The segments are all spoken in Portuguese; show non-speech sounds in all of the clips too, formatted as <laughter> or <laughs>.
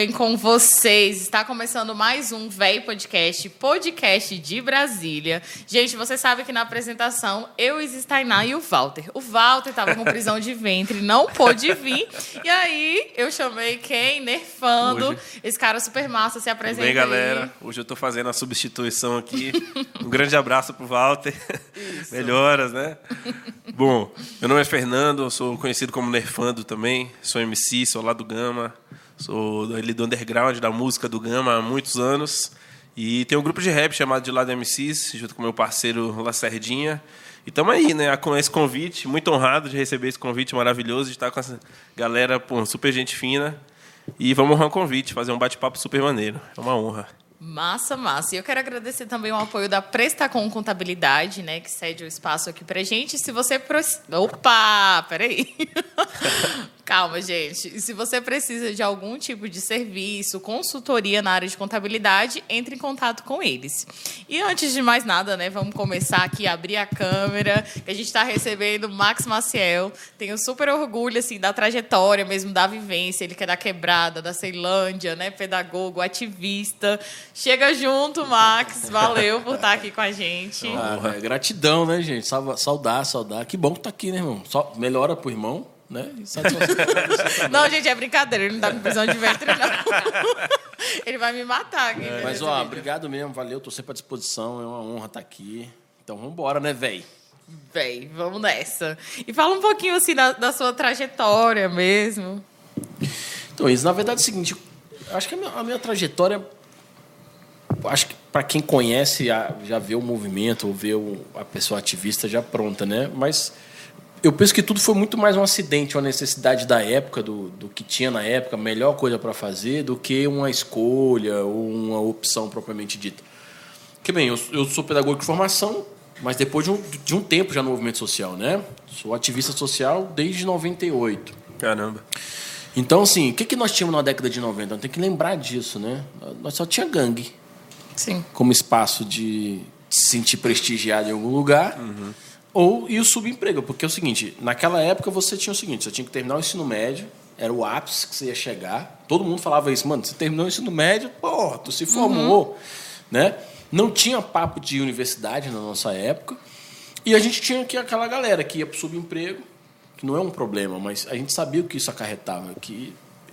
bem com vocês? Está começando mais um Véi Podcast, podcast de Brasília. Gente, você sabe que na apresentação eu, Isis Tainá e o Walter. O Walter estava com prisão de ventre, não pôde vir. E aí eu chamei quem? Nerfando. Hoje... Esse cara super massa se apresenta. Bem, galera? Hoje eu estou fazendo a substituição aqui. Um grande abraço pro Walter. Isso. Melhoras, né? Bom, meu nome é Fernando, sou conhecido como Nerfando também. Sou MC, sou lá do Gama. Sou ali do underground da música do Gama há muitos anos. E tem um grupo de rap chamado de Lado MCs, junto com meu parceiro Lacerdinha. E estamos aí, né, com esse convite. Muito honrado de receber esse convite maravilhoso, de estar com essa galera, pô, super gente fina. E vamos honrar o convite, fazer um bate-papo super maneiro. É uma honra. Massa, massa. E eu quero agradecer também o apoio da Prestacom Contabilidade, né, que cede o espaço aqui pra gente. Se você... Pro... Opa, peraí. <laughs> Calma, gente. E se você precisa de algum tipo de serviço, consultoria na área de contabilidade, entre em contato com eles. E antes de mais nada, né, vamos começar aqui a abrir a câmera, que a gente está recebendo Max Maciel. Tenho super orgulho assim da trajetória mesmo da vivência, ele que é da quebrada, da Ceilândia, né, pedagogo, ativista. Chega junto, Max. Valeu por estar aqui com a gente. Ah, gratidão, né, gente? Saudar, saudar. Que bom que tá aqui, né, irmão? Só melhora pro irmão né? não, gente, é brincadeira. Ele não tá com prisão de ventre, não. <laughs> Ele vai me matar aqui. É. Mas, ó, obrigado mesmo, valeu, tô sempre à disposição, é uma honra estar aqui. Então, vamos embora, né, véi? Véi, vamos nessa. E fala um pouquinho, assim, da, da sua trajetória mesmo. Então, isso, na verdade, é o seguinte, acho que a minha, a minha trajetória, acho que para quem conhece, já vê o movimento, ou vê a pessoa ativista já pronta, né? Mas eu penso que tudo foi muito mais um acidente, uma necessidade da época, do, do que tinha na época, a melhor coisa para fazer, do que uma escolha ou uma opção propriamente dita. Que bem, eu, eu sou pedagogo de formação, mas depois de um, de um tempo já no movimento social, né? Sou ativista social desde 98. Caramba. Então, assim, o que, que nós tínhamos na década de 90? Tem que lembrar disso, né? Nós só tinha gangue. Sim. Como espaço de se sentir prestigiado em algum lugar. Uhum ou e o subemprego, porque é o seguinte, naquela época você tinha o seguinte, você tinha que terminar o ensino médio, era o ápice que você ia chegar. Todo mundo falava isso, mano, você terminou o ensino médio, pô, tu se formou, uhum. né? Não tinha papo de universidade na nossa época. E a gente tinha aqui aquela galera que ia para o subemprego, que não é um problema, mas a gente sabia o que isso acarretava, que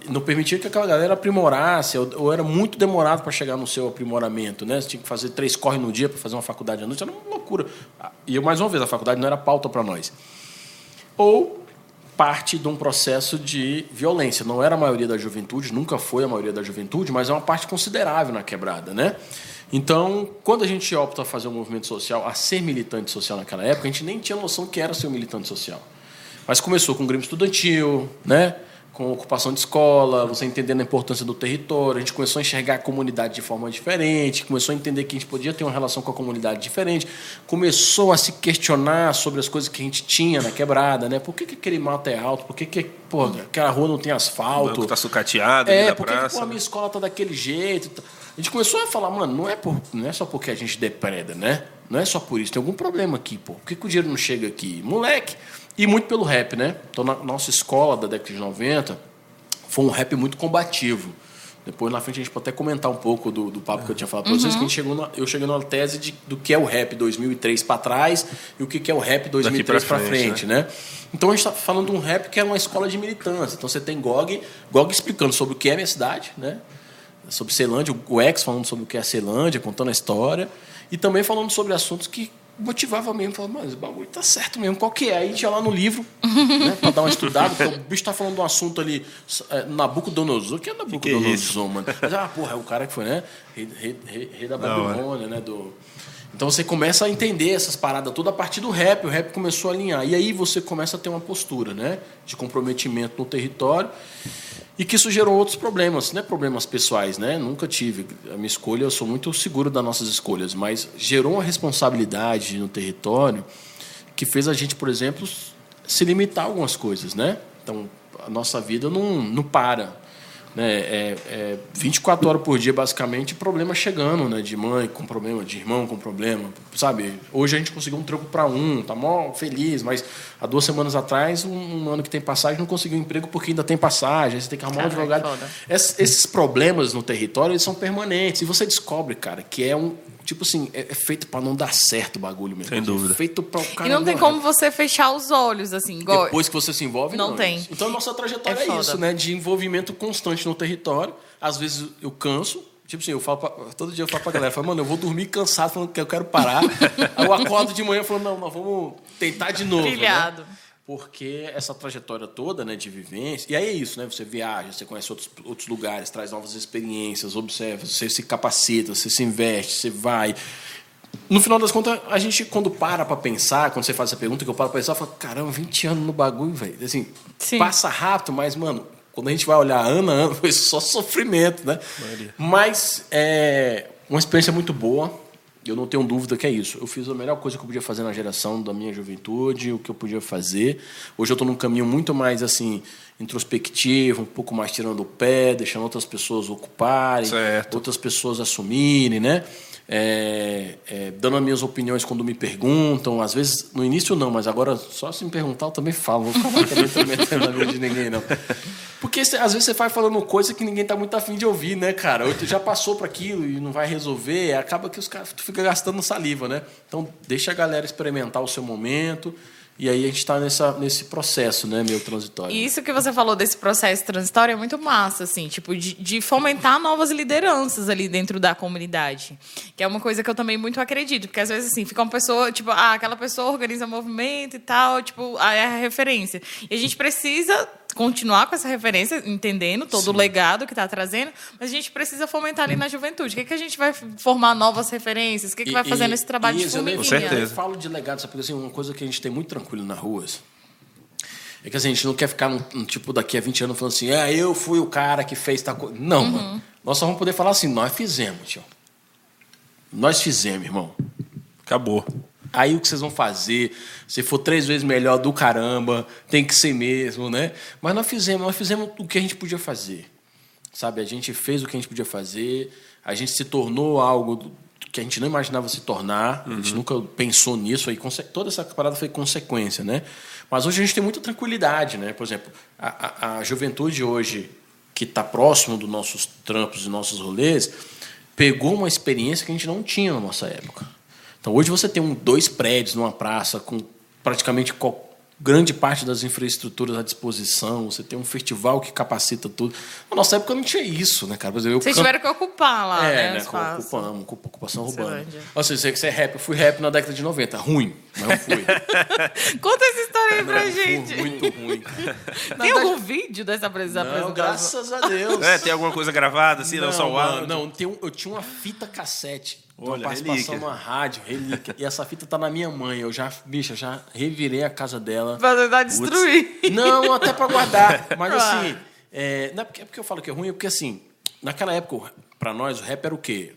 não permitia que aquela galera aprimorasse, ou, ou era muito demorado para chegar no seu aprimoramento, né? Você tinha que fazer três corre no dia para fazer uma faculdade à noite, era uma loucura. E mais uma vez, a faculdade não era pauta para nós. Ou parte de um processo de violência. Não era a maioria da juventude, nunca foi a maioria da juventude, mas é uma parte considerável na quebrada, né? Então, quando a gente opta a fazer um movimento social, a ser militante social naquela época, a gente nem tinha noção que era ser um militante social. Mas começou com o Grêmio Estudantil, né? Com ocupação de escola, você entendendo a importância do território, a gente começou a enxergar a comunidade de forma diferente, começou a entender que a gente podia ter uma relação com a comunidade diferente, começou a se questionar sobre as coisas que a gente tinha na quebrada, né? Por que, que aquele mato é alto? Por que, que pô, aquela rua não tem asfalto? Está sucateado é, por que, praça, que pô, a minha escola tá daquele jeito? A gente começou a falar, mano, não é, por, não é só porque a gente depreda, né? Não é só por isso, tem algum problema aqui, pô. Por que, que o dinheiro não chega aqui? Moleque, e muito pelo rap, né? Então, na nossa escola da década de 90, foi um rap muito combativo. Depois, na frente, a gente pode até comentar um pouco do, do papo que eu tinha falado para uhum. vocês, que a gente chegou na, eu cheguei numa tese de, do que é o rap 2003 para trás e o que é o rap 2003 para frente, frente né? né? Então, a gente está falando de um rap que é uma escola de militância. Então, você tem Gog, Gog explicando sobre o que é a minha cidade, né? sobre Ceilândia, o Ex falando sobre o que é a Ceilândia, contando a história, e também falando sobre assuntos que motivava mesmo, falava, mas o bagulho tá certo mesmo, qual que é? Aí a gente ia lá no livro, né, para dar uma estudada, porque o bicho tá falando de um assunto ali, é, Nabucodonosor, que é Nabucodonosor, que é mano? Mas, ah, porra, é o cara que foi, né? Rei, rei, rei, rei da Babilônia, né? Do... Então você começa a entender essas paradas toda a partir do rap, o rap começou a alinhar. E aí você começa a ter uma postura, né? De comprometimento no território. E que isso gerou outros problemas, não é problemas pessoais, né? Nunca tive. A minha escolha, eu sou muito seguro das nossas escolhas, mas gerou uma responsabilidade no território que fez a gente, por exemplo, se limitar a algumas coisas, né? Então, a nossa vida não, não para. Né, é, é 24 horas por dia, basicamente, problema chegando, né? De mãe com problema, de irmão com problema, sabe? Hoje a gente conseguiu um trampo para um, tá mó feliz, mas há duas semanas atrás, um, um, ano que tem passagem não conseguiu emprego porque ainda tem passagem, você tem que arrumar um advogado. Esses, esses problemas no território, eles são permanentes. E você descobre, cara, que é um, tipo assim, é, é feito para não dar certo o bagulho mesmo. Sem dúvida. É feito para o cara. E não tem como você fechar os olhos, assim. Igual... Depois que você se envolve, não, não tem. Então, a nossa trajetória é, é isso, né? De envolvimento constante no território. Às vezes eu canso. Tipo assim, eu falo pra, todo dia eu falo pra galera, falo, mano, eu vou dormir cansado, falando que eu quero parar. <laughs> Aí eu acordo de manhã falando, não, nós vamos tentar de novo. Pilhado. Né? Porque essa trajetória toda né, de vivência. E aí é isso, né? Você viaja, você conhece outros, outros lugares, traz novas experiências, observa, você se capacita, você se investe, você vai. No final das contas, a gente, quando para para pensar, quando você faz essa pergunta, que eu paro para pensar, eu falo, caramba, 20 anos no bagulho, velho. Assim, Sim. passa rápido, mas, mano, quando a gente vai olhar ano a ano, <laughs> foi só sofrimento, né? Mas é uma experiência muito boa. Eu não tenho dúvida que é isso. Eu fiz a melhor coisa que eu podia fazer na geração da minha juventude, o que eu podia fazer. Hoje eu estou num caminho muito mais assim introspectivo, um pouco mais tirando o pé, deixando outras pessoas ocuparem, certo. outras pessoas assumirem, né? É, é, dando as minhas opiniões quando me perguntam. Às vezes, no início não, mas agora só se me perguntar eu também falo. Também na vida de ninguém, não. Porque às vezes você vai falando coisa que ninguém está muito afim de ouvir, né, cara? Ou já passou para aquilo e não vai resolver, acaba que os caras ficam gastando saliva, né? Então, deixa a galera experimentar o seu momento. E aí a gente está nesse processo, né, meu transitório. E isso que você falou desse processo transitório é muito massa, assim, tipo, de, de, fomentar novas lideranças ali dentro da comunidade. Que é uma coisa que eu também muito acredito, porque às vezes, assim, fica uma pessoa, tipo, ah, aquela pessoa organiza movimento e tal, tipo, é a referência. E a gente precisa continuar com essa referência, entendendo todo Sim. o legado que está trazendo, mas a gente precisa fomentar ali na juventude. O que, é que a gente vai formar novas referências? O que, é que vai fazer nesse trabalho de formiguinha? Com certeza. Eu falo de legado, sabe? Porque assim, uma coisa que a gente tem muito tranquilo na rua é que assim, a gente não quer ficar, num, num, tipo, daqui a 20 anos falando assim, ah, eu fui o cara que fez tal coisa. Não, uhum. mano. Nós só vamos poder falar assim, nós fizemos, tio. Nós fizemos, irmão. Acabou. Aí o que vocês vão fazer? Se for três vezes melhor do caramba, tem que ser mesmo, né? Mas nós fizemos, nós fizemos o que a gente podia fazer. Sabe? A gente fez o que a gente podia fazer, a gente se tornou algo que a gente não imaginava se tornar, uhum. a gente uhum. nunca pensou nisso, aí toda essa parada foi consequência, né? Mas hoje a gente tem muita tranquilidade, né? Por exemplo, a, a, a juventude hoje, que está próximo dos nossos trampos e nossos rolês, pegou uma experiência que a gente não tinha na nossa época. Então hoje você tem um, dois prédios numa praça com praticamente grande parte das infraestruturas à disposição, você tem um festival que capacita tudo. Na nossa época não tinha isso, né, cara? Por exemplo, Vocês tiveram que ocupar lá, é, né? né ocupamos, ocupação urbana. Ou seja, você é rap, eu fui rap na década de 90, ruim, mas eu fui. <laughs> Conta essa história aí pra não, gente. Muito ruim. <laughs> tem algum vídeo dessa apresentação? Não, graças a Deus. É, tem alguma coisa gravada assim, não, não só o áudio? Não, tem um, eu tinha uma fita cassete Olha, uma participação numa rádio, relíquia. e essa fita tá na minha mãe. Eu já, bicha, já revirei a casa dela. Pra tentar destruir. Não, até pra guardar. Mas assim, é, não é porque, é porque eu falo que é ruim, é porque assim, naquela época, pra nós, o rap era o quê?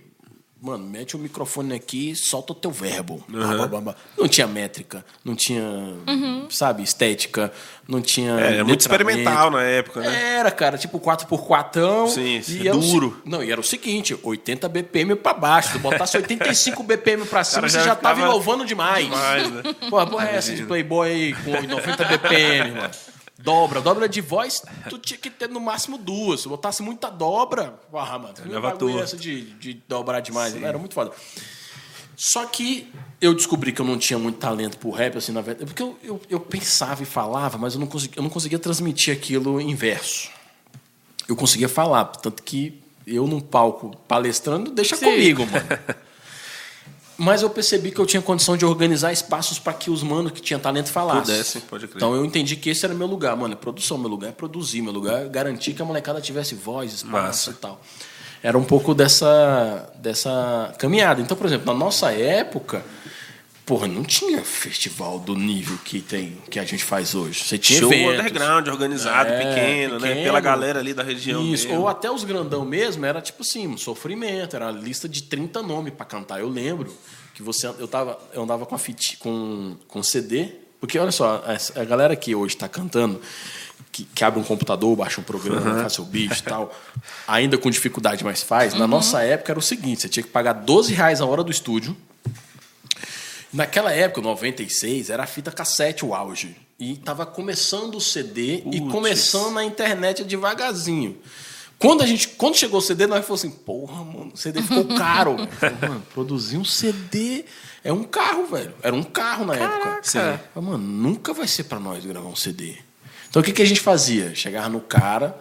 Mano, mete o microfone aqui e solta o teu verbo. Uhum. Não tinha métrica, não tinha, uhum. sabe, estética, não tinha. É, era muito experimental na época, né? Era, cara, tipo 4x4. Sim, e é duro. O, não, e era o seguinte: 80 BPM pra baixo. Tu botasse 85 BPM pra cima, cara, você já, tava inovando demais. Demais, né? Pô, porra, é essa de Playboy aí com 90 BPM, mano. Dobra, dobra de voz, tu tinha que ter no máximo duas. Se botasse muita dobra, ah, mano, não essa de, de dobrar demais. Era muito foda. Só que eu descobri que eu não tinha muito talento pro rap, assim, na verdade. Porque eu, eu, eu pensava e falava, mas eu não, conseguia, eu não conseguia transmitir aquilo em verso. Eu conseguia falar, tanto que eu num palco palestrando, deixa Sim. comigo, mano. <laughs> Mas eu percebi que eu tinha condição de organizar espaços para que os manos que tinham talento falassem. Pode crer. Então eu entendi que esse era meu lugar, mano. É produção, meu lugar é produzir, meu lugar é garantir que a molecada tivesse voz, espaço Massa. e tal. Era um pouco dessa, dessa caminhada. Então, por exemplo, na nossa época, porra, não tinha festival do nível que tem que a gente faz hoje. Você tinha Show eventos, underground, organizado, é, pequeno, pequeno, né? Pela galera ali da região. Isso, mesmo. ou até os grandão mesmo, era tipo assim, um sofrimento, era a lista de 30 nomes para cantar. Eu lembro que você eu tava eu andava com a fit, com com CD Porque olha só, a galera que hoje está cantando, que, que, abre um computador, baixa um programa, uhum. faz seu bicho e tal, ainda com dificuldade, mas faz. Uhum. Na nossa época era o seguinte: você tinha que pagar 12 reais a hora do estúdio. Naquela época, 96, era a fita cassete o auge. E estava começando o CD e começando a internet devagarzinho. Quando, a gente, quando chegou o CD, nós falamos assim, porra, mano, o CD ficou <laughs> caro. mano, produzir um CD é um carro, velho. Era um carro na Caraca. época. Falei, mano, nunca vai ser para nós gravar um CD. Então o que, que a gente fazia? Chegava no cara,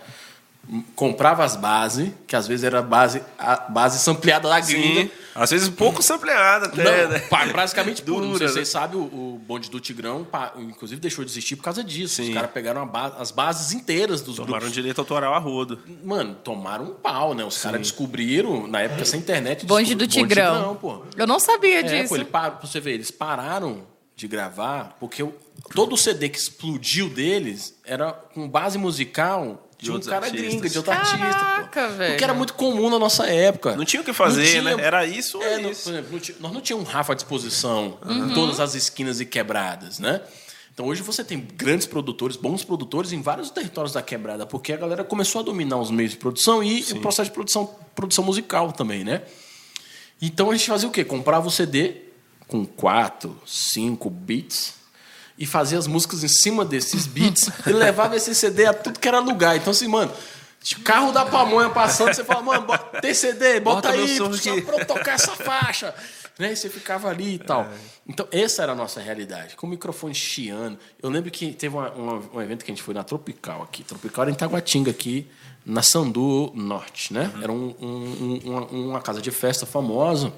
comprava as bases, que às vezes era base, a base sampleada da gringa. Sim. Às vezes pouco sampleada até, não, né? Basicamente puro. Não sei se vocês né? sabem, o, o bonde do Tigrão, inclusive, deixou de existir por causa disso. Sim. Os caras pegaram ba as bases inteiras dos tomaram grupos. direito autoral a rodo. Mano, tomaram um pau, né? Os caras descobriram, na época, sem internet... Bonde do Tigrão. Bonde Tigrão pô. Eu não sabia é, disso. Pô, ele par... Você ver, eles pararam de gravar porque todo o CD que explodiu deles era com base musical de um cara artistas. gringa, de outro Caraca, artista. Velho. Porque era muito comum na nossa época. Não tinha o que fazer, tinha, né? Era isso é, ou isso. Por exemplo, não tinha, nós não tínhamos um Rafa à disposição uhum. em todas as esquinas e quebradas, né? Então hoje você tem grandes produtores, bons produtores em vários territórios da quebrada, porque a galera começou a dominar os meios de produção e Sim. o processo de produção, produção musical também, né? Então a gente fazia o quê? Comprava o CD com quatro, cinco beats e fazia as músicas em cima desses beats e levava esse CD a tudo que era lugar. Então, assim, mano, carro da pamonha passando, você fala, mano, bota, tem CD, bota, bota aí, só pra eu tocar essa faixa. Né? E você ficava ali e tal. É. Então, essa era a nossa realidade. Com o microfone chiando. Eu lembro que teve uma, uma, um evento que a gente foi na Tropical aqui. Tropical era em Taguatinga, aqui, na Sandu Norte, né? Uhum. Era um, um, uma, uma casa de festa famosa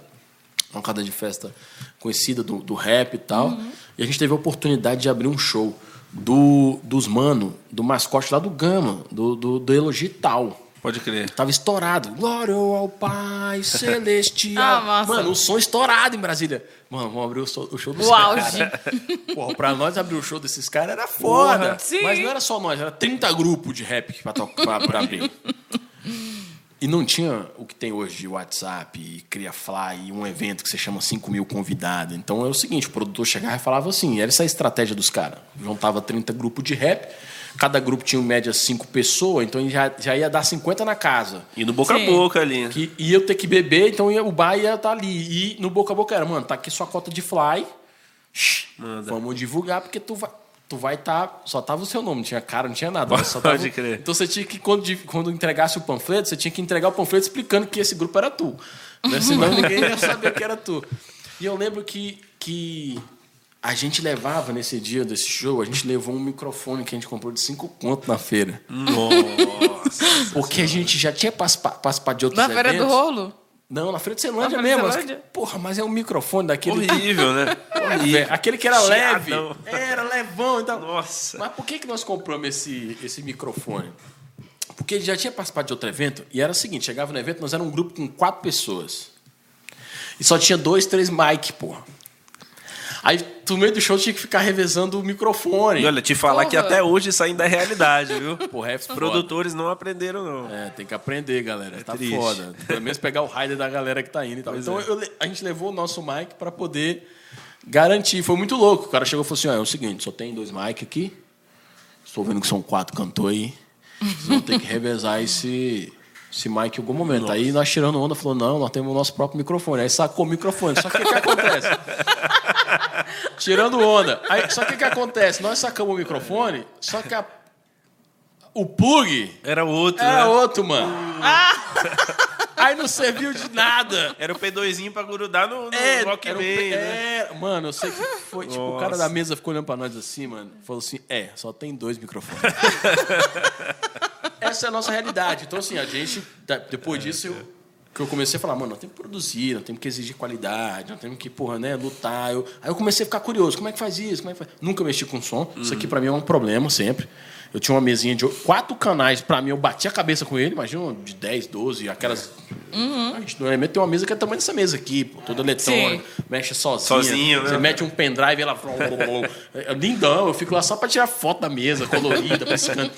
uma casa de festa conhecida do, do rap e tal. Uhum. E a gente teve a oportunidade de abrir um show do, dos mano, do mascote lá do Gama, do, do, do Elogital. Pode crer. Tava estourado. Glória ao Pai <laughs> Celestial. ah, Mano, o som estourado em Brasília. Mano, vamos abrir o show, o show dos caras. <laughs> Porra, pra nós abrir o show desses caras era foda. Porra, Mas não era só nós, era 30 grupos de rap pra, pra, pra abrir. E não tinha o que tem hoje de WhatsApp, e CriaFly, e um evento que você chama 5 mil convidados. Então é o seguinte, o produtor chegava e falava assim, era essa a estratégia dos caras. Juntava 30 grupos de rap, cada grupo tinha em média 5 pessoas, então já, já ia dar 50 na casa. E no boca Sim. a boca ali. Que ia ter que beber, então ia, o bar ia estar tá ali. E no boca a boca era, mano, tá aqui sua cota de fly, Manda. vamos divulgar, porque tu vai tu vai estar. Tá, só tava o seu nome, não tinha cara, não tinha nada. Só <laughs> tava, Pode crer. Então você tinha que, quando, quando entregasse o panfleto, você tinha que entregar o panfleto explicando que esse grupo era tu. Né? <laughs> Senão ninguém ia saber que era tu. E eu lembro que, que a gente levava nesse dia desse show, a gente levou um microfone que a gente comprou de cinco contos na feira. Nossa! Porque a gente já tinha participado de outros na eventos. Na Feira do Rolo? Não, na Feira de Celândia na mesmo. Porra, mas é um microfone daquele. Horrível, né? <laughs> Horrível. Aquele que era leve. Era levão e então. tal. Nossa. Mas por que, que nós compramos esse, esse microfone? Porque ele já tinha participado de outro evento e era o seguinte: chegava no evento, nós éramos um grupo com quatro pessoas. E só tinha dois, três mic, porra. Aí, no meio do show, tinha que ficar revezando o microfone. E olha, te falar Porra. que até hoje isso ainda é realidade, viu? <laughs> Porra, é Os produtores não aprenderam, não. É, tem que aprender, galera. É tá triste. foda. Pelo menos pegar o rider da galera que tá indo e tal. Pois então, é. eu, a gente levou o nosso mic para poder garantir. Foi muito louco. O cara chegou e falou assim: é o seguinte, só tem dois mic aqui. Estou vendo que são quatro cantores aí. Vocês vão ter que revezar esse esse mic em algum momento. Nossa. Aí nós tirando onda, falou, não, nós temos o nosso próprio microfone. Aí sacou o microfone. Só que o que acontece? <laughs> tirando onda. Aí, só que o que acontece? Nós sacamos o microfone, só que a, o plug... Era outro, Era né? outro, mano. Ah! Aí não serviu de nada. Era o P2zinho pra grudar no, no é, Rock Man, né? É, mano, eu sei que foi. Nossa. Tipo, o cara da mesa ficou olhando pra nós assim, mano. Falou assim: é, só tem dois microfones. <laughs> Essa é a nossa realidade. Então, assim, a gente, depois disso, eu, que eu comecei a falar, mano, nós temos que produzir, nós temos que exigir qualidade, nós temos que, porra, né, lutar. Eu, aí eu comecei a ficar curioso, como é que faz isso? Como é que faz? Nunca mexi com som. Uhum. Isso aqui para mim é um problema sempre. Eu tinha uma mesinha de quatro canais, para mim eu bati a cabeça com ele, imagina de 10, 12, aquelas. Uhum. A gente no elemento tem uma mesa que é tamanho dessa mesa aqui, pô, toda eletrônica, Sim. mexe sozinha. Sozinho, Você né? mete um pendrive e ela. <laughs> é lindão, eu fico lá só para tirar foto da mesa, colorida, piscando.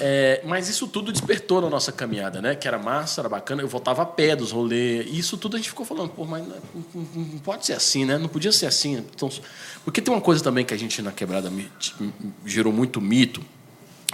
É, mas isso tudo despertou na nossa caminhada, né? Que era massa, era bacana. Eu voltava a pé dos rolês. E isso tudo a gente ficou falando, pô, mas não, não- pode ser assim, né? Não podia ser assim. Então, porque tem uma coisa também que a gente na quebrada gerou muito mito.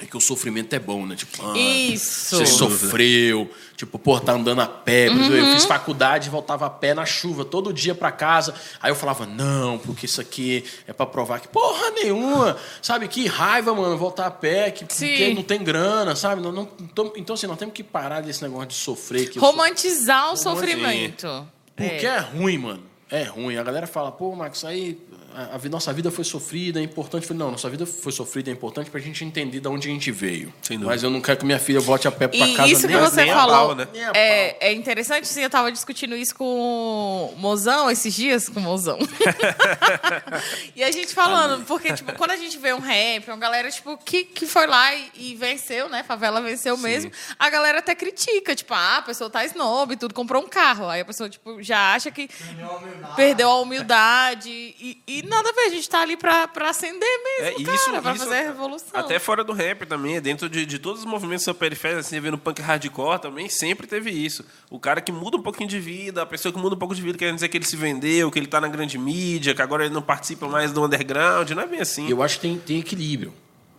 É que o sofrimento é bom, né? Tipo, ah, Isso. Você sofreu. Tipo, pô, tá andando a pé. Uhum. Eu fiz faculdade e voltava a pé na chuva todo dia pra casa. Aí eu falava, não, porque isso aqui é pra provar que porra nenhuma. Sabe, que raiva, mano, voltar a pé, que porque Sim. não tem grana, sabe? Não, não- então, então, assim, nós temos que parar desse negócio de sofrer. Romantizar o sofrimento. porque É. é. ruim, mano. É ruim. A galera fala, pô, Max, aí a, a nossa vida foi sofrida, é importante. Falei, não, nossa vida foi sofrida, é importante pra gente entender de onde a gente veio. Mas eu não quero que minha filha volte a pé pra E casa isso que nem- você nem a falou pau, né? A é, é interessante, sim, eu tava discutindo isso com o Mozão esses dias, com o Mozão. <laughs> e a gente falando, porque, tipo, quando a gente vê um rap, uma galera, tipo, que, que foi lá e, e venceu, né? Favela venceu mesmo, a galera até critica, tipo, ah, a pessoa tá snob e tudo, comprou um carro. Aí a pessoa, tipo, já acha que perdeu a humildade. E, e nada a ver, a gente tá ali pra, pra acender É, mesmo, isso, cara, pra isso fazer a revolução. Até fora do rap também, dentro de, de todos os movimentos periféricos, assim, vendo punk hardcore também, sempre teve isso. O cara que muda um pouquinho de vida, a pessoa que muda um pouco de vida quer dizer que ele se vendeu, que ele tá na grande mídia, que agora ele não participa mais do underground, não é bem assim. Eu acho que tem, tem equilíbrio.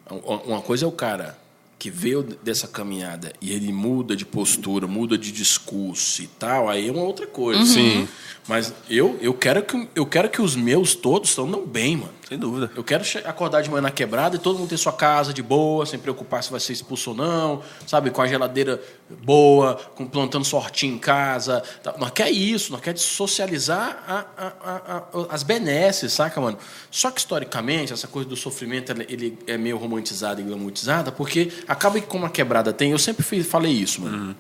Uma coisa é o cara que veio dessa caminhada e ele muda de postura, muda de discurso e tal, aí é uma outra coisa. Sim. Mas eu, eu, quero que, eu quero que os meus todos andam bem, mano. Sem dúvida. Eu quero acordar de manhã na quebrada e todo mundo ter sua casa de boa, sem preocupar se vai ser expulso ou não, sabe? Com a geladeira boa, com plantando sortinho em casa. Tá? Nós quer isso, nós quer socializar a- a- a- a- as benesses, saca, mano? Só que, historicamente, essa coisa do sofrimento ele, ele é meio romantizada e glamorizada, porque acaba que como a quebrada tem... Eu sempre fiz- falei isso, mano.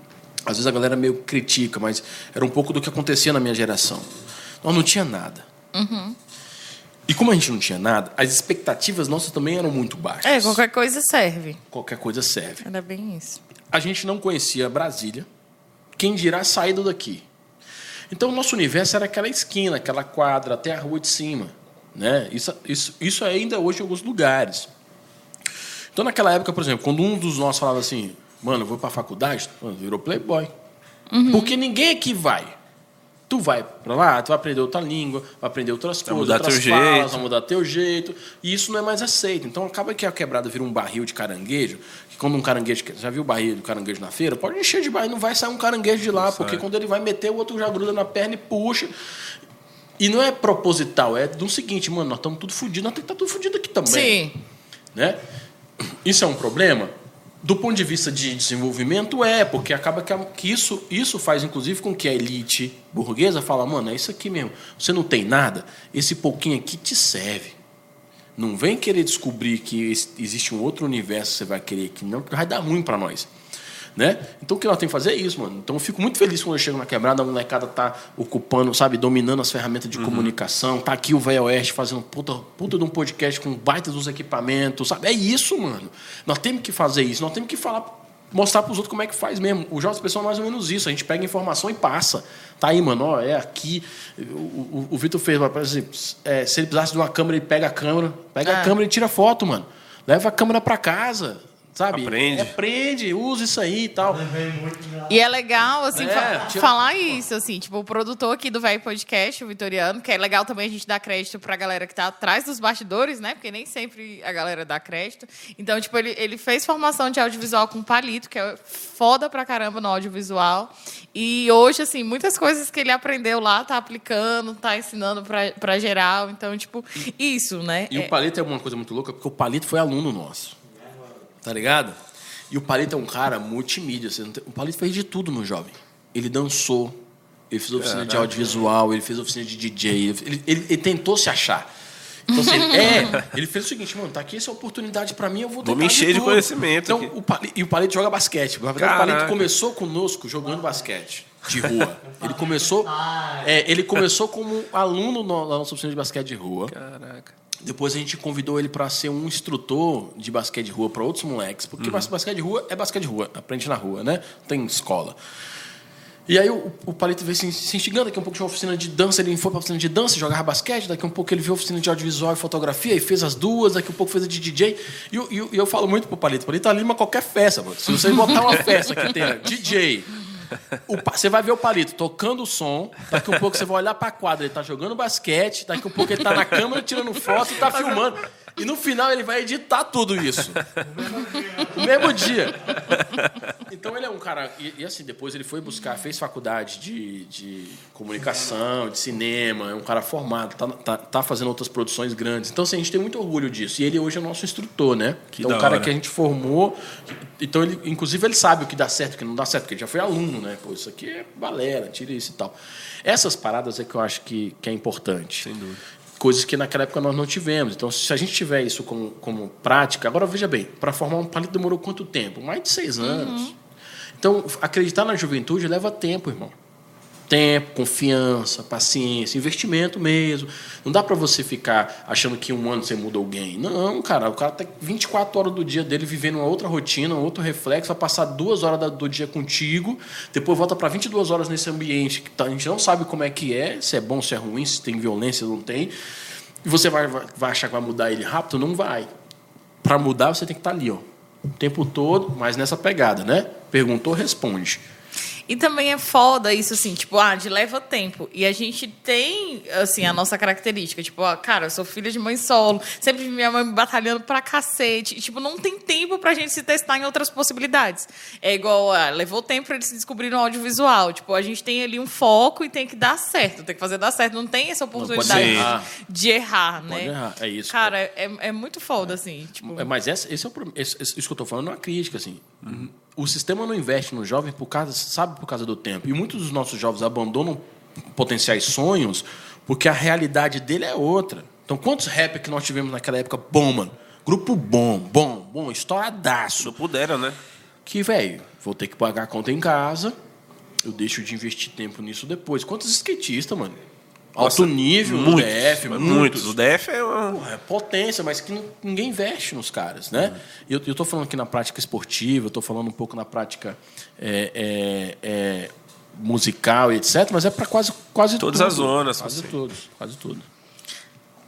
Às vezes a galera meio critica, mas era um pouco do que acontecia na minha geração. Nós não tinha nada. E como a gente não tinha nada, as expectativas nossas também eram muito baixas. É, qualquer coisa serve. Qualquer coisa serve. Era bem isso. A gente não conhecia Brasília, quem dirá saído daqui. Então, o nosso universo era aquela esquina, aquela quadra, até a rua de cima. Né? Isso, isso, isso é ainda hoje em alguns lugares. Então, naquela época, por exemplo, quando um dos nossos falava assim, mano, eu vou para a faculdade, mano, virou playboy. Porque ninguém aqui vai. Tu vai para lá, tu vai aprender outra língua, vai aprender outras Vai coisas, outras falas, jeito. vai mudar teu jeito. E isso não é mais aceito. Então acaba que a quebrada vira um barril de caranguejo, que quando um caranguejo. Já viu o barril do caranguejo na feira? Pode encher de barril, não vai sair um caranguejo de lá, porque quando ele vai meter, o outro já gruda na perna e puxa. E não é proposital, é do seguinte, mano, nós estamos tudo fodidos, nós temos que estar tudo fodido aqui também Sim. né? Isso é um problema? Do ponto de vista de desenvolvimento, é, porque acaba que, a- que isso, isso faz, inclusive, com que a elite burguesa fala, mano, é isso aqui mesmo. Você não tem nada, esse pouquinho aqui te serve. Não vem querer descobrir que existe um outro universo que você vai querer aqui, não, vai dar ruim para nós. Né? Então o que nós temos que fazer é isso, mano. Então eu fico muito feliz quando eu chego na quebrada, a molecada tá ocupando, sabe, dominando as ferramentas de comunicação. Tá aqui o Velho Oeste fazendo puta, puta de um podcast com baita dos equipamentos, sabe? É isso, mano. Nós temos que fazer isso, nós temos que falar, mostrar pros outros como é que faz mesmo. O Jovem Pessoal é mais ou menos isso. A gente pega informação e passa. Tá aí, mano, ó, é aqui. O, o, o Vitor fez, por exemplo, é, se ele precisasse de uma câmera, ele pega a câmera, pega Ah. a câmera e tira foto, mano. Leva a câmera pra casa. Sabe? Aprende. É, aprende, usa isso aí e tal. E é legal, assim, É, fa- tira- falar isso, assim, tipo, o produtor aqui do Velho Podcast, o Vitoriano, que é legal também a gente dar crédito pra galera que tá atrás dos bastidores, né? Porque nem sempre a galera dá crédito. Então, tipo, ele, ele fez formação de audiovisual com o Palito, que é foda pra caramba no audiovisual. E hoje, assim, muitas coisas que ele aprendeu lá, tá aplicando, tá ensinando pra, pra geral. Então, tipo, isso, né? E É- o Palito é uma coisa muito louca, porque o Palito foi aluno nosso. Tá ligado? E o Palito é um cara multimídia. não tem- O Palito fez de tudo no jovem. Ele dançou, ele fez oficina de audiovisual, ele fez oficina de DJ, ele, ele- ele tentou se achar. Então, assim, ele, <laughs> é, ele fez o seguinte, mano, tá aqui essa oportunidade pra mim, eu vou Vou me encher de tudo. conhecimento Então, aqui. o Palito, e o Palito joga basquete. Na verdade, o Caraca. Palito começou conosco jogando basquete de rua. Ele começou, é, ele começou como aluno no- na nossa oficina de basquete de rua. Caraca. Depois a gente convidou ele para ser um instrutor de basquete de rua para outros moleques, porque bas- basquete de rua é basquete de rua, aprende na rua, né? Tem escola. E aí o, o Palito veio se, se instigando, daqui a um pouco tinha uma oficina de dança, ele foi para a oficina de dança, jogava basquete, daqui a um pouco ele viu a oficina de audiovisual e fotografia e fez as duas, daqui a um pouco fez a de DJ. E, e e eu falo muito pro Palito, Palito anima qualquer festa, mano. Se você botar uma <laughs> festa que tenha DJ, o você vai ver o Palito tocando o som, daqui a um pouco você vai olhar para a quadra, ele tá jogando basquete, daqui a um pouco ele tá na câmera tirando foto e tá filmando. E no final ele vai editar tudo isso. No mesmo dia. Então ele é um cara. E, e assim, depois ele foi buscar, fez faculdade de, de comunicação, de cinema, é um cara formado, tá, tá, tá fazendo outras produções grandes. Então, assim, a gente tem muito orgulho disso. E ele hoje é nosso instrutor, né? Que então, da um cara hora. que a gente formou. Então, ele, inclusive, ele sabe o que dá certo e o que não dá certo, porque ele já foi aluno, né? Pô, isso aqui é balela, tira isso e tal. Essas paradas é que eu acho que, que é importante. Sem dúvida. Coisas que naquela época nós não tivemos. Então, se a gente tiver isso como, como prática. Agora, veja bem, para formar um palito demorou quanto tempo? Mais de seis anos. Então, acreditar na juventude leva tempo, irmão. Tempo, confiança, paciência, investimento mesmo. Não dá para você ficar achando que um ano você muda alguém. Não, cara. O cara tá 24 horas do dia dele vivendo uma outra rotina, um outro reflexo, vai passar duas horas do dia contigo, depois volta para 22 horas nesse ambiente que tá- a gente não sabe como é que é, se é bom, se é ruim, se tem violência, não tem. E você vai, vai achar que vai mudar ele rápido? Não vai. Para mudar, você tem que estar ali, ó. O tempo todo, mas nessa pegada, né? Perguntou, responde. E também é foda isso, assim, tipo, ah, de leva tempo. E a gente tem, assim, a nossa característica. Tipo, ah, cara, eu sou filha de mãe solo. Sempre vi minha mãe me batalhando pra cacete. E, tipo, não tem tempo pra gente se testar em outras possibilidades. É igual, ah, levou tempo pra eles se descobrirem no audiovisual. Tipo, a gente tem ali um foco e tem que dar certo. Tem que fazer dar certo. Não tem essa oportunidade errar. de errar, né? Pode errar, é isso. Cara, é, é muito foda, assim. Tipo, É, Mas esse, esse é o, esse- isso que eu estou falando é uma crítica, assim. O sistema não investe no jovem por causa, sabe, por causa do tempo. E muitos dos nossos jovens abandonam potenciais sonhos porque a realidade dele é outra. Então, quantos rap que nós tivemos naquela época bom, mano? Grupo bom, bom, bom, estouradaço. Não puderam, né? Que, velho, vou ter que pagar a conta em casa, eu deixo de investir tempo nisso depois. Quantos skatistas, mano? Alto nível, no muitos, DF, muitos. muitos. O DF é uma... Porra, é potência, mas que não- ninguém investe nos caras, né? E Eu, eu tô falando aqui na prática esportiva, eu tô falando um pouco na prática é, é, é, musical e etc, mas é para quase, quase Todas tudo. as zonas, Quase todos, quase tudo.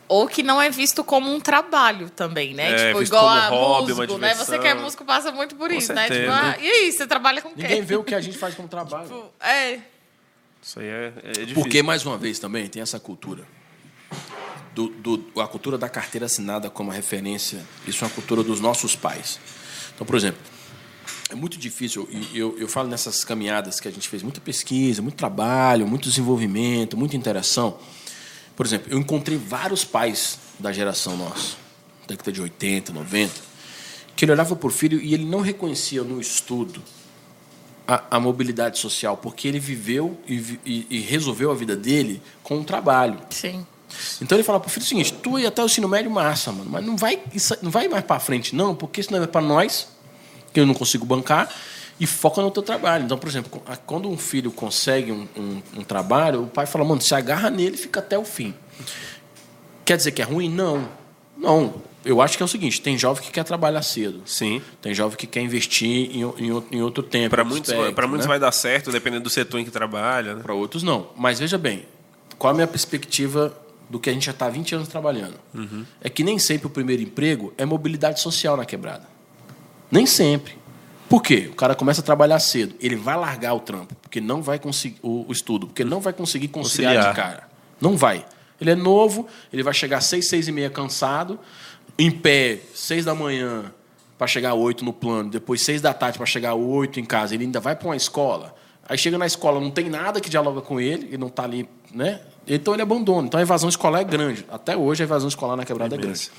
Ou que não é visto como um trabalho também, né? É, tipo, visto igual como a hobby, uma músico, né? Você que é músico passa muito por Com isso, né? Tipo, certeza. ah, e aí, você trabalha com o quê? Ninguém vê o que a gente faz como trabalho. Tipo, é. Isso aí é, é difícil. Porque, mais uma vez, também tem essa cultura. Do, do- a cultura da carteira assinada como referência. Isso é uma cultura dos nossos pais. Então, por exemplo, é muito difícil, e eu, eu falo nessas caminhadas que a gente fez muita pesquisa, muito trabalho, muito desenvolvimento, muita interação. Por exemplo, eu encontrei vários pais da geração nossa, década de 80, 90, que ele olhava para o filho e ele não reconhecia no estudo a, a mobilidade social, porque ele viveu e, e- e resolveu a vida dele com o trabalho. Sim. Então ele fala pro filho o seguinte: tu ia até o ensino médio massa, mano, mas não vai, isso não vai mais para frente, não, porque isso não é para nós, que eu não consigo bancar, e foca no teu trabalho. Então, por exemplo, quando um filho consegue um, um- um trabalho, o pai fala, mano, se agarra nele e fica até o fim. Quer dizer que é ruim? Não. Não. Eu acho que é o seguinte: tem jovem que quer trabalhar cedo. Sim. Tem jovem que quer investir em, em, em outro tempo. Para muitos, aspecto, muitos né? vai dar certo, dependendo do setor em que trabalha. Né? Para outros, não. Mas veja bem, qual a minha perspectiva do que a gente já está há 20 anos trabalhando? É que nem sempre o primeiro emprego é mobilidade social na quebrada. Nem sempre. Por quê? O cara começa a trabalhar cedo, ele vai largar o trampo, porque não vai conseguir o, o estudo, porque ele não vai conseguir conciliar, Conciliar. de cara. Não vai. Ele é novo, ele vai chegar às seis, seis e meia cansado, em pé, seis da manhã para chegar oito no plano, depois seis da tarde para chegar oito em casa. Ele ainda vai para uma escola. Aí chega na escola, não tem nada que dialoga com ele, ele não está ali, né? Então ele abandona. Então a evasão escolar é grande. Até hoje a evasão escolar na quebrada é grande. Imensa.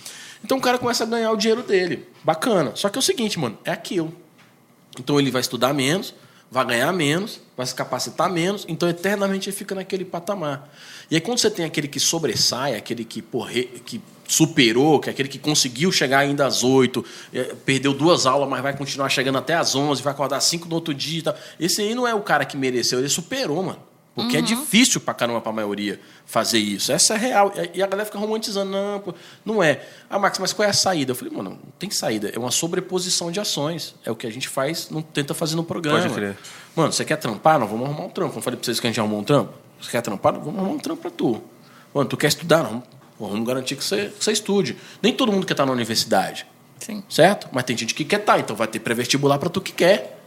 Então o cara começa a ganhar o dinheiro dele. Bacana. Só que é o seguinte, mano, é aquilo. Então ele vai estudar menos, vai ganhar menos, vai se capacitar menos, então eternamente ele fica naquele patamar. E aí quando você tem aquele que sobressai, aquele que, porre, que superou, que é aquele que conseguiu chegar ainda às oito, eh, perdeu duas aulas, mas vai continuar chegando até às onze, vai acordar às cinco no outro dia e tal. Esse aí não é o cara que mereceu, ele superou, mano. Porque é difícil pra caramba pra maioria fazer isso. Essa é real. E a galera fica romantizando. Não, pô, não é. Ah, Max, mas qual é a saída? Eu falei, mano, não tem saída. É uma sobreposição de ações. É o que a gente faz, não tenta fazer no programa. Pode crer. Mano, você quer trampar? Não, vamos arrumar um trampo. Eu falei pra vocês que a gente arrumou um trampo. Você quer trampar? Não, vamos arrumar um trampo pra tu. Mano, tu quer estudar? Não. Vamos garantir que você, que você estude. Nem todo mundo quer estar na universidade. Sim. Certo? Mas tem gente que quer estar, então vai ter pré-vestibular para tu que quer.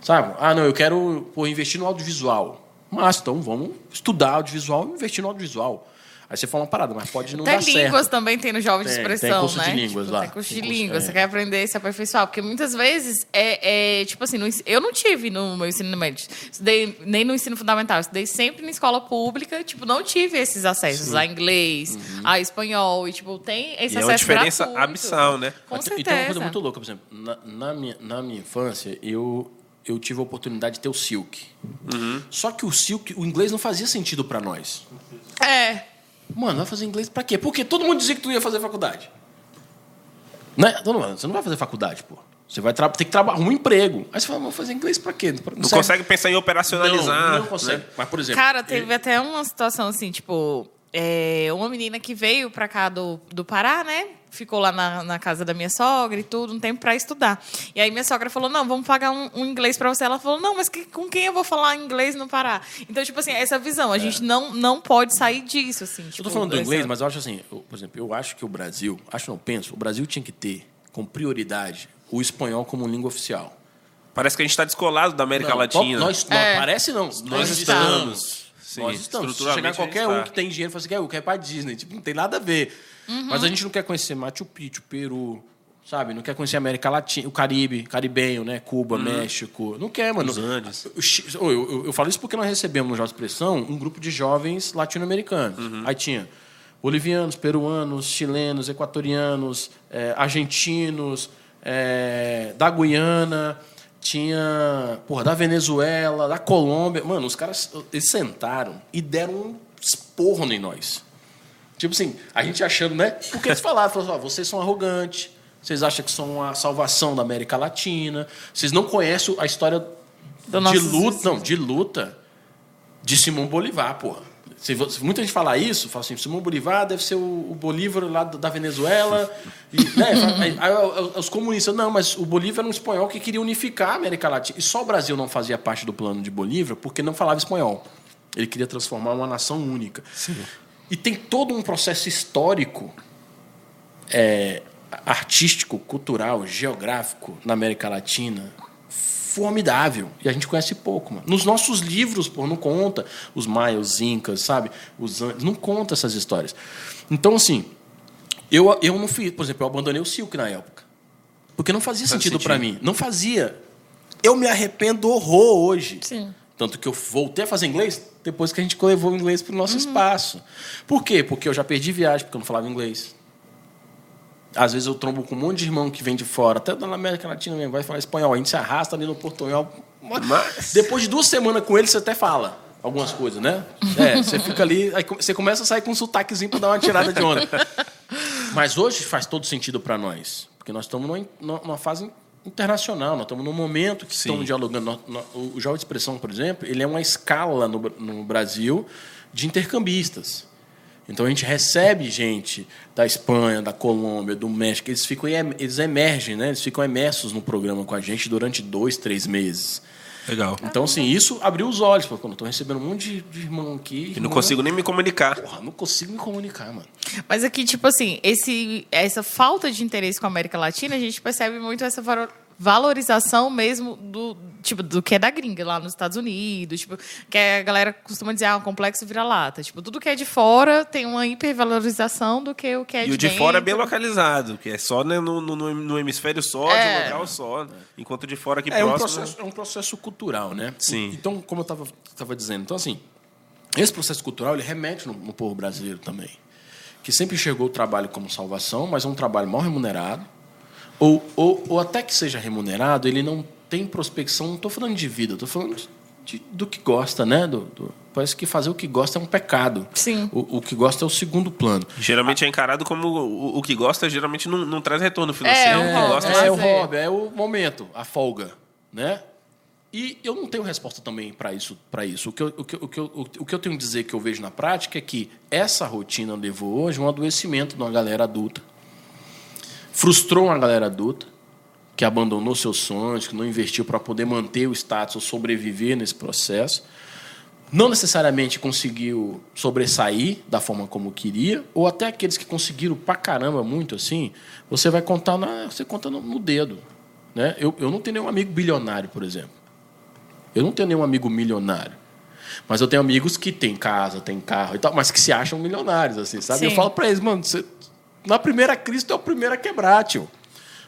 Sabe? Ah, não, eu quero pô, investir no audiovisual. Mas então vamos estudar audiovisual e investir no audiovisual. Aí você fala uma parada, mas pode não Até dar línguas certo. também tem no jovem de Tem, expressão, tem curso né? de línguas Tipo, lá. Tem curso de Tem curso, línguas, é. você quer aprender se aperfeiçoar. Porque muitas vezes é, é, tipo assim, eu não tive no meu ensino médio, estudei nem no ensino fundamental, estudei sempre na escola pública, tipo, não tive esses acessos a inglês, a espanhol, e tipo, tem esse E é acesso uma diferença gratuito. abissal, né? Com Mas certeza. Então, uma coisa muito louca, por exemplo, na, na minha, na minha infância, eu, eu tive a oportunidade de ter o Silk. Uhum. Só que o Silk, o inglês não fazia sentido para nós. É, Mano, vai fazer inglês pra quê? Porque todo mundo dizia que tu ia fazer faculdade. Né? Todo mundo, você não vai fazer faculdade, pô. Você vai ter que trabalhar um emprego. Aí você fala, vou fazer inglês pra quê? Não consegue pensar em operacionalizar. Não, não consegue. né? Mas, por exemplo... Cara, teve até uma situação assim, tipo, é, uma menina que veio pra cá do, do Pará, né? Ficou lá na, na casa da minha sogra e tudo, um tempo pra estudar. E aí minha sogra falou: não, vamos pagar um, um inglês pra você. Ela falou: não, mas que- com quem eu vou falar inglês no Pará? Então, tipo assim, essa visão, a gente não, não pode sair disso, assim. Eu Tipo, tô falando do inglês, mas eu acho assim, eu, por exemplo, eu acho que o Brasil, acho não, penso, o Brasil tinha que ter, com prioridade, o espanhol como língua oficial. Parece que a gente está descolado da América Não, Latina. Nós, É. não, parece não. Nós, estamos. Sim, nós estamos. Se chegar qualquer um tá. que tem dinheiro e fala assim, "Quer, eu quero ir pra Disney. Tipo, não tem nada a ver. Uhum. Mas a gente não quer conhecer Machu Picchu, Peru, sabe? Não quer conhecer a América Latina, o Caribe, caribenho, né? Cuba, México. Não quer, mano. Os Andes. Chi- Eu, eu- eu falo isso porque nós recebemos no Jovem Expressão um grupo de jovens latino-americanos. Aí tinha bolivianos, peruanos, chilenos, equatorianos, eh, argentinos, eh, da Guiana, tinha, porra, da Venezuela, da Colômbia. Mano, os caras, eles sentaram e deram um esporro em nós. Tipo assim, a gente achando, né? Porque eles falaram, falaram assim, ó, vocês são arrogantes, vocês acham que são a salvação da América Latina, vocês não conhecem a história de luta, não, de luta de Simão Bolivar, porra. Se, se muita gente fala isso, fala assim, Simão Bolivar deve ser o, o Bolívar lá da Venezuela. E, né, <laughs> aí, aí, os comunistas, não, mas o Bolívar era um espanhol que queria unificar a América Latina. E só o Brasil não fazia parte do plano de Bolívar porque não falava espanhol. Ele queria transformar uma nação única. E tem todo um processo histórico, é, artístico, cultural, geográfico na América Latina formidável. E a gente conhece pouco, mano. Nos nossos livros, pô, não conta os maias, os incas, sabe? Os Andes, não conta essas histórias. Então, assim, eu, eu não fiz, por exemplo, eu abandonei o Silk na época. Porque não fazia Faz sentido para sentido. mim. Não fazia. Eu me arrependo horror hoje. Sim. Tanto que eu voltei a fazer inglês depois que a gente levou o inglês para o nosso espaço. Por quê? Porque eu já perdi viagem, porque eu não falava inglês. Às vezes eu trombo com um monte de irmão que vem de fora, até da América Latina mesmo, vai falar espanhol. A gente se arrasta ali no portunhol. Mas- Depois de duas semanas com ele, você até fala algumas coisas, né? É, você fica ali, aí você começa a sair com um sotaquezinho para dar uma tirada de onda. Mas hoje faz todo sentido para nós, porque nós estamos numa, numa fase internacional, nós estamos num momento que Sim. estamos dialogando. O Jovem de Expressão, por exemplo, ele é uma escala no, no Brasil de intercambistas. Então a gente recebe gente da Espanha, da Colômbia, do México, eles ficam eles emergem, né? Eles ficam imersos no programa com a gente durante dois, três meses. Legal. Então, assim, isso abriu os olhos. Pô, quando eu tô recebendo um monte de, de irmão aqui. E não consigo nem me comunicar. Porra, não consigo me comunicar, mano. Mas aqui, tipo assim, esse, essa falta de interesse com a América Latina, a gente percebe muito essa valorização mesmo do tipo do que é da gringa lá nos Estados Unidos, tipo, que a galera costuma dizer, ah, um complexo vira-lata. Tipo, tudo que é de fora tem uma hipervalorização do que o que é E de o de fora é bem dentro. localizado, que é só né, no, no, no hemisfério só, É. de um local só. Enquanto de fora aqui É um, próximo. processo, é um processo cultural, né? Sim. Então, como eu estava tava dizendo, então assim, esse processo cultural ele remete no, no povo brasileiro também, que sempre enxergou o trabalho como salvação, mas é um trabalho mal remunerado, ou, ou, ou até que seja remunerado, ele não tem prospecção. Não estou falando de vida, estou falando de- de- do que gosta, né? Do, do- parece que fazer o que gosta é um pecado. Sim. O, o que gosta é o segundo plano. Geralmente é encarado como o, o que gosta, geralmente não, não traz retorno financeiro. É, o hobby, gosta É, é. o hobby, é o momento, a folga, né? E eu não tenho resposta também para isso. Pra isso. O, que eu, o, que, o, que eu, o que eu tenho que dizer que eu vejo na prática é que essa rotina levou hoje a um adoecimento de uma galera adulta. Frustrou uma galera adulta que abandonou seus sonhos, que não investiu para poder manter o status ou sobreviver nesse processo. Não necessariamente conseguiu sobressair da forma como queria, ou até aqueles que conseguiram pra caramba muito assim, você vai contar na, você conta no, no dedo. Né? Eu, eu não tenho nenhum amigo bilionário, por exemplo. Eu não tenho nenhum amigo milionário. Mas eu tenho amigos que têm casa, têm carro e tal, mas que se acham milionários, assim, sabe? Sim. Eu falo para eles, mano, você, na primeira crise, tu é o primeiro a quebrar, tio.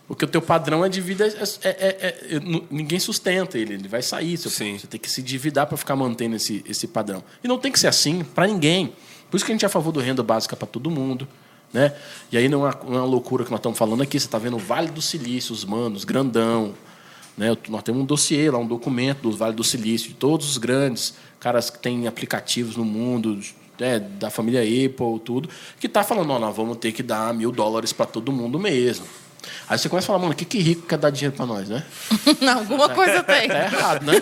Porque o teu padrão é de vida. É, é- é- é- ninguém sustenta ele, ele vai sair. Você, Sim. você tem que se endividar para ficar mantendo esse, esse padrão. E não tem que ser assim para ninguém. Por isso que a gente é a favor do renda básica para todo mundo. Né? E aí não é, uma, é uma loucura que nós estamos falando aqui. Você está vendo o Vale do Silício, os manos, grandão. Né? Nós temos um dossiê lá, um documento do Vale do Silício, de todos os grandes caras que têm aplicativos no mundo, né, da família Apple, tudo, que está falando, ó, nós vamos ter que dar mil dólares para todo mundo mesmo. Aí você começa a falar, mano, o que, que rico quer dar dinheiro para nós, né? <laughs> Alguma coisa tem. Tá errado, né?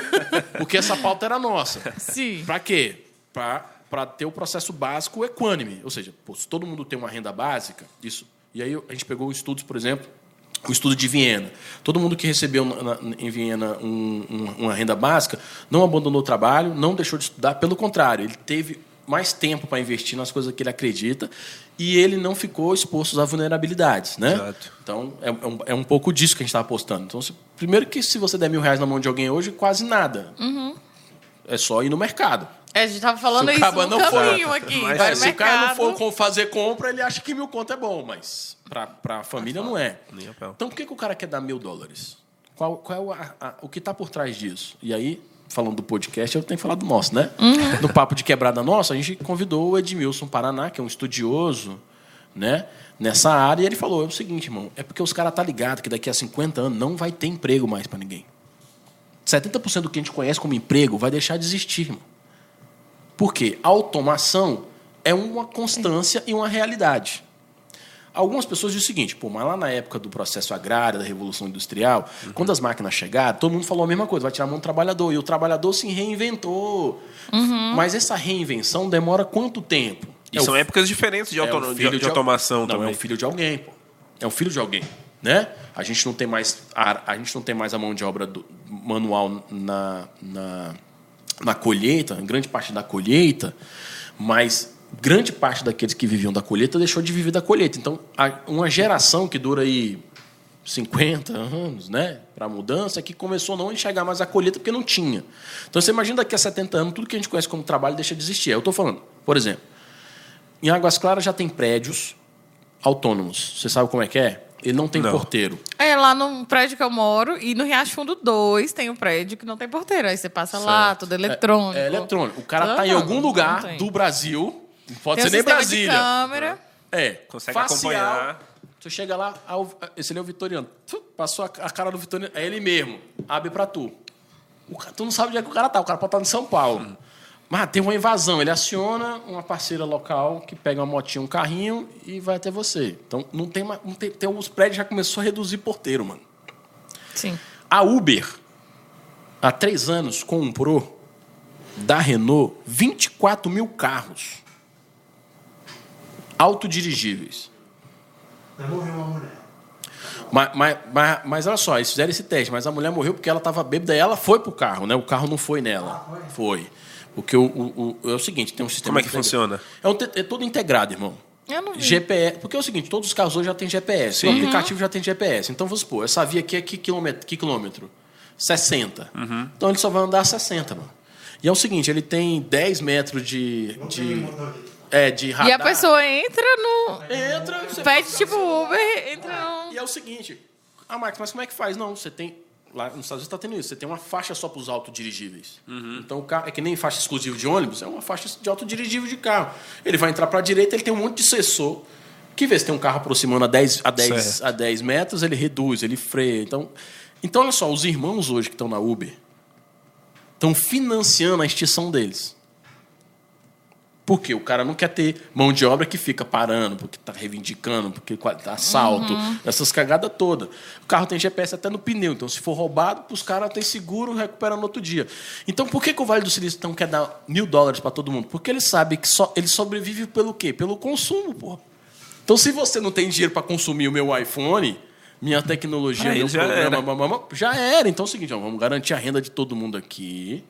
Porque essa pauta era nossa. Sim. Para quê? Para ter o processo básico equânime. Ou seja, pô, se todo mundo tem uma renda básica, isso. E aí a gente pegou estudos, por exemplo, o estudo de Viena. Todo mundo que recebeu na- na- em Viena um- um- uma renda básica não abandonou o trabalho, não deixou de estudar, pelo contrário, ele teve mais tempo para investir nas coisas que ele acredita e ele não ficou exposto a vulnerabilidades, né? Exato. Então é, é um, é um pouco disso que a gente está apostando. Então, se- primeiro que se você der mil reais na mão de alguém hoje, quase nada. É só ir no mercado. É, a gente tava falando isso no não for- aqui. Mas- É, se o cara não for com- fazer compra, ele acha que mil conto é bom, mas para a família não é. Então por que, que o cara quer dar mil dólares? Qual, qual é o, a- a- o que está por trás disso? E aí, falando do podcast, eu tenho que falar do nosso, né? Uhum. No Papo de Quebrada Nossa, a gente convidou o Edmilson Paraná, que é um estudioso né, nessa área, e ele falou: é o seguinte, irmão, é porque os caras tá ligado que daqui a 50 anos não vai ter emprego mais para ninguém. 70% do que a gente conhece como emprego vai deixar de existir, irmão. Por quê? A automação é uma constância e uma realidade. Algumas pessoas dizem o seguinte, pô, mas lá na época do processo agrário, da Revolução Industrial, quando as máquinas chegaram, todo mundo falou a mesma coisa, vai tirar a mão do trabalhador. E o trabalhador se reinventou. Mas essa reinvenção demora quanto tempo? E É o são épocas diferentes de, é o de, filho de al- automação não, também. é um filho de alguém, pô. É um filho de alguém, né? A gente não tem mais a, a gente não tem mais a mão de obra do- manual na, na, na colheita, em grande parte da colheita, mas grande parte daqueles que viviam da colheita deixou de viver da colheita. Então, uma geração que dura aí 50 anos, né, para a mudança, que começou a não enxergar mais a colheita porque não tinha. Então, você imagina daqui a 70 anos, tudo que a gente conhece como trabalho deixa de existir. Eu estou falando, por exemplo, em Águas Claras já tem prédios autônomos. Você sabe como é que é? Ele não tem Não. porteiro. É, lá no prédio que eu moro, e no Riacho Fundo 2 tem um prédio que não tem porteiro. Aí você passa lá, Certo. tudo eletrônico. É, é eletrônico. O cara está em algum não lugar do Brasil, pode Tem ser um nem Brasília. de câmera. É. Consegue facial. acompanhar. Tu chega lá, ah, esse ali é o Vitoriano. Tu, passou a, a cara do Vitoriano, é ele mesmo. Abre pra tu. O ca- tu não sabe onde é que o cara tá. O cara pode estar em São Paulo. Mas tem uma invasão. Ele aciona uma parceira local que pega uma motinha, um carrinho e vai até você. Então, não tem mais. Não tem, tem, os prédios já começou a reduzir porteiro, mano. Sim. A Uber, há três anos, comprou da Renault 24 mil carros autodirigíveis. Vai morrer uma mulher. Mas, mas, mas, mas olha só, eles fizeram esse teste, mas a mulher morreu porque ela estava bêbada e ela foi pro carro, né? O carro não foi nela. foi. Porque o, o- o- é o seguinte, tem um sistema. Como é que funciona? É, um é todo integrado, irmão. Eu não vi. GPS. Porque é o seguinte, todos os carros hoje já têm GPS. O aplicativo já tem GPS. Então, vamos supor, essa via aqui é que quilômetro? Que quilômetro? 60. Então ele só vai andar a 60, mano. E é o seguinte, ele tem 10 metros de. Não de tem motorista. É, de radar. E a pessoa entra no. Entra, você Pede tipo Uber, entra no. E é o seguinte, ah, Marcos, mas como é que faz? Não, você tem. Lá nos Estados Unidos está tendo isso. Você tem uma faixa só para os autodirigíveis. Então, o carro, é que nem faixa exclusiva de ônibus, é uma faixa de autodirigível de carro. Ele vai entrar para a direita, ele tem um monte de sensor. Que vê se tem um carro aproximando a 10, a 10, Certo. a 10 metros, ele reduz, ele freia. Então, então, olha só, os irmãos hoje que estão na Uber estão financiando a extinção deles. Por quê? O cara não quer ter mão de obra que fica parando, porque está reivindicando, porque tá assalto, essas cagadas todas. O carro tem GPS até no pneu, então se for roubado, os caras têm seguro, recupera no outro dia. Então por que, que o Vale do Silício então, quer dar mil dólares para todo mundo? Porque ele sabe que só, ele sobrevive pelo quê? Pelo consumo, pô. Então se você não tem dinheiro para consumir o meu iPhone, minha tecnologia, meu já programa, era. já era. Então é o seguinte, ó, vamos garantir a renda de todo mundo aqui.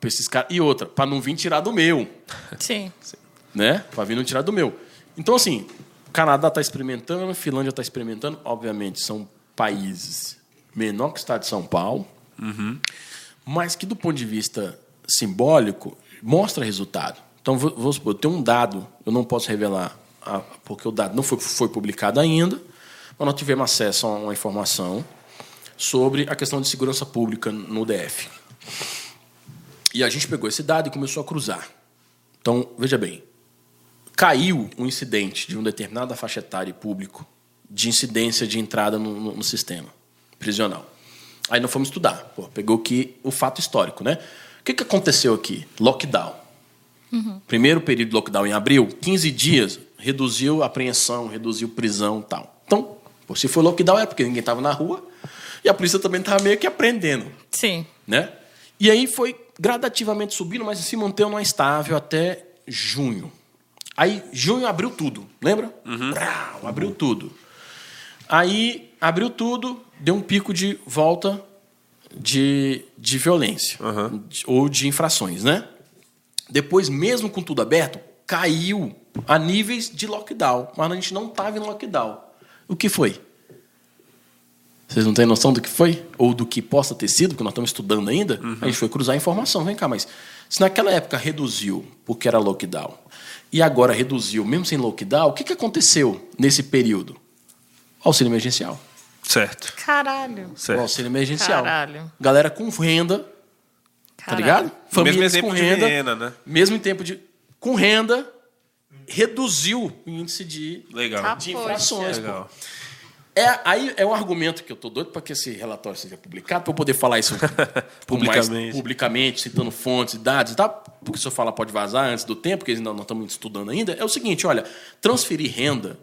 Pra esses caras. E outra, para não vir tirar do meu Sim. né? Para vir não tirar do meu. Então, assim, o Canadá está experimentando, a Finlândia está experimentando. Obviamente, são países menor que o estado de São Paulo, mas que, do ponto de vista simbólico, mostra resultado. Então, vou- vamos supor, eu tenho um dado, eu não posso revelar, a- porque o dado não foi, foi publicado ainda, mas nós tivemos acesso a uma informação sobre a questão de segurança pública no DF. E a gente pegou esse dado e começou a cruzar. Então, veja bem, caiu um incidente de um determinada faixa etária e público de incidência de entrada no, no- no sistema prisional. Aí nós fomos estudar. Pô, pegou aqui o fato histórico, né? O que, que aconteceu aqui? Lockdown. Primeiro período de lockdown em abril, 15 dias, reduziu a apreensão, reduziu prisão e tal. Então, pô, se foi lockdown é porque ninguém estava na rua e a polícia também estava meio que aprendendo Sim. né? E aí foi gradativamente subindo, mas se manteve numa estável até junho. Aí, junho abriu tudo, lembra? Brau, abriu tudo. Aí, abriu tudo, deu um pico de volta de, de violência de- ou de infrações, né? Depois, mesmo com tudo aberto, caiu a níveis de lockdown, mas a gente não estava em lockdown. O que foi? Vocês não têm noção do que foi? Ou do que possa ter sido, porque nós estamos estudando ainda? A gente foi cruzar a informação. Vem cá, mas se naquela época reduziu porque era lockdown, e agora reduziu mesmo sem lockdown, o que, que aconteceu nesse período? Auxílio emergencial. Certo. Caralho. O certo. auxílio emergencial. Caralho. Galera com renda, tá Caralho. ligado? Famílias exemplo com de renda. Viena, né? Mesmo em tempo de. Com renda, reduziu o índice de, Legal. Tá. de infrações. pô. É, aí é um argumento que eu tô doido para que esse relatório seja publicado, para eu poder falar isso <laughs> por mais Publicamente. publicamente, citando fontes, dados e tal, porque se eu falar pode vazar antes do tempo, porque ainda não estamos estudando ainda. É o seguinte, olha, transferir renda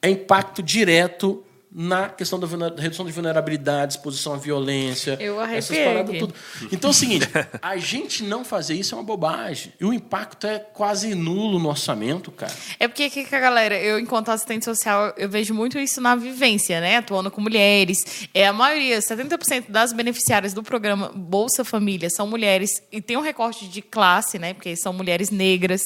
é impacto direto na questão da redução de vulnerabilidade, exposição à violência, Eu essas paradas tudo. Então é o seguinte, a gente não fazer isso é uma bobagem. E o impacto é quase nulo no orçamento, cara. É porque aqui que a galera, eu enquanto assistente social, eu vejo muito isso na vivência, né? Atuando com mulheres. É a maioria, 70% das beneficiárias do programa Bolsa Família são mulheres e tem um recorte de classe, né? Porque são mulheres negras.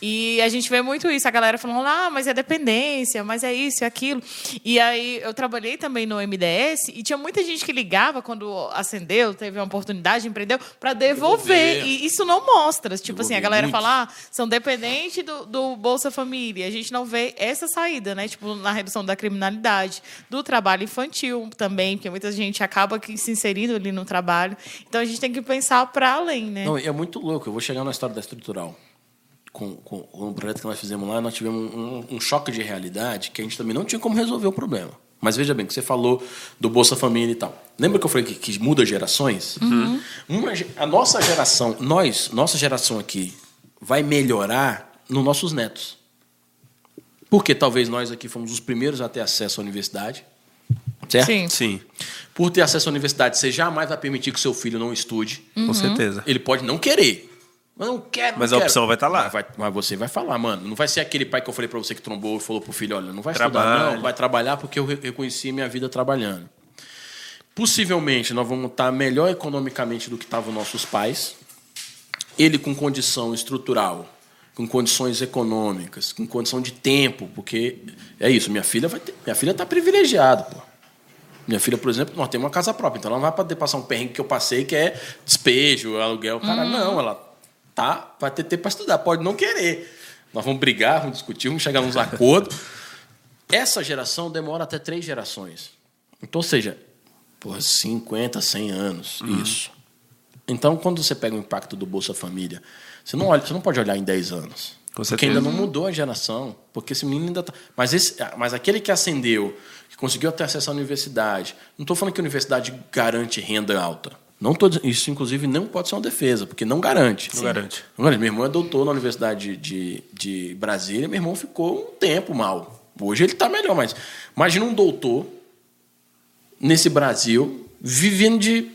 E a gente vê muito isso, a galera falando: "Ah, mas é dependência, mas é isso, é aquilo". E aí eu trabalhei também no MDS e tinha muita gente que ligava quando acendeu, teve uma oportunidade, empreendeu para devolver. Devolver. E isso não mostra, tipo assim, a Devolver galera muito. fala ah, são dependentes do, do Bolsa Família. A gente não vê essa saída, né? Tipo, na redução da criminalidade, do trabalho infantil também, porque muita gente acaba se inserindo ali no trabalho. Então a gente tem que pensar para além, né? Não, e é muito louco. Eu vou chegar na história da estrutural. Com, com, com o projeto que nós fizemos lá, nós tivemos um, um choque de realidade que a gente também não tinha como resolver o problema. Mas veja bem, que você falou do Bolsa Família e tal. Lembra que eu falei que, que muda gerações? Uma ge- a nossa geração, nós, nossa geração aqui, vai melhorar nos nossos netos. Porque talvez nós aqui fomos os primeiros a ter acesso à universidade. Certo? Sim. Sim, Por ter acesso à universidade, você jamais vai permitir que seu filho não estude. com certeza. Ele pode não querer. Mas não quero, Mas não a quero. opção vai estar lá. Mas, vai- mas você vai falar, mano. Não vai ser aquele pai que eu falei pra você que trombou e falou pro filho, olha, não vai estudar Trabalhe. não, vai trabalhar porque eu re- reconheci minha vida trabalhando. Possivelmente nós vamos estar melhor economicamente do que estavam nossos pais. Ele com condição estrutural, com condições econômicas, com condição de tempo, porque é isso, minha filha vai ter, minha filha tá privilegiada, pô. Minha filha, por exemplo, nós temos uma casa própria, então ela não vai poder passar um perrengue que eu passei, que é despejo, aluguel. Cara, não, ela tá, vai ter tempo para estudar, pode não querer. Nós vamos brigar, vamos discutir, vamos chegar nos acordos. Essa geração demora até três gerações. Então, ou seja, por 50, 100 anos, isso. Então, quando você pega o impacto do Bolsa Família, você não, olha, você não pode olhar em 10 anos. Com porque ainda não mudou a geração. Porque esse menino ainda tá. Mas, esse, mas aquele que ascendeu, que conseguiu ter acesso à universidade. Não estou falando que a universidade garante renda alta. Não tô, isso, inclusive, não pode ser uma defesa, porque não garante. Não garante. Não garante. Meu irmão é doutor na Universidade de, de Brasília, meu irmão ficou um tempo mal. Hoje ele está melhor, mas imagina um doutor nesse Brasil vivendo de,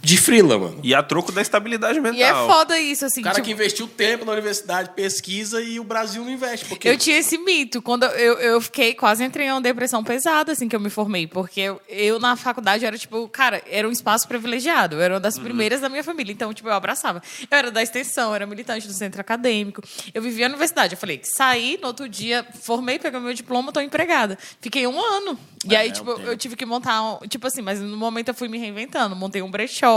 de frila, mano. E a troco da estabilidade mental. E é foda isso, assim. O cara tipo, que investiu tempo na universidade, pesquisa e o Brasil não investe. Porque Eu tinha esse mito. Quando eu, eu fiquei, quase entrei em uma depressão pesada, assim, que eu me formei. Porque eu, eu, na faculdade, era, tipo, cara, era um espaço privilegiado. Eu era uma das Uhum. primeiras da minha família. Então, tipo, eu abraçava. Eu era da extensão, era militante do centro acadêmico. Eu vivia na universidade. Eu falei, saí, no outro dia, formei, peguei meu diploma, tô empregada. Fiquei um ano. E É, aí, é tipo, eu tive que montar, um, tipo assim, mas no momento eu fui me reinventando. Montei um brechó,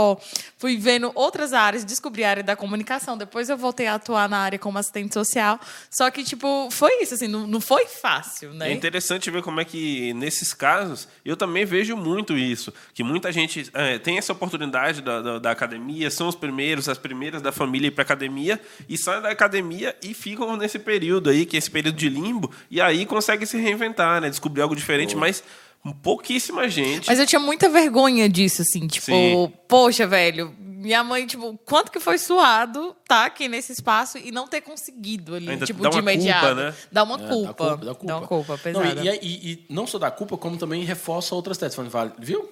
fui vendo outras áreas, descobri a área da comunicação. Depois eu voltei a atuar na área como assistente social. Só que, tipo, foi isso, assim, não, não foi fácil, né? É interessante ver como é que, nesses casos, eu também vejo muito isso. Que muita gente é, tem essa oportunidade da, da, da academia, são os primeiros, as primeiras da família ir para academia, e saem da academia e ficam nesse período aí, que é esse período de limbo, e aí conseguem se reinventar, né? Descobrir algo diferente, mas pouquíssima gente. Mas eu tinha muita vergonha disso, assim, tipo, Sim. poxa, velho, minha mãe, tipo, quanto que foi suado tá aqui nesse espaço e não ter conseguido ali, Ainda tipo, dá de uma culpa, imediato. né? Dá uma É, culpa. Dá culpa, dá culpa. Dá uma culpa Não, pesada. e, e- e- e não só dá culpa, como também reforça outras teses. Falando, vale, viu?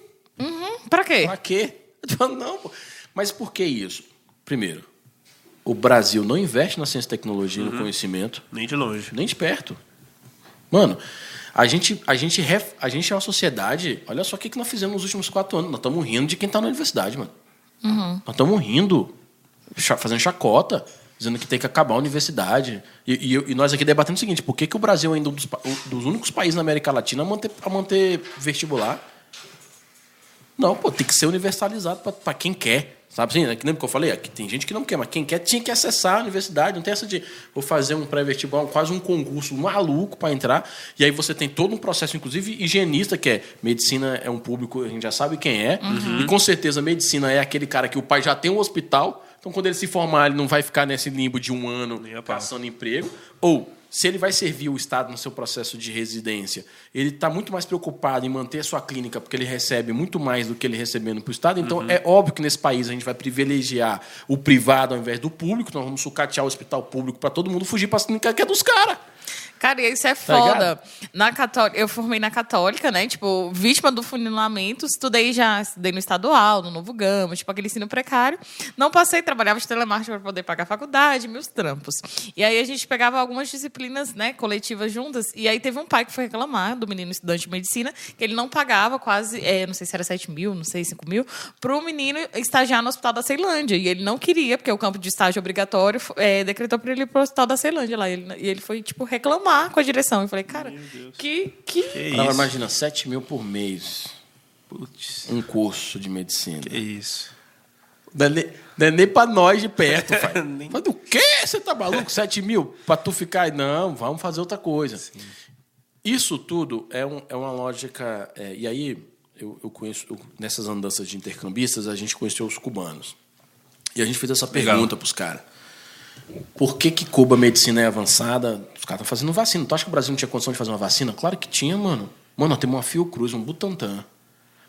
Pra quê? Pra quê? Eu tô falando, não, pô. Mas por que isso? Primeiro, o Brasil não investe na ciência e tecnologia e Uhum. no conhecimento, Nem de longe. nem de perto. Mano, a gente, a gente, ref- a gente é uma sociedade. Olha só o que, que nós fizemos nos últimos quatro anos. Nós estamos rindo de quem está na universidade, mano. Nós estamos rindo, fazendo chacota, dizendo que tem que acabar a universidade. E, e e nós aqui debatendo o seguinte: por que, que o Brasil é um dos, um dos únicos países na América Latina a manter, a manter vestibular? Não, pô, tem que ser universalizado para quem quer. Sabe assim, né? que nem que eu falei, aqui tem gente que não quer, mas quem quer tinha que acessar a universidade. Não tem essa de vou fazer um pré-vestibular, quase um concurso maluco para entrar. E aí você tem todo um processo, inclusive higienista, que é medicina é um público, a gente já sabe quem é. E com certeza medicina é aquele cara que o pai já tem um hospital. Então quando ele se formar, ele não vai ficar nesse limbo de um ano caçando emprego. Ou se ele vai servir o Estado no seu processo de residência, ele está muito mais preocupado em manter a sua clínica, porque ele recebe muito mais do que ele recebendo para o Estado. Então, Uhum. é óbvio que nesse país a gente vai privilegiar o privado ao invés do público. Nós vamos sucatear o hospital público para todo mundo fugir para a clínica que é dos caras. Cara, e isso é Tá foda. na católica, eu formei na católica, né? Tipo, vítima do funilamento, estudei já, estudei no estadual, no Novo Gama, tipo aquele ensino precário. Não passei, trabalhava de telemarketing para poder pagar a faculdade, meus trampos. E aí a gente pegava algumas disciplinas, né, coletivas juntas, e aí teve um pai que foi reclamar do menino estudante de medicina, que ele não pagava quase, é, não sei se era 7 mil, não sei, 5 mil, para o menino estagiar no Hospital da Ceilândia. E ele não queria, porque o campo de estágio obrigatório é, decretou para ele ir para o Hospital da Ceilândia lá. E ele, e ele foi, tipo, reclamar com a direção. Eu falei, cara, que, que, Que Agora, imagina, 7 mil por mês, Putz, um curso de medicina. que isso. Não é nem, não é nem pra nós de perto. <laughs> Nem- Mas do quê? Você tá maluco? 7 mil? Pra tu ficar aí? Não, vamos fazer outra coisa. Isso tudo é, um- é uma lógica. é, e aí, eu, eu conheço, eu- nessas andanças de intercambistas, a gente conheceu os cubanos. E a gente fez essa Legal. pergunta pros caras. Por que, que Cuba medicina é avançada? Os caras estão fazendo vacina. Tu acha que o Brasil não tinha condição de fazer uma vacina? Claro que tinha, mano. Mano, nós temos uma Fiocruz, um Butantan.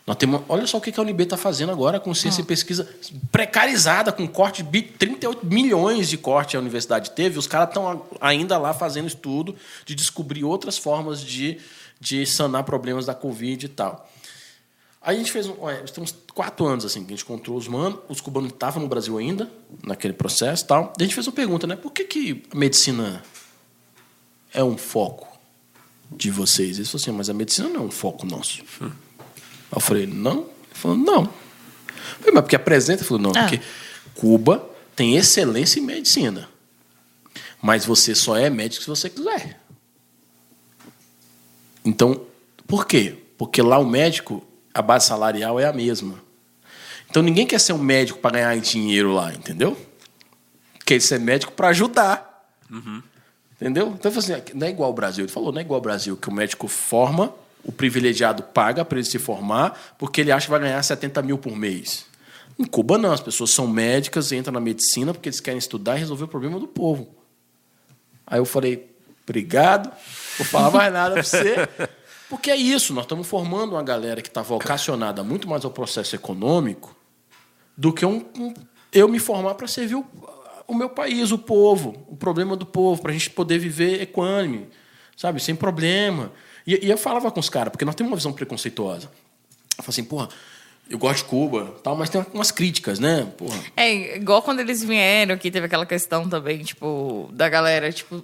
Nós temos, olha só o que a UNB está fazendo agora com ciência e pesquisa precarizada, com corte de bi- 38 milhões de corte a universidade teve. Os caras estão ainda lá fazendo estudo de descobrir outras formas de, de sanar problemas da Covid e tal. Aí a gente fez, um, olha, nós temos quatro anos assim, que a gente encontrou os manos, os cubanos estavam no Brasil ainda, naquele processo e tal. A gente fez uma pergunta, né? Por que, que a medicina é um foco de vocês? Eles falaram assim, mas a medicina não é um foco nosso. Aí eu falei, não? Ele falou, não. Eu falei, mas porque apresenta? Ele falou, não, Ah. porque Cuba tem excelência em medicina. Mas você só é médico se você quiser. Então, por quê? Porque lá o médico, a base salarial é a mesma. Então ninguém quer ser um médico para ganhar dinheiro lá, entendeu? Quer ser médico para ajudar. Entendeu? Então, assim, não é igual ao Brasil. Ele falou, não é igual ao Brasil, que o médico forma, o privilegiado paga para ele se formar, porque ele acha que vai ganhar 70 mil por mês. Em Cuba, não. As pessoas são médicas, entram na medicina porque eles querem estudar e resolver o problema do povo. Aí eu falei, obrigado, vou falar mais nada para você. <laughs> Porque é isso, nós estamos formando uma galera que está vocacionada muito mais ao processo econômico do que um, um- eu me formar para servir o, o meu país, o povo, o problema do povo, para a gente poder viver equânime, sabe, sem problema. E, e eu falava com os caras, porque nós temos uma visão preconceituosa. Eu falei assim, porra, eu gosto de Cuba, tal, mas tem umas críticas, né? Porra, É, igual quando eles vieram, que teve aquela questão também, tipo, da galera, tipo,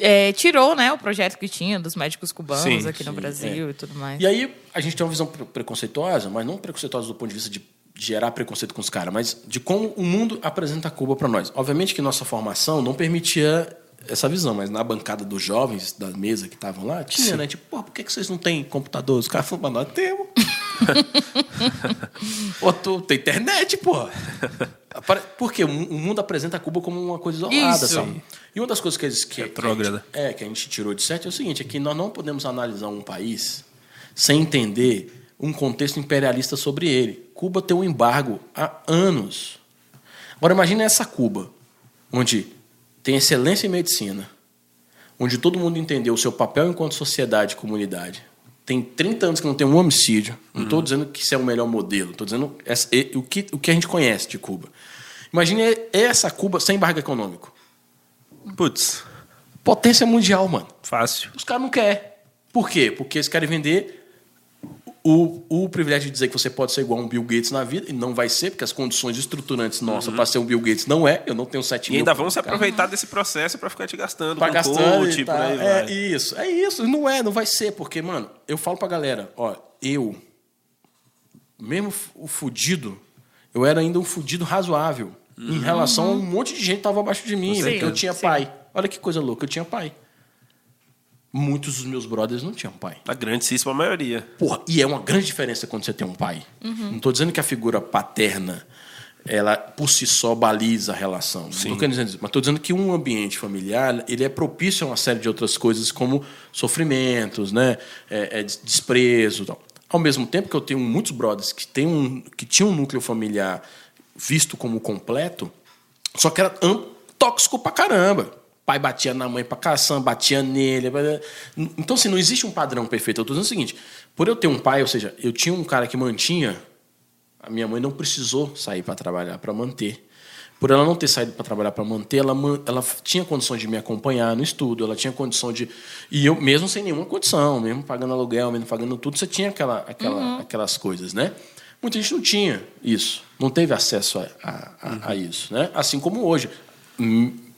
é, tirou, né, o projeto que tinha dos médicos cubanos Sim, aqui no sim, Brasil e tudo mais. E aí a gente tem uma visão pre- preconceituosa, mas não preconceituosa do ponto de vista de gerar preconceito com os caras, mas de como o mundo apresenta Cuba para nós. Obviamente que nossa formação não permitia essa visão, mas na bancada dos jovens da mesa que estavam lá, tinha, né? Tipo, por que que vocês não têm computador? Os caras falaram, mas nós temos. Pô, tu tem internet, pô. Porque o mu- o mundo apresenta Cuba como uma coisa isolada, Isso. sabe? E uma das coisas que, eles, que, que a gente, é, que a gente tirou de certo é o seguinte, é que nós não podemos analisar um país sem entender um contexto imperialista sobre ele. Cuba tem um embargo há anos. Agora imagine essa Cuba, onde tem excelência em medicina, onde todo mundo entendeu o seu papel enquanto sociedade e comunidade. Tem 30 anos que não tem um homicídio. Não estou dizendo que isso é o melhor modelo. Estou dizendo essa- o que, o que a gente conhece de Cuba. Imagine essa Cuba sem embargo econômico. Putz, Potência mundial, mano. fácil. Os caras não querem. Por quê? Porque eles querem vender o, o privilégio de dizer que você pode ser igual a um Bill Gates na vida, e não vai ser, porque as condições estruturantes nossas para ser um Bill Gates não é. Eu não tenho 7 E mil. ainda vão se aproveitar desse processo para ficar te gastando Pra com gastando coach, e aí É vai. isso, é isso. Não é, não vai ser, porque, mano, eu falo pra galera, ó, eu, mesmo o fudido, eu era ainda um fudido razoável em relação a um monte de gente que tava abaixo de mim, Sim, porque eu tinha sim. pai. Olha que coisa louca, eu tinha pai. Muitos dos meus brothers não tinham pai. A grandíssima maioria. Porra, e é uma grande diferença quando você tem um pai. Não estou dizendo que a figura paterna, ela por si só baliza a relação. Não estou dizer isso. Mas estou dizendo que um ambiente familiar, ele é propício a uma série de outras coisas, como sofrimentos, né? É, é des- desprezo e tal. Ao mesmo tempo que eu tenho muitos brothers que, têm um, que tinham um núcleo familiar visto como completo, só que era tóxico pra caramba. Pai batia na mãe pra caçamba, batia nele. Então, assim, não existe um padrão perfeito. Eu tô dizendo o seguinte: por eu ter um pai, ou seja, eu tinha um cara que mantinha, a minha mãe não precisou sair para trabalhar para manter. Por ela não ter saído para trabalhar para manter, ela, ela tinha condições de me acompanhar no estudo, ela tinha condição de. E eu, mesmo sem nenhuma condição, mesmo pagando aluguel, mesmo pagando tudo, você tinha aquela, aquela, aquelas coisas, né? Muita gente não tinha isso, não teve acesso a, a, a- a isso, né? Assim como hoje.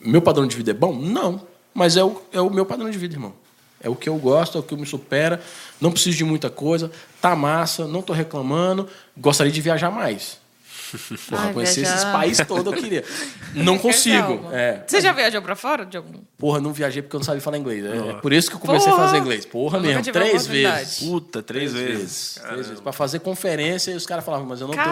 Meu padrão de vida é bom? Não. Mas é o, é o meu padrão de vida, irmão. É o que eu gosto, é o que me supera. Não preciso de muita coisa. Tá massa, não tô reclamando. Gostaria de viajar mais. <laughs> Porra, Ai, conhecer viajar. esses países todos eu queria. <laughs> Não consigo. É. Você já viajou pra fora de algum? Porra, não viajei porque eu não sabia falar inglês. É, é por isso que eu comecei Porra! a fazer inglês. Porra Eu mesmo, três vezes. Puta, três, vezes. Três vezes. Pra fazer conferência e os caras falavam, mas eu não tenho,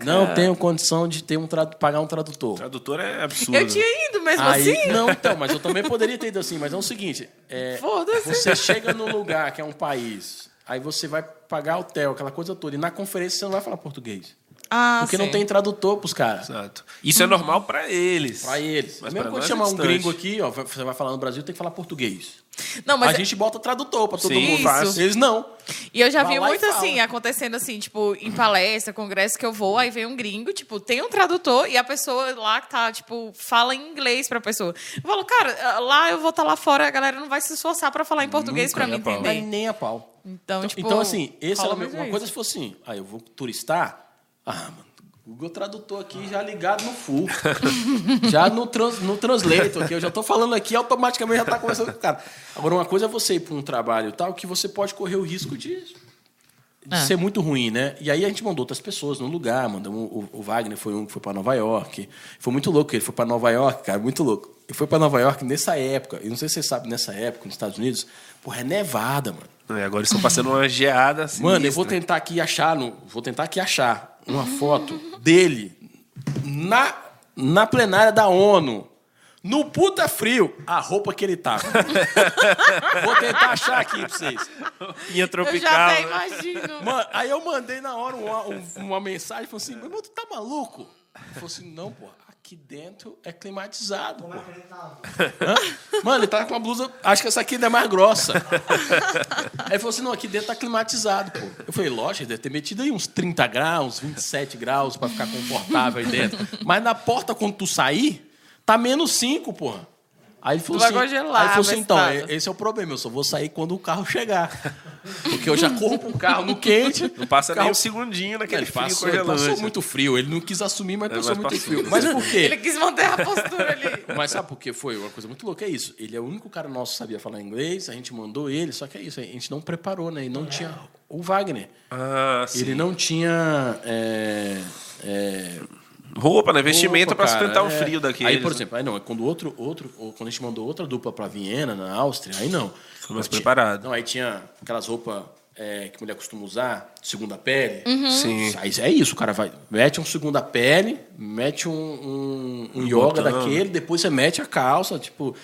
Caraca! não tenho condição de ter um pagar um tradutor. Tradutor é absurdo. Eu tinha ido mesmo Aí, assim? Não, então, mas eu também poderia ter ido assim, mas é o seguinte: é, você chega num lugar que é um país, aí você vai pagar hotel, aquela coisa toda, e na conferência você não vai falar português. Ah, porque não sim. tem tradutor pros caras. Exato. Isso é normal pra eles. Pra eles. Mas Mesmo pra quando chamar é um distante. gringo aqui, ó, você vai falar no Brasil, tem que falar português. Não, mas é a gente bota tradutor pra todo Sim, mundo. faz. Eles não. E eu já Vai vi muito assim, acontecendo assim, tipo, em palestra, congresso que eu vou, aí vem um gringo, tipo, tem um tradutor e a pessoa lá que tá, tipo, fala em inglês pra pessoa. Eu falo, cara, lá eu vou estar lá fora, a galera não vai se esforçar pra falar em português pra Nunca, me nem a pau. entender. Nem a pau. Então, tipo, então, assim, esse muito uma isso. coisa se fosse assim. Aí eu vou turistar. Ah, mano. Google Tradutor aqui já ligado no full. <laughs> já no, trans, no Translator aqui. Eu já tô falando aqui, automaticamente já tá conversando com o cara. Agora, uma coisa é você ir para um trabalho e tal, que você pode correr o risco de, de É. ser muito ruim, né? E aí a gente mandou outras pessoas no lugar. Mandamos, o, o Wagner foi um que foi para Nova York. Foi muito louco. Ele foi para Nova York, cara, muito louco. Ele foi para Nova York nessa época. E não sei se você sabe, nessa época, nos Estados Unidos, porra, é nevada, mano. É, agora estão passando uma geada assim. Mano, eu vou tentar aqui achar, no, vou tentar aqui achar uma foto dele na, na plenária da ONU. No puta frio, a roupa que ele tava. <laughs> vou tentar achar aqui pra vocês. Pinha Eu tropical. já até né? imagino. Mano, aí eu mandei na hora uma, um- uma mensagem, falei assim, meu irmão, tu tá maluco? Ele falou assim, não, pô, aqui aqui dentro é climatizado. Como é que? Hã? Mano, ele tava com uma blusa, acho que essa aqui ainda é mais grossa. Aí ele falou assim: não, aqui dentro tá climatizado, pô. Eu falei, lógico, deve ter metido aí uns 30 graus, 27 graus pra ficar confortável aí dentro. Mas na porta, quando tu sair, tá menos 5, porra. Aí ele falou vai assim, congelar aí ele falou assim, então, vestada. é- esse é o problema, eu só vou sair quando o carro chegar. <laughs> Porque eu já corro com o carro no quente. Não passa carro... nem um segundinho naquele ele frio passou, ele congelante. passou muito frio. Ele não quis assumir, mas É, passou mas muito passou. frio. Mas por quê? Ele quis manter a postura ali. <laughs> Mas sabe por que foi? Uma coisa muito louca é isso. Ele é o único cara nosso que sabia falar inglês, a gente mandou ele, só que é isso, a gente não preparou, né? E não tinha o Wagner. Ah, sim. Ele não tinha. é, é, Roupa, né? Vestimenta cara, sustentar o é. frio daqueles. Aí, por exemplo, aí não, é quando outro, outro, ou quando a gente mandou outra dupla pra Viena, na Áustria, aí não. Foi mais tinha- preparado. Não, aí tinha aquelas roupas é, que mulher costuma usar, segunda pele. Sim. Aí é isso, o cara vai, mete um segunda pele, mete um, um, um yoga botão. daquele, depois você mete a calça, tipo.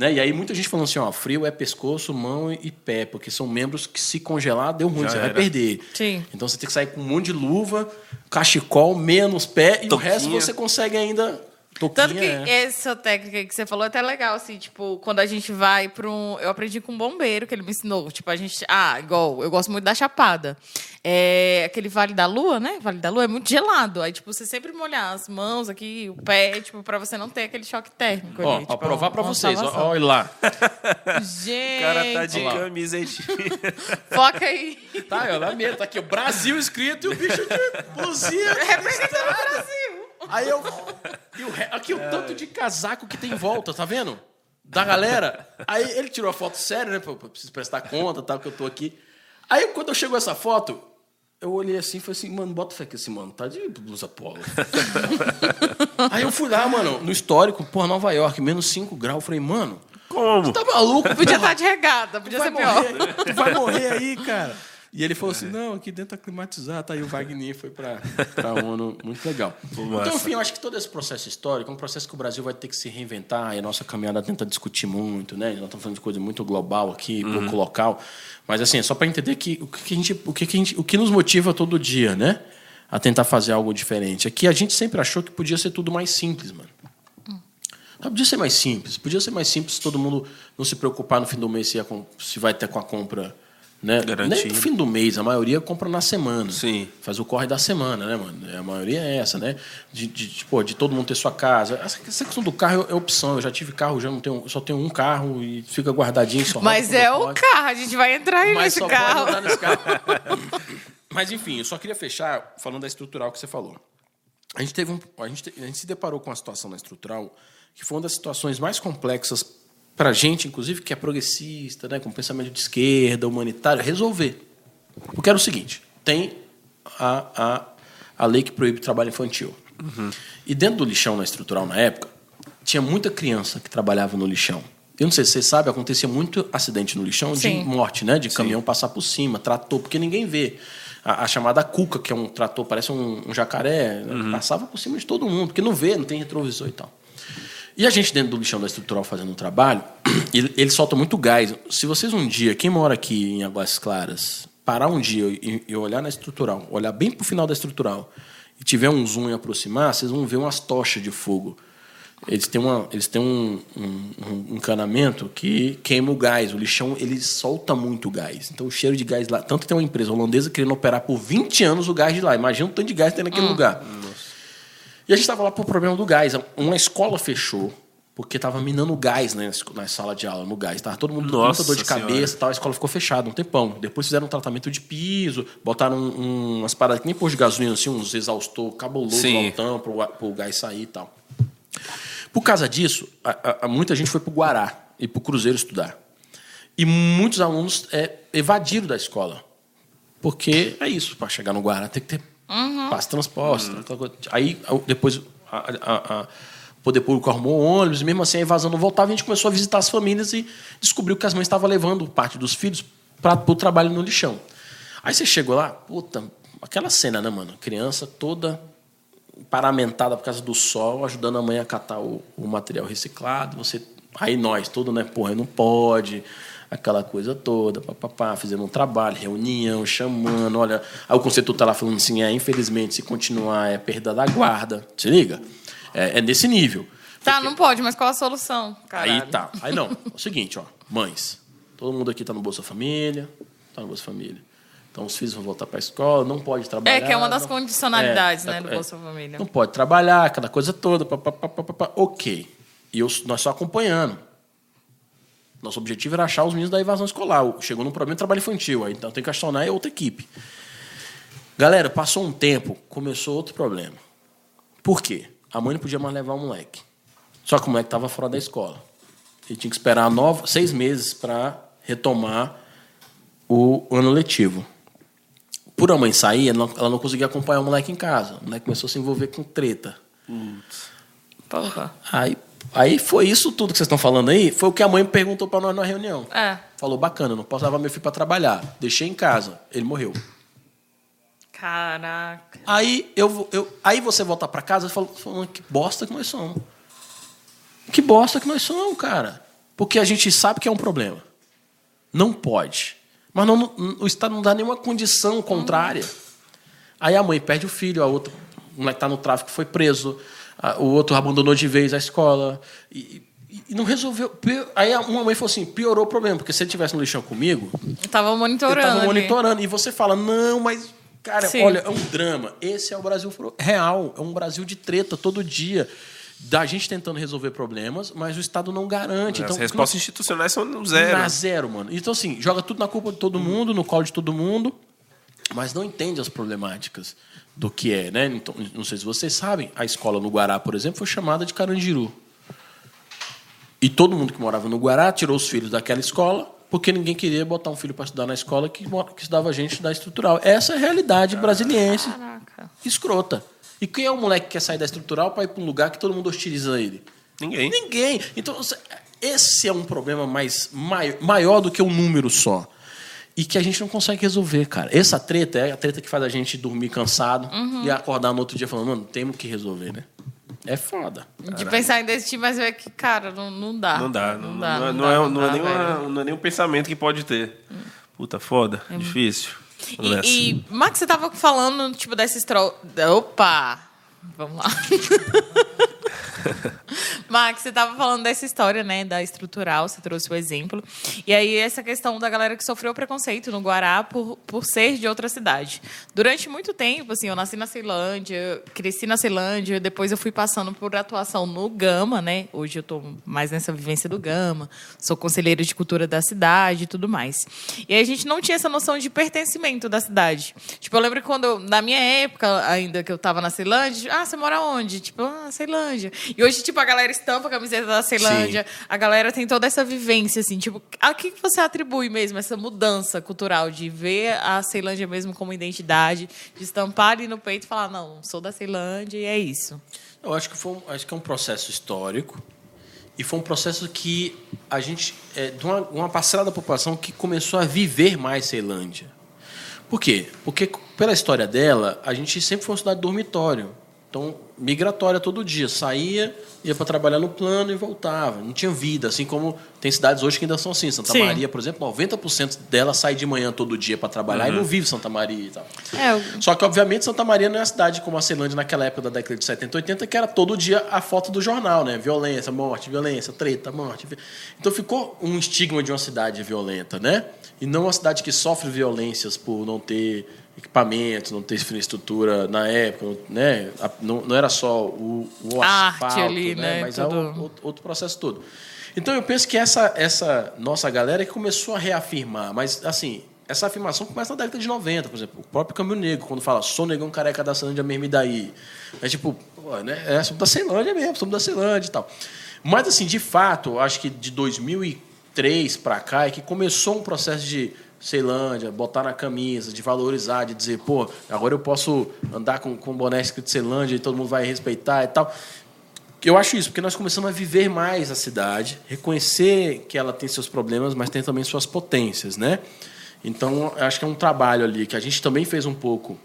Né? E aí muita gente falando assim, ó, frio é pescoço, mão e pé, porque são membros que se congelar, deu ruim, Já você vai era. perder. Sim. Então você tem que sair com um monte de luva, cachecol, menos pé, e o Toquinha. resto você consegue ainda. Toquinha, Tanto que é. essa técnica que você falou é até legal, assim, tipo, quando a gente vai para um. Eu aprendi com um bombeiro que ele me ensinou. Tipo, a gente. Ah, igual, eu gosto muito da Chapada. É, aquele Vale da Lua, né? Vale da Lua é muito gelado. Aí, tipo, você sempre molhar as mãos aqui, o pé, tipo, pra você não ter aquele choque térmico. Ó, ali, pra tipo, provar pra uma vocês, ó, olha lá. Gente, O cara tá de camisa foca aí. Tá, olha lá mesmo, tá aqui o Brasil escrito e o bicho de blusinha. <laughs> Representando o Brasil. Aí eu. e o re- aqui o tanto de casaco que tem em volta, tá vendo? Da galera. Aí ele tirou a foto séria, né? Pô, preciso prestar conta, tal, que eu tô aqui. Aí quando eu chegou essa foto, eu olhei assim e falei assim, mano, bota fé que esse mano tá de blusa polo. <laughs> Aí eu fui lá, mano, no histórico, porra, Nova York, menos 5 graus. Eu falei, mano, Como? tá maluco? Podia estar de regata, podia ser pior. morrer, tu vai morrer aí, cara. E ele falou assim: não, aqui dentro tá climatizado. Tá aí o Wagner foi pra, <laughs> pra ONU. Muito legal. massa. Então, enfim, eu acho que todo esse processo histórico é um processo que o Brasil vai ter que se reinventar. E a nossa caminhada tenta discutir muito, né? Nós estamos falando de coisa muito global aqui, pouco local. Mas, assim, é só para entender que o que, a gente, o, que, que a gente, o que nos motiva todo dia, né? A tentar fazer algo diferente. Aqui a gente sempre achou que podia ser tudo mais simples, mano. Não, podia ser mais simples. Podia ser mais simples se todo mundo não se preocupar no fim do mês se, ia com- se vai ter com a compra. Né? Garantido. Nem no fim do mês, a maioria compra na semana. Sim. Faz o corre da semana, né, mano? A maioria é essa, né? De, de, de, pô, de todo mundo ter sua casa. Essa, essa questão do carro é opção. Eu já tive carro, já não tenho, só tenho um carro e fica guardadinho só. Mas é o pode. carro, a gente vai entrar aí Mas nesse só carro. pode nesse carro. <laughs> Mas enfim, eu só queria fechar falando da estrutural que você falou. A gente teve um, a gente, te- a gente se deparou com uma situação na estrutural que foi uma das situações mais complexas para a gente, inclusive que é progressista, né, com pensamento de esquerda, humanitário, resolver. Porque era o seguinte: tem a, a, a lei que proíbe trabalho infantil. E dentro do lixão na estrutural na época, tinha muita criança que trabalhava no lixão. Eu não sei se você sabe, acontecia muito acidente no lixão Sim. de morte, né? De caminhão passar por cima, trator, porque ninguém vê. A, a chamada cuca, que é um trator, parece um, um jacaré, né? passava por cima de todo mundo, porque não vê, não tem retrovisor e tal. E a gente dentro do lixão da estrutural fazendo um trabalho, <clears throat> ele, ele solta muito gás. Se vocês um dia, quem mora aqui em Águas Claras, parar um dia e, e olhar na estrutural, olhar bem pro final da estrutural, e tiver um zoom e aproximar, vocês vão ver umas tochas de fogo. Eles têm, uma, eles têm um, um- um encanamento que queima o gás. O lixão ele solta muito gás. Então o cheiro de gás lá. Tanto que tem uma empresa holandesa querendo operar por 20 anos o gás de lá. Imagina o tanto de gás que tem naquele lugar. E a gente estava lá por problema do gás. Uma escola fechou porque estava minando gás né, na sala de aula, no gás. Tava todo mundo com muita dor de cabeça Senhora. tal. A escola ficou fechada um tempão. Depois fizeram um tratamento de piso, botaram um- umas paradas que nem pôs de gasolina, assim, uns exaustor cabuloso Sim. altão para o gás sair e tal. Por causa disso, a- a- muita gente foi para o Guará e para o Cruzeiro estudar. E muitos alunos é, evadiram da escola. Porque é isso, para chegar no Guará tem que ter de transporte. aquela coisa. Aí, depois, a, a- a- o poder público arrumou ônibus, mesmo assim a evasão não voltava, a gente começou a visitar as famílias e descobriu que as mães estavam levando parte dos filhos para o trabalho no lixão. Aí você chegou lá, puta, aquela cena, né, mano? Criança toda paramentada por causa do sol, ajudando a mãe a catar o, o material reciclado. Você, aí nós, todo, né? Porra, não pode, aquela coisa toda, papapá, fizemos um trabalho, reunião, chamando, olha. Aí o conceito tá lá falando assim: é, infelizmente, se continuar, é perda da guarda. Se liga? É, é nesse nível. Tá, não pode, mas qual a solução? Caralho. Aí tá. Aí não. <laughs> É o seguinte, ó. Mães, todo mundo aqui tá no Bolsa Família. Tá no Bolsa Família. Então os filhos vão voltar para a escola, não pode trabalhar. É, que é uma das não- condicionalidades, é, né, do é, Bolsa Família. Não pode trabalhar, aquela coisa toda. Pá, pá, pá, pá, pá, pá. Ok. E eu, nós só acompanhando. Nosso objetivo era achar os meninos da evasão escolar. Chegou num problema de trabalho infantil. Aí, então tem que acionar é outra equipe. Galera, passou um tempo, começou outro problema. Por quê? A mãe não podia mais levar o moleque. Só que o moleque estava fora da escola. Ele tinha que esperar nove, seis meses para retomar o ano letivo. Por a mãe sair, ela não, ela não conseguia acompanhar o moleque em casa. O moleque começou a se envolver com treta. Porra. Aí, aí foi isso tudo que vocês estão falando aí. Foi o que a mãe perguntou para nós na reunião. É. Falou, bacana, não posso levar meu filho para trabalhar. Deixei em casa. Ele morreu. Caraca. Aí, eu, eu, aí você volta para casa e fala, que bosta que nós somos. Que bosta que nós somos, cara. Porque a gente sabe que é um problema. Não pode. Mas não- o Estado não dá nenhuma condição contrária. Aí a mãe perde o filho, a outra, o moleque está no tráfico, foi preso, o outro abandonou de vez a escola. E, e- não resolveu. Aí uma mãe falou assim: piorou o problema, porque se ele estivesse no lixão comigo, Eu tava monitorando. eu estava ali. monitorando. E você fala, não, mas, cara, Sim. olha, é um drama. Esse é o Brasil real. É um Brasil de treta todo dia. Da gente tentando resolver problemas, mas o Estado não garante. As então, respostas institucionais são zero. Na zero, mano. Então, assim, joga tudo na culpa de todo mundo, no colo de todo mundo, mas não entende as problemáticas do que é, né? Então, não sei se vocês sabem, a escola no Guará, por exemplo, foi chamada de Carandiru. E todo mundo que morava no Guará tirou os filhos daquela escola, porque ninguém queria botar um filho para estudar na escola que, que estudava gente da estrutural. Essa é a realidade brasiliense Caraca. escrota. E quem é o moleque que quer sair da estrutural para ir para um lugar que todo mundo hostiliza ele? Ninguém. Ninguém. Então, esse é um problema mais mai- maior do que um número só. E que a gente não consegue resolver, cara. Essa treta é a treta que faz a gente dormir cansado e acordar no outro dia falando, mano, temos que resolver, né? É foda. De pensar em desistir, mas é que, cara, não, não dá. Não dá. Não, Não dá. não é, não não dá, é, não é nenhuma- velho. não é nenhum pensamento que pode ter. Puta, foda. Difícil. Vamos nessa. E, e Max, você tava falando, tipo, dessa história. Opa! Vamos lá. <laughs> <laughs> Max, você tava falando dessa história, né, da estrutural, você trouxe o exemplo. E aí, essa questão da galera que sofreu preconceito no Guará por, por ser de outra cidade. Durante muito tempo, assim, eu nasci na Ceilândia, cresci na Ceilândia, depois eu fui passando por atuação no Gama, né? Hoje eu tô mais nessa vivência do Gama, sou conselheira de cultura da cidade e tudo mais. E aí a gente não tinha essa noção de pertencimento da cidade. Tipo, eu lembro quando, na minha época, ainda que eu tava na Ceilândia, ah, você mora onde? Tipo, ah, Ceilândia. E hoje, tipo, a galera estampa a camiseta da Ceilândia, a galera tem toda essa vivência, assim, tipo, a que você atribui mesmo essa mudança cultural de ver a Ceilândia mesmo como identidade, de estampar ali no peito e falar, não, sou da Ceilândia e é isso. Eu acho que, foi, um- acho que é um processo histórico e foi um processo que a gente, é, de uma, uma parcela da população que começou a viver mais Ceilândia. Por quê? Porque, pela história dela, a gente sempre foi uma cidade dormitório. Então, migratória todo dia. Saía, ia para trabalhar no plano e voltava. Não tinha vida, assim como tem cidades hoje que ainda são assim. Santa Sim. Maria, por exemplo, 90% dela sai de manhã todo dia para trabalhar e não vive Santa Maria e tal. É, eu- Só que, obviamente, Santa Maria não é a cidade como a Ceilândia naquela época da década de 70, 80, que era todo dia a foto do jornal, né? Violência, morte, violência, treta, morte. Então ficou um estigma de uma cidade violenta, né? E não uma cidade que sofre violências por não ter equipamentos, não ter infraestrutura na época, né? Não, não era só o, o asfalto, ali, né? Mas é Tudo. outro, outro processo todo. Então eu penso que essa, essa nossa galera que começou a reafirmar, mas assim, essa afirmação começa na década de 90, por exemplo, o próprio Câmbio Negro, quando fala sou negão careca da Ceilândia mesmo e daí. É tipo, pô, né? É, somos da Ceilândia mesmo, somos da Ceilândia e tal. Mas assim, de fato, acho que de 2003 para cá é que começou um processo de Ceilândia, botar na camisa, de valorizar, de dizer, pô, agora eu posso andar com, com boné escrito Ceilândia e todo mundo vai respeitar e tal. Eu acho isso, porque nós começamos a viver mais a cidade, reconhecer que ela tem seus problemas, mas tem também suas potências, né? Então, acho que é um trabalho ali que a gente também fez um pouco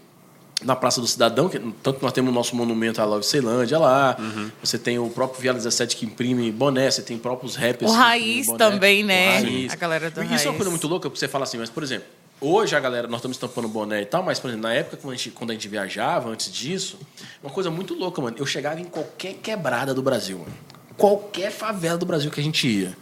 na Praça do Cidadão, que tanto nós temos o nosso monumento à Love Ceilândia lá, você tem o próprio Viala 17 que imprime boné, você tem próprios rappers O Raiz também, né? Raiz. A galera do Isso é uma Raiz. coisa muito louca, porque você fala assim, mas, por exemplo, Hoje a galera, nós estamos estampando boné e tal, mas, por exemplo, na época quando a, gente, quando a gente viajava, antes disso, uma coisa muito louca, mano. Eu chegava em qualquer quebrada do Brasil, mano. Qualquer favela do Brasil que a gente ia.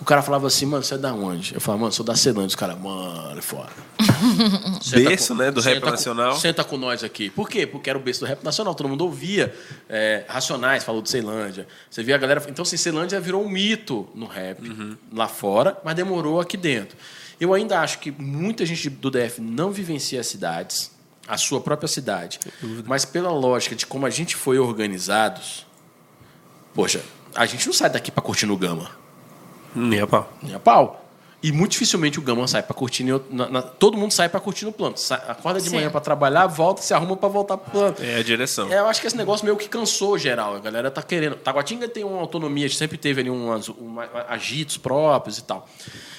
O cara falava assim, mano, você é da onde? Eu falava, mano, sou da Celândia. Os caras, mano, é foda. <laughs> Berço, né, do rap senta nacional. Com, senta com nós aqui. Por quê? Porque era o berço do rap nacional. Todo mundo ouvia. É, Racionais falou de Ceilândia. Você via a galera. Então, assim, Ceilândia virou um mito no rap Uhum. lá fora, mas demorou aqui dentro. Eu ainda acho que muita gente do DF não vivencia as cidades, a sua própria cidade. Mas pela lógica de como a gente foi organizados, poxa, a gente não sai daqui para curtir no Gama. Nem a pau. Nem a pau. E muito dificilmente o Gama sai para curtir. na- na- todo mundo sai para curtir no plano. Sa- acorda de Sim. manhã para trabalhar, volta, se arruma para voltar pro plano. É a direção. É, eu acho que esse negócio meio que cansou geral. A galera tá querendo. Taguatinga tem uma autonomia, sempre teve ali umas, uma, agitos próprios e tal.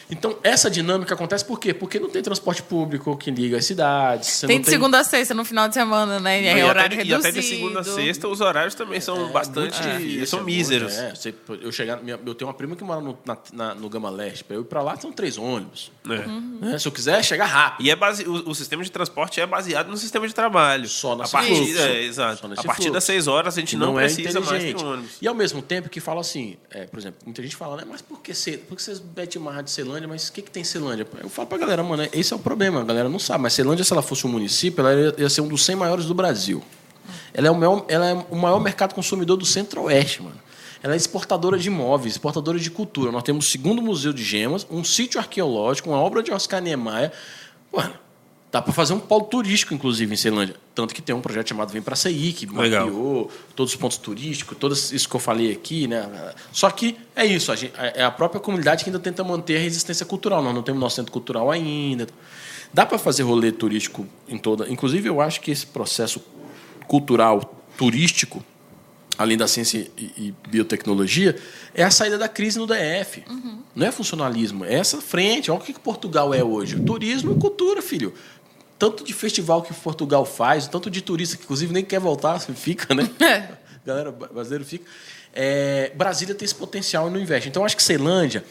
Então, essa dinâmica acontece por quê? Porque não tem transporte público que liga as cidades. Tem de segunda a sexta no final de semana, né? E é e, horário até, e reduzido. até de segunda a sexta, os horários também são bastante. difícil, são é míseros. muito- é, eu, chegar, eu tenho uma prima que mora no, na- na- no Gama Leste. Para eu ir para lá, são três ônibus. É. né? Se eu quiser, chegar rápido. E é base, o, o sistema de transporte é baseado no sistema de trabalho. Só a nesse partir, fluxo. é, exato. A partir fluxo. das seis horas a gente que não, é precisa mais inteligente. ter um ônibus. E ao mesmo tempo que fala assim, é, por exemplo, muita gente fala, né, mas por que, Ce- por que vocês metem marra de Celândia, mas o que, que tem Celândia? Eu falo pra galera, mano, esse é o problema, a galera não sabe, mas Celândia, se ela fosse um município, ela ia, ia ser um dos 100 maiores do Brasil. Ela é o maior, ela é o maior mercado consumidor do Centro-Oeste, mano. Ela é exportadora de imóveis, exportadora de cultura. Nós temos o segundo museu de gemas, um sítio arqueológico, uma obra de Oscar Niemeyer. Mano, dá para fazer um polo turístico, inclusive, em Ceilândia. Tanto que tem um projeto chamado Vem para Sair, que Legal. mapeou todos os pontos turísticos, tudo isso que eu falei aqui, né? Só que é isso, a gente- é a própria comunidade que ainda tenta manter a resistência cultural. Nós não temos nosso centro cultural ainda. Dá para fazer rolê turístico em toda. Inclusive, eu acho que esse processo cultural turístico, além da ciência e, biotecnologia, é a saída da crise no DF. Não é funcionalismo, é essa frente. Olha o que que Portugal é hoje. Turismo e cultura, filho. Tanto de festival que Portugal faz, tanto de turista que, inclusive, nem quer voltar, <laughs> fica, né? <laughs> É. Galera brasileira fica. É, Brasília tem esse potencial e não investe. Então, acho que Ceilândia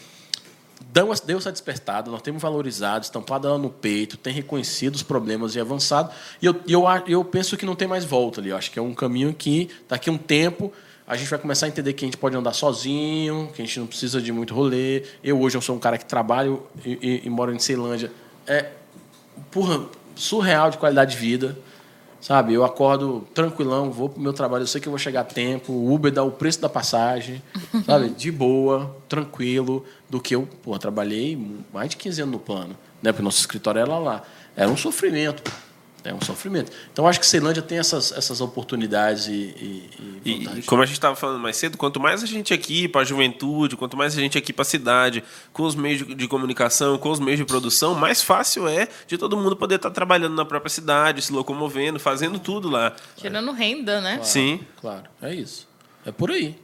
deu, deu essa despertada, nós temos valorizado, estampado ela no peito, tem reconhecido os problemas e avançado. E eu, eu, eu penso que não tem mais volta ali. Eu acho que é um caminho que, daqui a um tempo, a gente vai começar a entender que a gente pode andar sozinho, que a gente não precisa de muito rolê. Eu hoje eu sou um cara que trabalho e, e- e moro em Ceilândia. É, porra, surreal de qualidade de vida. Sabe, eu acordo tranquilão, vou pro meu trabalho, eu sei que eu vou chegar a tempo, o Uber dá o preço da passagem, <laughs> sabe, de boa, tranquilo, do que eu, pô, trabalhei mais de 15 anos no plano, né, porque nosso escritório era lá. Era um sofrimento, é um sofrimento. Então, acho que Ceilândia tem essas, essas oportunidades e, e, e E, vantagens. como a gente estava falando mais cedo, quanto mais a gente aqui para a juventude, quanto mais a gente aqui para a cidade, com os meios de, de comunicação, com os meios de produção, mais fácil é de todo mundo poder estar trabalhando na própria cidade, se locomovendo, fazendo tudo lá. Tirando renda, né? Sim. Claro, é isso. É por aí.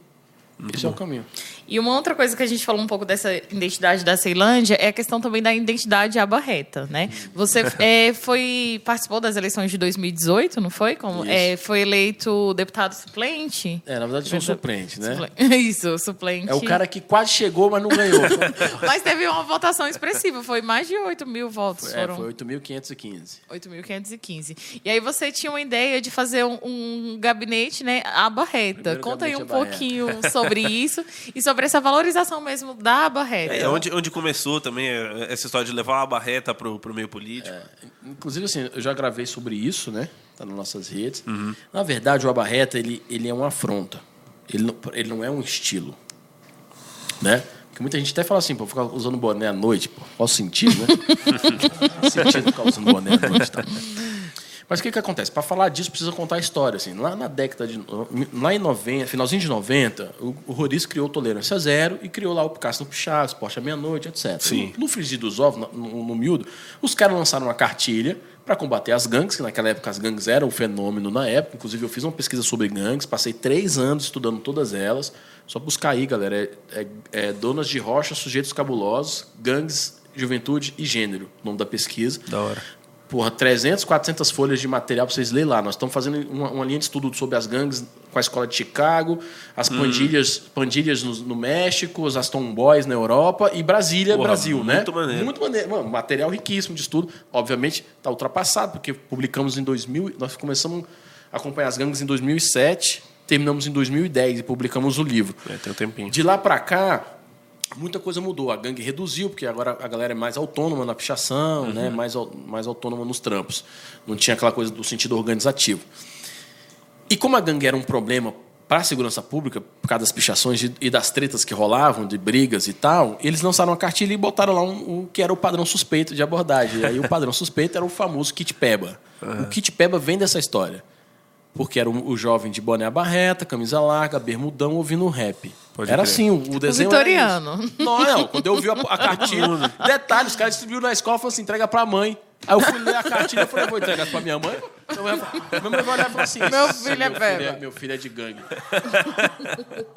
Esse é o caminho. E uma outra coisa que a gente falou um pouco dessa identidade da Ceilândia é a questão também da identidade abarreta, né? Você <laughs> é, foi participou das eleições de 2018, não foi? Como é, foi eleito deputado suplente? É, na verdade, sou um suplente, né? Suple- <laughs> Isso, suplente. É o cara que quase chegou, mas não ganhou. <laughs> Mas teve uma votação expressiva, foi mais de 8 mil votos. É, foram foi 8.515. 8.515. E aí você tinha uma ideia de fazer um, um gabinete, né, abarreta. Primeiro Conta aí um pouquinho sobre isso e sobre essa valorização mesmo da abarreta. É onde, onde começou também é, essa história de levar a barreta para o meio político. Inclusive, assim, eu já gravei sobre isso, né? Tá nas nossas redes. Uhum. Na verdade, o abarreta, ele, ele é uma afronta. Ele não, ele não é um estilo. Né? Porque muita gente até fala assim, pô, ficar usando boné à noite, pô, qual o sentido, né? <laughs> Sentido ficar usando boné à noite, tá? Mas o que, que acontece? Para falar disso, precisa contar a história. Assim. Lá na década de. Lá em 90, finalzinho de 90, o, o Roriz criou Tolerância Zero e criou lá o Picasso no Puxado, Esporte à Meia-Noite, etc. Sim. No, no frigir dos ovos, no, no, no miúdo, os caras lançaram uma cartilha para combater as gangues, que naquela época as gangues eram um fenômeno na época. Inclusive, eu fiz uma pesquisa sobre gangues, passei três anos estudando todas elas. Só buscar aí, galera. É, é- é Donas de Rocha, Sujeitos Cabulosos, Gangues, Juventude e Gênero, nome da pesquisa. Da hora. Porra, 300, 400 folhas de material para vocês lerem lá. Nós estamos fazendo uma, uma linha de estudo sobre as gangues com a escola de Chicago, as pandilhas, pandilhas no, no México, as Tomboys na Europa e Brasília, Porra, Brasil, né? muito maneiro. Muito maneiro. Mano, material riquíssimo de estudo. Obviamente, está ultrapassado, porque publicamos em 2000, nós começamos a acompanhar as gangues em 2007, terminamos em 2010 e publicamos o livro. É, tem um tempinho. De lá para cá, muita coisa mudou. A gangue reduziu, porque agora a galera é mais autônoma na pichação, né? mais, au- mais autônoma nos trampos. Não tinha aquela coisa do sentido organizativo. E como a gangue era um problema para a segurança pública, por causa das pichações e das tretas que rolavam, de brigas e tal, eles lançaram uma cartilha e botaram lá um, o que era o padrão suspeito de abordagem. E aí o padrão <laughs> suspeito era o famoso kit peba. O kit peba vem dessa história. Porque era o, o jovem de boné à barreta, camisa larga, bermudão, ouvindo rap. Pode era crer. assim, o, o desenho vitoriano. isso. Não, não. Quando eu vi a, a cartilha... Detalhe, os caras distribuíram na escola e falaram assim, entrega pra mãe. Aí eu fui ler a cartilha e falei, vou entregar pra minha mãe? Minha mãe vai- minha mãe vai olhar e falar assim... Meu filho é meu peba." Meu filho é de gangue.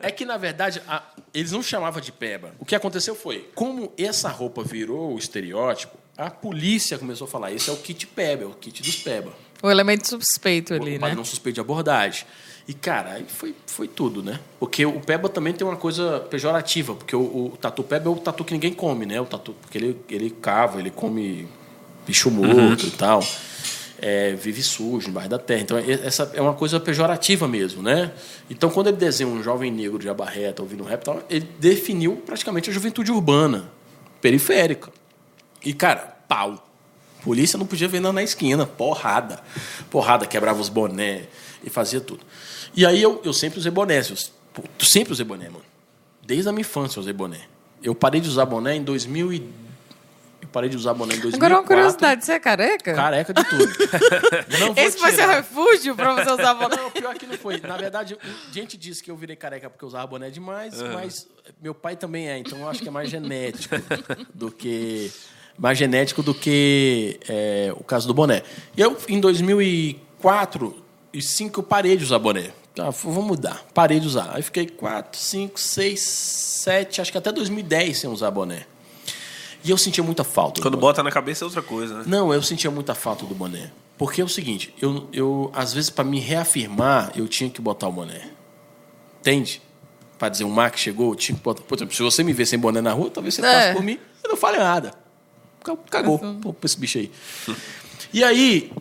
É que, na verdade, a- eles não chamavam de peba. O que aconteceu foi, como essa roupa virou o estereótipo, a polícia começou a falar, esse é o kit peba, é o kit dos peba. O elemento suspeito ali, o né? padrão suspeito de abordagem. E, cara, aí foi, foi tudo, né? Porque o peba também tem uma coisa pejorativa, porque o, o tatu peba é o tatu que ninguém come, né? O tatu, porque ele, ele cava, ele come bicho morto e tal. É, vive sujo embaixo da terra. Então, essa é uma coisa pejorativa mesmo, né? Então, quando ele desenha um jovem negro de abarreta ouvindo rap, e tal, ele definiu praticamente a juventude urbana, periférica. E, cara, pau. Polícia não podia ver na esquina, porrada. Porrada, quebrava os boné e fazia tudo. E aí eu, eu sempre usei boné. eu- sempre usei boné, mano. Desde a minha infância eu usei boné. Eu parei de usar boné em 2000 e... Eu parei de usar boné em 2004. Agora uma curiosidade, você é careca? Careca de tudo. <laughs> Não vou Esse foi seu tirar. refúgio pra você usar boné? Não, pior que não foi. Na verdade, gente disse que eu virei careca porque eu usava boné demais, mas meu pai também é, então eu acho que é mais genético <laughs> do que mais genético do que é, o caso do boné. E eu em 2004 e 2005 eu parei de usar boné. Ah, vou mudar. Parei de usar. Aí fiquei 4, 5, 6, 7, acho que até 2010 sem usar boné. E eu sentia muita falta. do Quando boné. bota na cabeça é outra coisa, né? Não, eu sentia muita falta do boné. Porque é o seguinte, eu, eu às vezes, para me reafirmar, eu tinha que botar o boné. Entende? Para dizer, o Mark chegou, eu tinha que botar. Por exemplo, se você me ver sem boné na rua, talvez você É. passe por mim, eu não fale nada. Ca- Cagou pra esse bicho aí. E aí,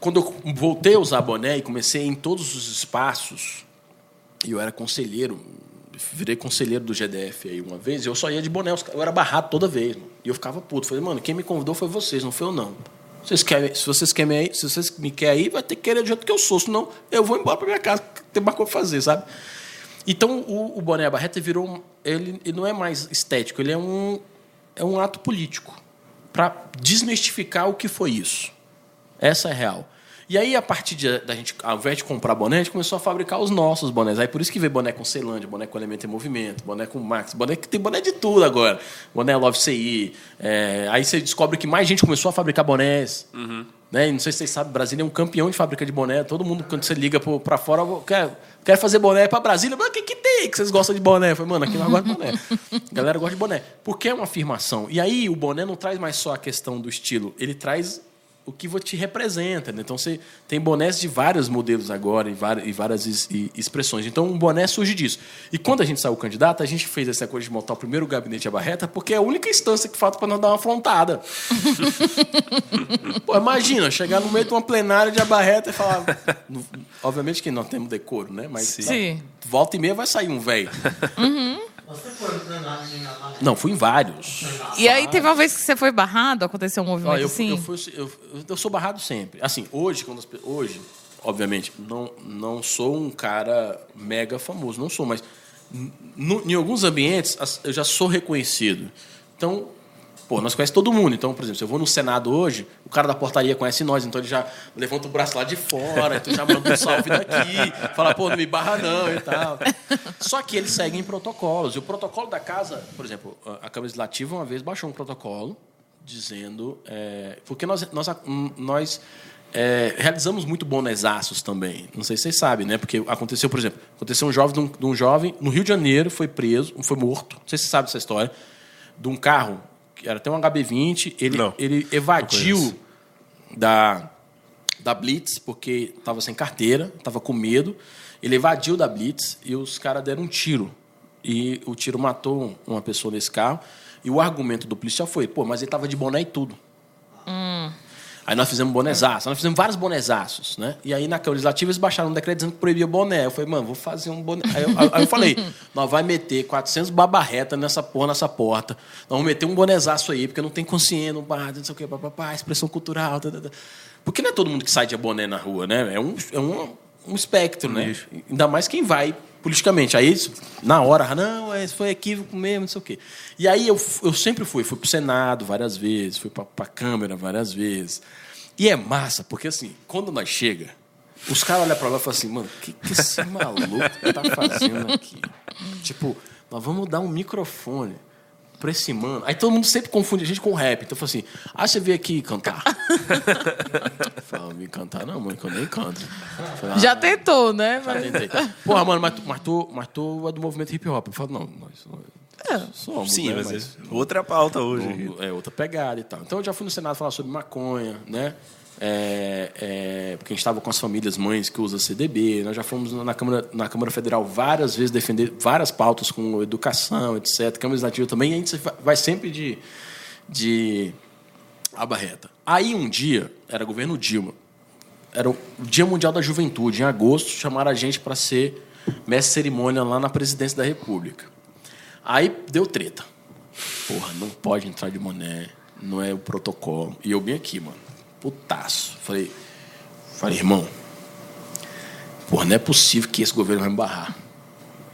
quando eu voltei a usar boné e comecei em todos os espaços, e eu era conselheiro, virei conselheiro do GDF aí uma vez, e eu só ia de boné, eu era barrado toda vez, mano. E eu ficava puto. Falei, mano, quem me convidou foi vocês, não foi eu não. Vocês querem, se vocês querem aí, se vocês me querem aí, vai ter que querer do jeito que eu sou, senão eu vou embora pra minha casa, tem mais coisa pra fazer, sabe? Então o, o boné barreta virou ele, ele não é mais estético, ele é um é um ato político para desmistificar o que foi isso. Essa é real. E aí, a partir de, da gente, ao invés de comprar boné, a gente começou a fabricar os nossos bonés. Aí por isso que vê boné com Ceilândia, boné com Elemento em Movimento, boné com Max, boné que tem boné de tudo agora. Boné Love CI. é, aí você descobre que mais gente começou a fabricar bonés. Né? E não sei se vocês sabem, Brasília é um campeão de fábrica de boné. Todo mundo, quando você liga pra fora, quer, quer fazer boné pra Brasília. Mas o que, que tem que vocês gostam de boné? Eu falei, mano, aqui nós gostamos de boné. A galera gosta de boné. Porque é uma afirmação. E aí o boné não traz mais só a questão do estilo, ele traz o que te representa. né? Então você tem bonés de vários modelos agora e várias, várias es- expressões. Então um boné surge disso. E quando a gente saiu candidato, a gente fez essa coisa de montar o primeiro gabinete à barreta, porque é a única instância que falta para nós dar uma afrontada. <laughs> Pô, imagina, chegar no meio de uma plenária de abarreta e falar. Obviamente que nós temos decoro, né? Mas Sim. volta e meia vai sair um velho. Você foi Amaré? Não, fui em vários. E aí teve uma vez que você foi barrado, aconteceu um movimento Ó, eu, assim? eu, fui- eu- eu sou barrado sempre. Assim, hoje, quando as hoje, obviamente, não, não sou um cara mega famoso, não sou, mas no- em alguns ambientes eu já sou reconhecido. Então, pô, nós conhecemos todo mundo. Então, por exemplo, se eu vou no Senado hoje, o cara da portaria conhece nós, então ele já levanta o braço lá de fora, então já manda um salve daqui, fala, pô, não me barra não e tal. Só que eles seguem protocolos. E o protocolo da casa, por exemplo, a Câmara Legislativa uma vez baixou um protocolo dizendo. é, porque nós, nós, nós é, realizamos muito bonesaços também. Não sei se vocês sabem, né? Porque aconteceu, por exemplo, aconteceu um jovem de um, de um jovem no Rio de Janeiro, foi preso, foi morto. Não sei se vocês sabem dessa história. De um carro, era até um HB20, ele, Não, ele evadiu. da, da Blitz, porque estava sem carteira, estava com medo. Ele evadiu da Blitz e os caras deram um tiro. E o tiro matou uma pessoa nesse carro. E o argumento do policial foi: pô, mas ele estava de boné e tudo. Aí nós fizemos bonezaço, nós fizemos vários bonezaços, né? E aí na Câmara Legislativa eles baixaram um decreto dizendo que proibia boné. Eu falei, mano, vou fazer um boné. Aí eu, aí eu falei, <laughs> nós vai meter 400 babarreta nessa porra, nessa porta. Nós vamos meter um bonezaço aí, porque não tem consciência, não, não sei o quê, papapá, expressão cultural. Tá, tá, tá. Porque não é todo mundo que sai de boné na rua, né? É um, é um, um espectro, né? Ainda mais quem vai politicamente. Aí, na hora, não, é, foi equívoco mesmo, não sei o quê. E aí eu, eu sempre fui, fui pro Senado várias vezes, fui pra, pra Câmara várias vezes. E é massa, porque assim, quando nós chega, os caras olham pra lá e falam assim, mano, o que, que esse maluco tá fazendo aqui? Tipo, nós vamos dar um microfone pra esse mano. Aí todo mundo sempre confunde a gente com rap. Então eu falo assim, ah, você veio aqui cantar? <laughs> Eu falo, me cantar não, mano, que eu nem canto. Falo, Já "Ah, tentou, né? já tentei. Porra, mano, mas tu, mas, tu, mas tu é do movimento hip hop. Eu falo, não, nós nós somos. Sim, né, mas, outra pauta hoje. é outra pegada e tal. Então eu já fui no Senado falar sobre maconha, né? É, é, porque a gente estava com as famílias mães que usam CDB. Nós já fomos na Câmara, na Câmara Federal várias vezes defender várias pautas com educação, etc. Câmara Legislativa também. A gente vai sempre de, de abarreta. Aí um dia, era governo Dilma, era o Dia Mundial da Juventude, em agosto, chamaram a gente para ser mestre cerimônia lá na presidência da República. Aí deu treta. Porra, não pode entrar de boné, não é o protocolo. E eu bem aqui, mano, putaço. Falei, falei, irmão, porra, não é possível que esse governo vai me barrar.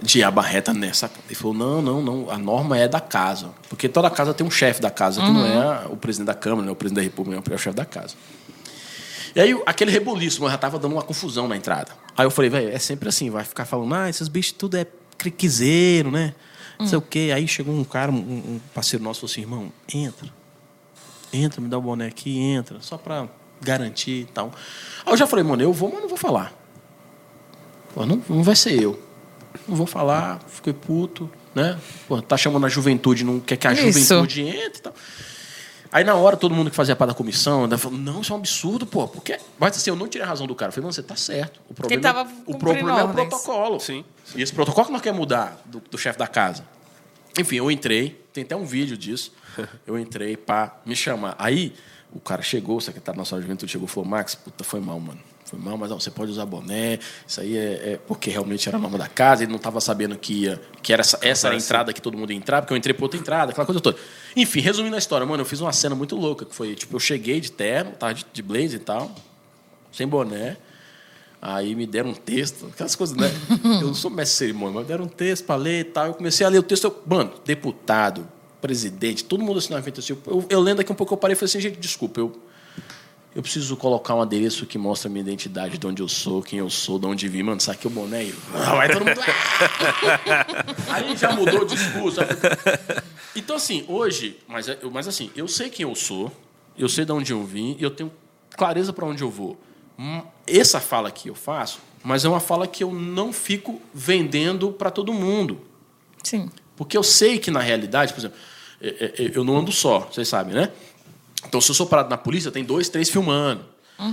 De a barreta nessa. Ele falou, não, não, não, a norma é da casa. Porque toda casa tem um chefe da casa, que não é o presidente da Câmara, não é o presidente da República, é o chefe da casa. E aí, aquele rebuliço, mas já tava dando uma confusão na entrada. Aí eu falei, velho, é sempre assim, vai ficar falando, ah, esses bichos tudo é criquizeiro, né? Não sei o quê. Aí chegou um cara, um, um parceiro nosso, falou assim, irmão, entra. Entra, me dá o boné aqui, entra, só pra garantir e tal. Aí eu já falei, mano, eu vou, mas não vou falar. Pô, não, não vai ser eu. Não vou falar, fiquei puto, né? Pô, tá chamando a juventude, não quer que a Isso. juventude entre e tal. Aí na hora, todo mundo que fazia parte da comissão, ainda falou, não, isso é um absurdo, pô. Porque, mas assim, eu não tirei a razão do cara. Eu falei, mano, você tá certo. O problema, tava o problema é o protocolo. Sim. E esse protocolo que nós queremos mudar do, do chefe da casa. Enfim, eu entrei, tem até um vídeo disso. Eu entrei para me chamar. Aí o cara chegou, o secretário nacional de juventude chegou e falou: Max, puta, foi mal, mano. Foi mal, mas ó, você pode usar boné. Isso aí é, é porque realmente era a norma da casa. Ele não estava sabendo que, ia, que era essa, essa era a entrada que todo mundo ia entrar, porque eu entrei por outra entrada, aquela coisa toda. Enfim, resumindo a história, mano, eu fiz uma cena muito louca, que foi, tipo, eu cheguei de terno, tava de, de blazer e tal, sem boné. Aí me deram um texto, aquelas coisas, né? <laughs> Eu não sou mestre de cerimônia, mas me deram um texto para ler e tal. Eu comecei a ler o texto, eu, mano, deputado, presidente, todo mundo assinava evento assim. Eu, eu lendo aqui um pouco, eu parei e falei assim, gente, desculpa, eu, eu preciso colocar um adereço que mostra a minha identidade, de onde eu sou, quem eu sou, de onde vim. Mano, saquei o boné e... Ah, Aí todo mundo... <laughs> Aí já mudou o discurso. <laughs> Então, assim, hoje... Mas, é- mas assim, eu sei quem eu sou, eu sei de onde eu vim e eu tenho clareza para onde eu vou. Hum, Essa fala que eu faço, mas é uma fala que eu não fico vendendo para todo mundo. Sim. Porque eu sei que, na realidade, por exemplo, é, é, é, eu não ando só, vocês sabem, né? Então, se eu sou parado na polícia, tem dois, três filmando.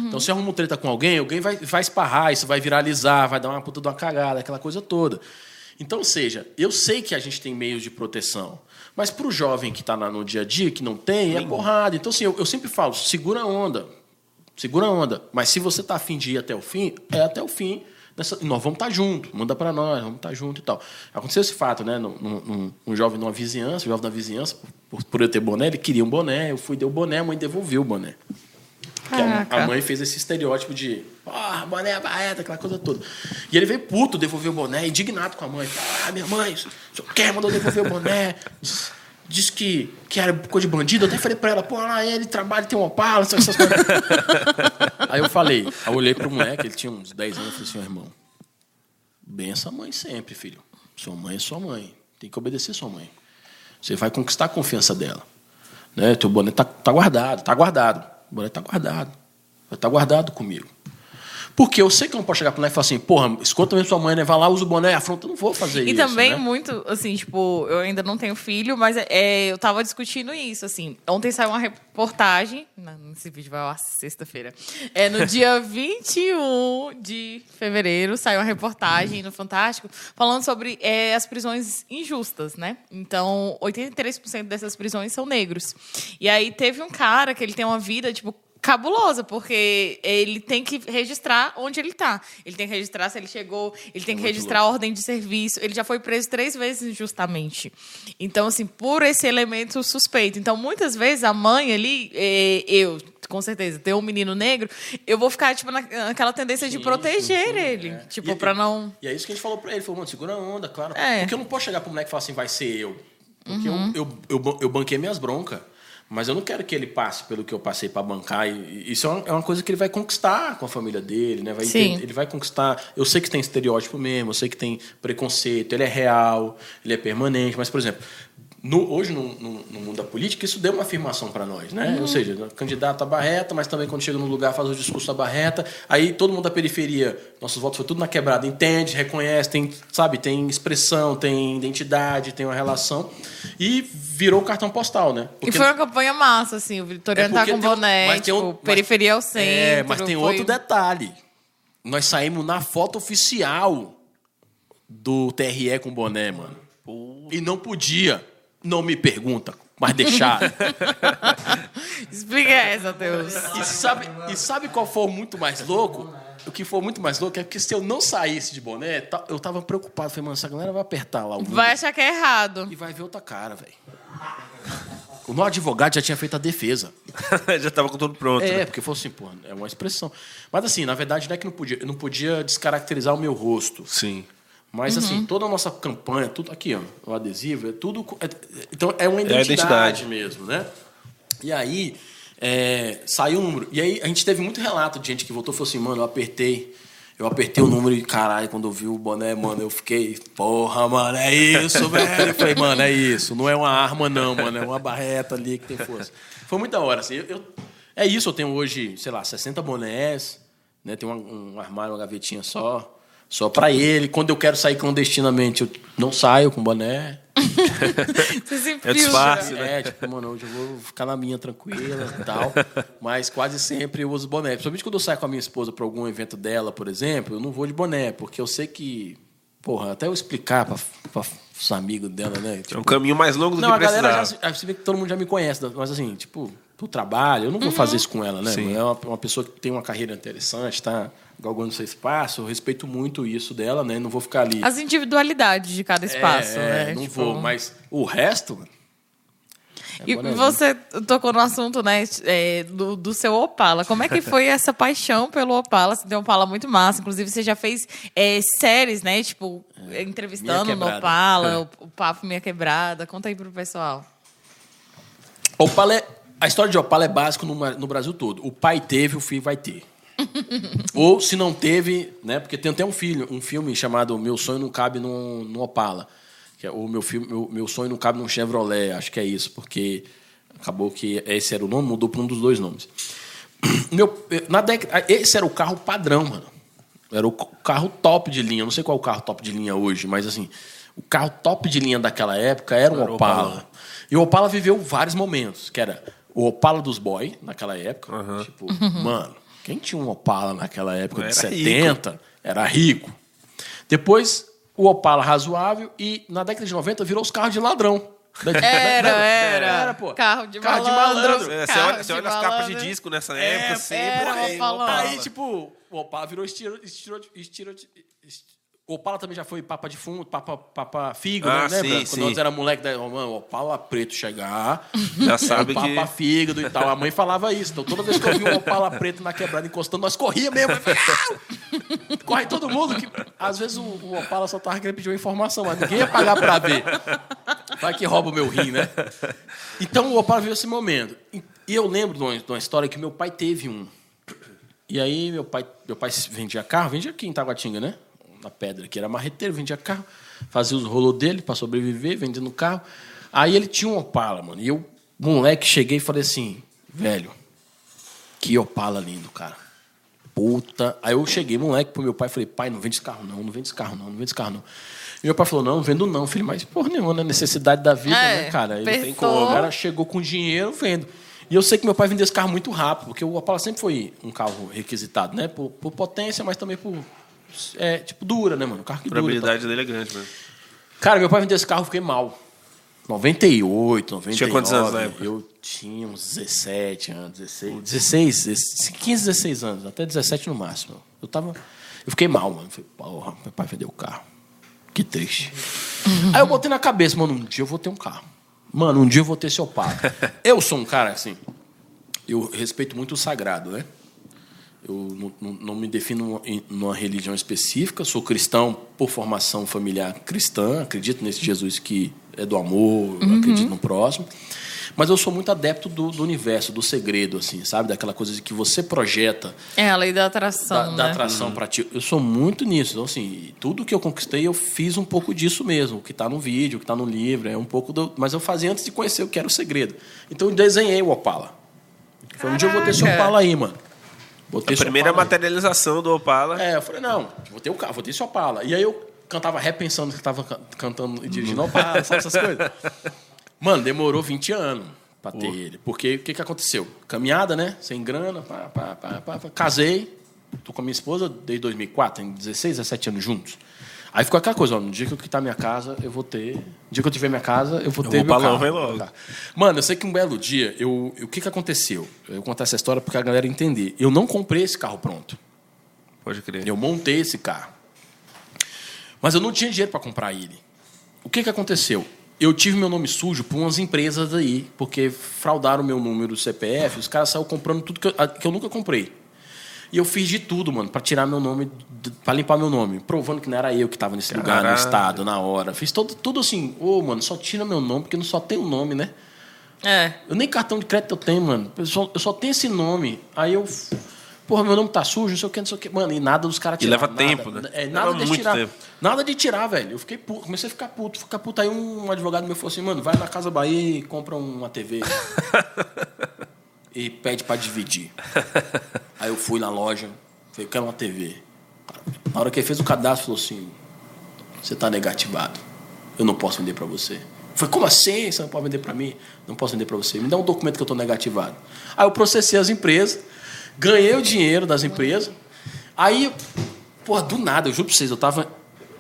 Então, se eu arrumo treta com alguém, alguém vai, vai esparrar, isso vai viralizar, vai dar uma puta de uma cagada, aquela coisa toda. Então, ou seja, eu sei que a gente tem meios de proteção. Mas para o jovem que está no dia a dia, que não tem, é porrada. Então, assim, eu, eu sempre falo, segura a onda. Segura a onda. Mas se você está afim de ir até o fim, é até o fim. Nessa- nós vamos estar junto, manda para nós, vamos estar junto e tal. Aconteceu esse fato, né? Num, num- um jovem numa vizinhança, um jovem da vizinhança, por, por eu ter boné, ele queria um boné, eu fui, dei o boné, a mãe devolveu o boné. A, a mãe fez esse estereótipo de, porra, boné, barreta, aquela coisa toda. E ele veio puto, devolveu o boné, indignado com a mãe. Ah, minha mãe, o senhor quer, mandou devolver o boné. Diz que, que era coisa de bandido. Eu até falei pra ela, pô, lá ele trabalha, tem um opala, essas coisas. <laughs> Aí eu falei, eu olhei pro moleque, ele tinha uns 10 anos, eu falei assim, irmão, bença a mãe sempre, filho. Sua mãe é sua mãe. Tem que obedecer sua mãe. Você vai conquistar a confiança dela. Né? Teu boné tá, tá guardado, tá guardado. O boné tá guardado. Vai estar guardado comigo. Porque eu sei que eu não posso chegar pro moleque e falar assim, porra, escuta mesmo sua mãe, né? Vai lá, usa o boné, afronta. Eu não vou fazer E isso. também né? muito, assim, tipo, eu ainda não tenho filho, mas é, eu tava discutindo isso, assim. Ontem saiu uma reportagem, não, esse vídeo vai ar sexta-feira. É no dia <laughs> 21 de fevereiro saiu uma reportagem no Fantástico falando sobre é, as prisões injustas, né? Então, 83% dessas prisões são negros. E aí teve um cara que ele tem uma vida, tipo, cabulosa, porque ele tem que registrar onde ele está. Ele tem que registrar se ele chegou, ele tem que registrar a ordem de serviço. Ele já foi preso três vezes injustamente. Então, assim, por esse elemento suspeito. Então, muitas vezes a mãe ali, eh, eu, com certeza, ter um menino negro, eu vou ficar, tipo, na- naquela tendência de Sim, proteger sim, sim, ele. é. Tipo, E- pra não. E é isso que a gente falou pra ele. Falou, mano, segura a onda, claro. É. Porque eu não posso chegar pro moleque e falar assim, vai ser eu. Porque Uhum. eu, eu, eu, eu banquei minhas broncas. Mas eu não quero que ele passe pelo que eu passei pra bancar. E isso é uma, é uma coisa que ele vai conquistar com a família dele, né? Vai Sim. entender- ele vai conquistar. Eu sei que tem estereótipo mesmo, eu sei que tem preconceito, ele é real, ele é permanente. Mas, por exemplo, no- hoje no, no- no mundo da política, isso deu uma afirmação para nós, né? Uhum. Ou seja, candidato à barreta, mas também quando chega no lugar faz o discurso da barreta. Aí todo mundo da periferia, nossos votos foi tudo na quebrada, entende, reconhece, tem, sabe, tem expressão, tem identidade, tem uma relação. E virou o cartão postal, né? E foi uma campanha massa, assim. O Vitoriano É tá porque com um- boné, tem tipo, um- periferia ao centro. É, mas tem foi- outro detalhe. Nós saímos na foto oficial do TRE com boné, mano. E não podia. Não me pergunta, mas deixaram. <laughs> Explica essa, Deus. e, sabe, e sabe qual foi muito mais louco? O que foi muito mais louco é que se eu não saísse de boné, ta- eu tava preocupado. Falei, mano, essa galera vai apertar lá o Vai achar que é errado. e vai ver outra cara, velho. O meu advogado já tinha feito a defesa. <laughs> Já tava com tudo pronto. É, né? porque falou assim, pô, é uma expressão. Mas assim, na verdade, não é que não podia, eu não podia descaracterizar o meu rosto. Sim. Mas Uhum. assim, toda a nossa campanha, tudo aqui, ó, o adesivo, é tudo. é- então é uma a identidade, identidade. mesmo, né? E aí, é, saiu o número. E aí a gente teve muito relato de gente que voltou e falou assim, mano, eu apertei. Eu apertei o número e, caralho, quando eu vi o boné, mano, eu fiquei, porra, mano, é isso, <laughs> velho. Eu falei, mano, é isso. Não é uma arma, não, mano. É uma barreta ali que tem força. Foi muito da hora, assim. Eu, eu- é isso, eu tenho hoje, sei lá, 60 bonés, né? Tem um, um armário, uma gavetinha só. Só pra ele. Quando eu quero sair clandestinamente, eu não saio com boné. <laughs> É disfarce, né? É, tipo, mano, hoje eu vou ficar na minha tranquila e tal. Mas quase sempre eu uso boné. Principalmente quando eu saio com a minha esposa pra algum evento dela, por exemplo, eu não vou de boné, porque eu sei que. Porra, até eu explicar pra, pra os amigos dela, né? É um caminho mais longo do Não, que a galera precisava. já. Você vê que todo mundo já me conhece, mas assim, tipo, pro trabalho, eu não vou fazer isso com ela, né? Sim. É uma, uma pessoa que tem uma carreira interessante, tá galgando seu espaço, eu respeito muito isso dela, né? Não vou ficar ali. As individualidades de cada espaço, é, né? Não Tipo, vou, mas o resto. é E você tocou no assunto, né, é, do, do seu Opala. Como é que foi <laughs> essa paixão pelo Opala? Você tem um Opala muito massa. Inclusive, você já fez é, séries, né? Tipo, entrevistando Minha no. Opala, o, o Papo Minha Quebrada. Conta aí pro pessoal. Opala é, a história de Opala é básica no, no Brasil todo. O pai teve, o filho vai ter. <laughs> Ou se não teve, né? Porque tem até um filho, um filme chamado Meu Sonho Não Cabe no, Opala. Que é o meu filme, meu, meu sonho não cabe num Chevrolet, acho que é isso, porque acabou que esse era o nome, mudou para um dos dois nomes. <clears throat> Meu, na década, esse era o carro padrão, mano. Era o carro top de linha. Eu não sei qual é o carro top de linha hoje, mas assim, o carro top de linha daquela época era um Era o Opala. Opala. E o Opala viveu vários momentos, que era o Opala dos boy naquela época. Tipo, mano, quem tinha um Opala naquela época de Era 70 era rico. Depois, o Opala razoável e na década de 90 virou os carros de ladrão. Era, era. Era, pô. Carro de Carro de malandro. malandro. É, você carro olha, você de olha as capas de malandro. disco nessa É, época, sempre era Opala. Opala. Aí, tipo, o Opala virou estilo. estilo, estilo, estilo o Opala também já foi papa de fundo, papa, papa figo, Ah, né? sim, Lembra? sim. Quando nós era moleque, da, mano, o Opala preto chegar, <laughs> Já sabe o que... papa fígado e tal. A mãe falava isso. Então toda vez que eu vi um Opala preto na quebrada encostando, nós corria mesmo. "Ah!" Corre todo mundo. Que... Às vezes o, o Opala só tava querendo pedir uma informação, mas ninguém ia pagar pra ver. Vai que rouba o meu rim, né? Então o Opala viu esse momento. E e eu lembro de uma, de uma história que meu pai teve um. E aí meu pai, meu pai vendia carro, vendia aqui em Taguatinga, né? Na pedra, que era marreteiro, vendia carro, fazia os rolos dele para sobreviver, vendendo carro. Aí ele tinha um Opala, mano. E eu, moleque, cheguei e falei assim, velho, que Opala lindo, cara. Puta. Aí eu cheguei, moleque, pro meu pai, falei, pai, não vende esse carro não, não vende esse carro não, não vende esse carro não. E meu pai falou, não, não vendo não, filho, mas porra nenhuma, né? Necessidade da vida, É, né, cara? Ele tem apertou. como. O cara chegou com dinheiro, vendo. E eu sei que meu pai vendeu esse carro muito rápido, porque o Opala sempre foi um carro requisitado, né? Por, por potência, mas também por. É, tipo, dura, né, mano? Um carro que A dura. probabilidade dele é grande mesmo. Cara, meu pai vendeu esse carro, eu fiquei mal. 98, 99. Tinha quantos anos na época? Eu tinha uns 17 anos, 16, 16, 16, 15, 16 anos, até 17 no máximo. Eu tava. Eu fiquei mal, mano. Falei, porra, meu pai vendeu o carro. Que triste. <laughs> Aí eu botei na cabeça, mano, um dia eu vou ter um carro. Mano, um dia eu vou ter esse Opala. <laughs> eu sou um cara assim. Eu respeito muito o sagrado, né? Eu não, não- não me defino em numa religião específica, sou cristão por formação familiar cristã, acredito nesse Jesus que é do amor, eu acredito no próximo. Mas eu sou muito adepto do, do universo, do segredo, assim, sabe? Daquela coisa de que você projeta É a lei da da, atração, da né? atração para ti. Eu sou muito nisso. Então, assim, tudo que eu conquistei, eu fiz um pouco disso mesmo. O que está no vídeo, o que está no livro, é um pouco do. Mas eu fazia antes de conhecer o que era o segredo. Então, eu desenhei o Opala. Foi um dia eu vou ter esse. Opala aí, mano. Botei A primeira Opala aí. materialização do Opala. É, eu falei, não, vou ter o carro, vou ter esse Opala. E aí eu cantava repensando que estava cantando e dirigindo Opala, sabe essas coisas? <laughs> Mano, demorou 20 anos pra ter ele. Porque o que, que aconteceu? Caminhada, né? Sem grana, pá, pá, pá, pá, casei, tô com a minha esposa desde 2004, tem 16, 17 anos juntos. Aí ficou aquela coisa, ó, no dia que eu quitar minha casa, eu vou ter. No dia que eu tiver minha casa, eu vou O ter meu Opalão carro. vem logo. Mano, eu sei que um belo dia, eu, o que, que aconteceu? Eu vou contar essa história porque a galera entender. Eu não comprei esse carro pronto. Pode crer. Eu montei esse carro. Mas eu não tinha dinheiro para comprar ele. O que, que aconteceu? Eu tive meu nome sujo por umas empresas aí, porque fraudaram meu número do CPF, os caras saíram comprando tudo que eu, que eu nunca comprei. E eu fiz de tudo, mano, para tirar meu nome, para limpar meu nome, provando que não era eu que estava nesse lugar, no Caralho. estado, na hora. Fiz todo, tudo assim, ô, mano, só tira meu nome, porque não só tem o nome, né? É. Eu nem cartão de crédito eu tenho, mano. Eu só, eu só tenho esse nome. Aí eu. Porra, meu nome tá sujo, não sei o que, não sei o que. Mano, e nada dos caras E tirar. leva nada. tempo, né? É, Leva nada de muito tirar. tempo. Nada de tirar, velho. Eu fiquei puto, comecei a ficar puto, ficar puto. Aí um advogado meu falou assim, mano, vai na Casa Bahia e compra uma TV. <laughs> e pede pra dividir. <laughs> Aí eu fui na loja, falei, eu quero uma TV. Na hora que ele fez o cadastro, falou assim, você tá negativado. Eu não posso vender pra você. Falei, como assim? Você não pode vender pra mim? Não posso vender pra você. Me dá um documento que eu tô negativado. Aí eu processei as empresas, ganhei o dinheiro das empresas. Aí, porra, do nada, eu juro pra vocês, eu tava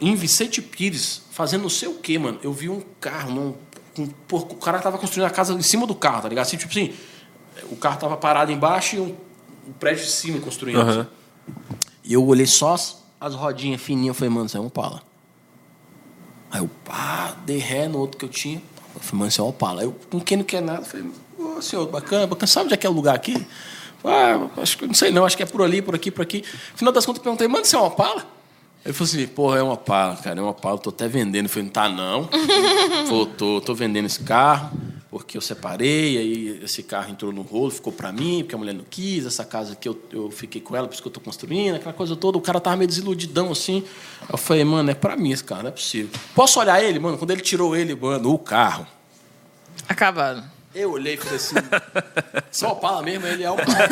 em Vicente Pires, fazendo não sei o quê, mano. Eu vi um carro, num, um, porra, o cara tava construindo a casa em cima do carro, tá ligado? Assim, tipo assim, o carro tava parado embaixo e um, um prédio de cima construindo. Assim. E eu olhei só as, as rodinhas fininhas, falei, mano, isso é um Opala. Aí eu, pá, dei ré no outro que eu tinha. Eu falei, mano, isso é um Opala. Aí eu, com quem não quer nada, falei, ô senhor, bacana, bacana, sabe onde é que é o lugar aqui? Ah, acho que não sei não, acho que é por ali, por aqui, por aqui. No final das contas, eu perguntei, mano, isso é um Opala? Ele falou assim, porra, é uma Opala, cara, é uma Opala, tô até vendendo. Eu falei, não tá não. Falou, tô, tô vendendo esse carro, porque eu separei, aí esse carro entrou no rolo, ficou pra mim, porque a mulher não quis, essa casa aqui eu, eu fiquei com ela, por isso que eu tô construindo, aquela coisa toda. O cara tava meio desiludidão assim. Eu falei, mano, é pra mim esse carro, não é possível. Posso olhar ele, mano? Quando ele tirou ele, mano, o carro. Acabado. Eu olhei e falei assim, <laughs> só Opala mesmo, ele é Opala.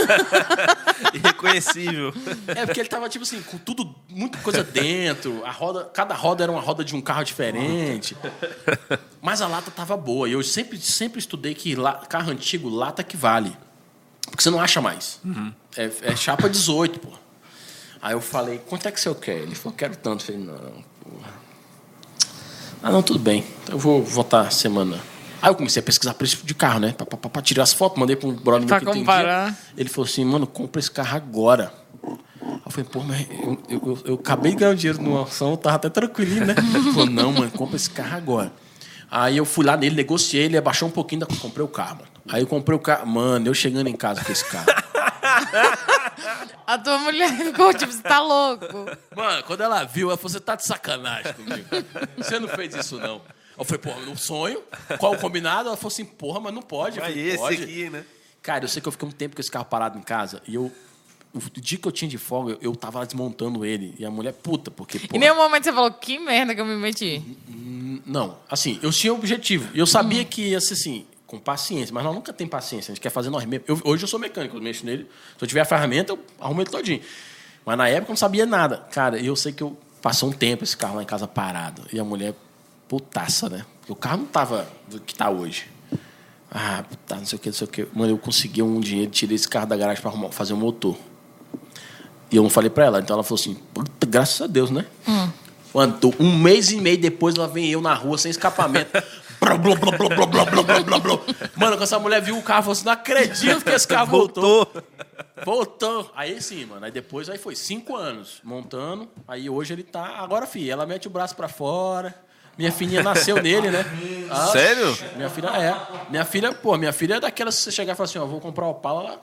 <laughs> Irreconhecível. É, porque ele tava, tipo assim, com tudo, muita coisa dentro. A roda, cada roda era uma roda de um carro diferente. Mas a lata tava boa. E eu sempre, sempre estudei que la- carro antigo, lata que vale. Porque você não acha mais. É, é chapa 18, pô. Aí eu falei, quanto é que você quer? Ele falou, quero tanto. Eu falei, não, porra. Ah, não, tudo bem. Então eu vou votar semana. Aí eu comecei a pesquisar preço de carro, né? Pra, pra, pra- pra tirar as fotos, mandei pra um brother meu que entendia. Ele falou assim, mano, compra esse carro agora. Eu falei, pô, mas eu, eu, eu- eu acabei de ganhar dinheiro numa ação, eu tava até tranquilinho, né? <laughs> Ele falou, não, mano, compra esse carro agora. Aí eu fui lá nele, negociei, ele abaixou um pouquinho, ainda comprei o carro, mano. Aí eu comprei o carro, mano, eu chegando em casa com esse carro. <laughs> A tua mulher ficou tipo, você tá louco. Mano, quando ela viu, ela falou, você tá de sacanagem comigo. Você não fez isso, não. Eu falei, porra, no sonho, qual o combinado? Ela falou assim, porra, mas não pode. Falei, esse pode. aqui, né? Cara, eu sei que eu fiquei um tempo com esse carro parado em casa e eu. O dia que eu tinha de folga, eu, eu tava lá desmontando ele. E a mulher, puta, porque. Em porra, nenhum momento você falou, que merda que eu me meti. Não, assim, eu tinha objetivo. E eu sabia que ia ser assim. com paciência, mas nós nunca tem paciência, a gente quer fazer nós mesmos. Eu- hoje eu sou mecânico, eu mexo nele. Se eu tiver a ferramenta, eu arrumo ele todinho. Mas na época eu não sabia nada. Cara, eu sei que eu passou um tempo esse carro lá em casa parado. E a mulher, putaça, né? Porque o carro não tava do que tá hoje. Ah, tá, não sei o que, não sei o que. Mano, eu consegui um dinheiro, tirei esse carro da garagem pra arrumar, fazer um motor. E eu não falei pra ela. Então ela falou assim, puta, graças a Deus, né? Mano, tô- um mês e meio depois ela vem eu na rua sem escapamento. Blá, <laughs> blá, blá, blá, blá, blá, blá, blá, blá, blá. Mano, quando essa mulher viu o carro, falou assim: não acredito que esse carro voltou. Voltou. Aí sim, mano. Aí depois aí foi cinco anos montando. Aí hoje ele tá. Agora, filha, ela mete o braço pra fora. Minha filhinha nasceu nele, né? <laughs> Ah, Sério? Minha filha é. Minha filha, pô, minha filha é daquelas que você chegar e falar assim, ó, vou comprar o Opala, ela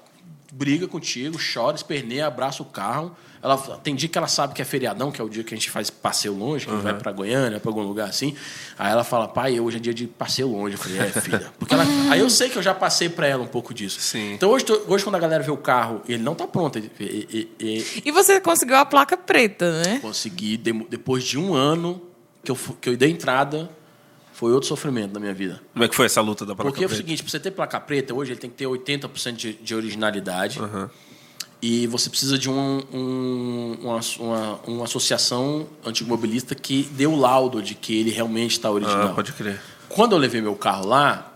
briga contigo, chora, esperneia, abraça o carro. Ela tem dia que ela sabe que é feriadão, que é o dia que a gente faz passeio longe, que a gente vai pra Goiânia, pra algum lugar assim. Aí ela fala, pai, hoje é dia de passeio longe. Eu falei, é, filha. Porque ela... <laughs> Aí eu sei que eu já passei pra ela um pouco disso. Sim. Então hoje, hoje quando a galera vê o carro ele não tá pronto, ele- e- e- e- E você conseguiu a placa preta, né? consegui, depois de um ano que eu, que eu dei entrada, foi outro sofrimento na minha vida. Como é que foi essa luta da placa Porque é o preta? seguinte, para você ter placa preta, hoje ele tem que ter 80% de, de originalidade. E você precisa de um, um- uma, uma, uma associação antimobilista que dê o laudo de que ele realmente está original. Ah, pode crer. Quando eu levei meu carro lá,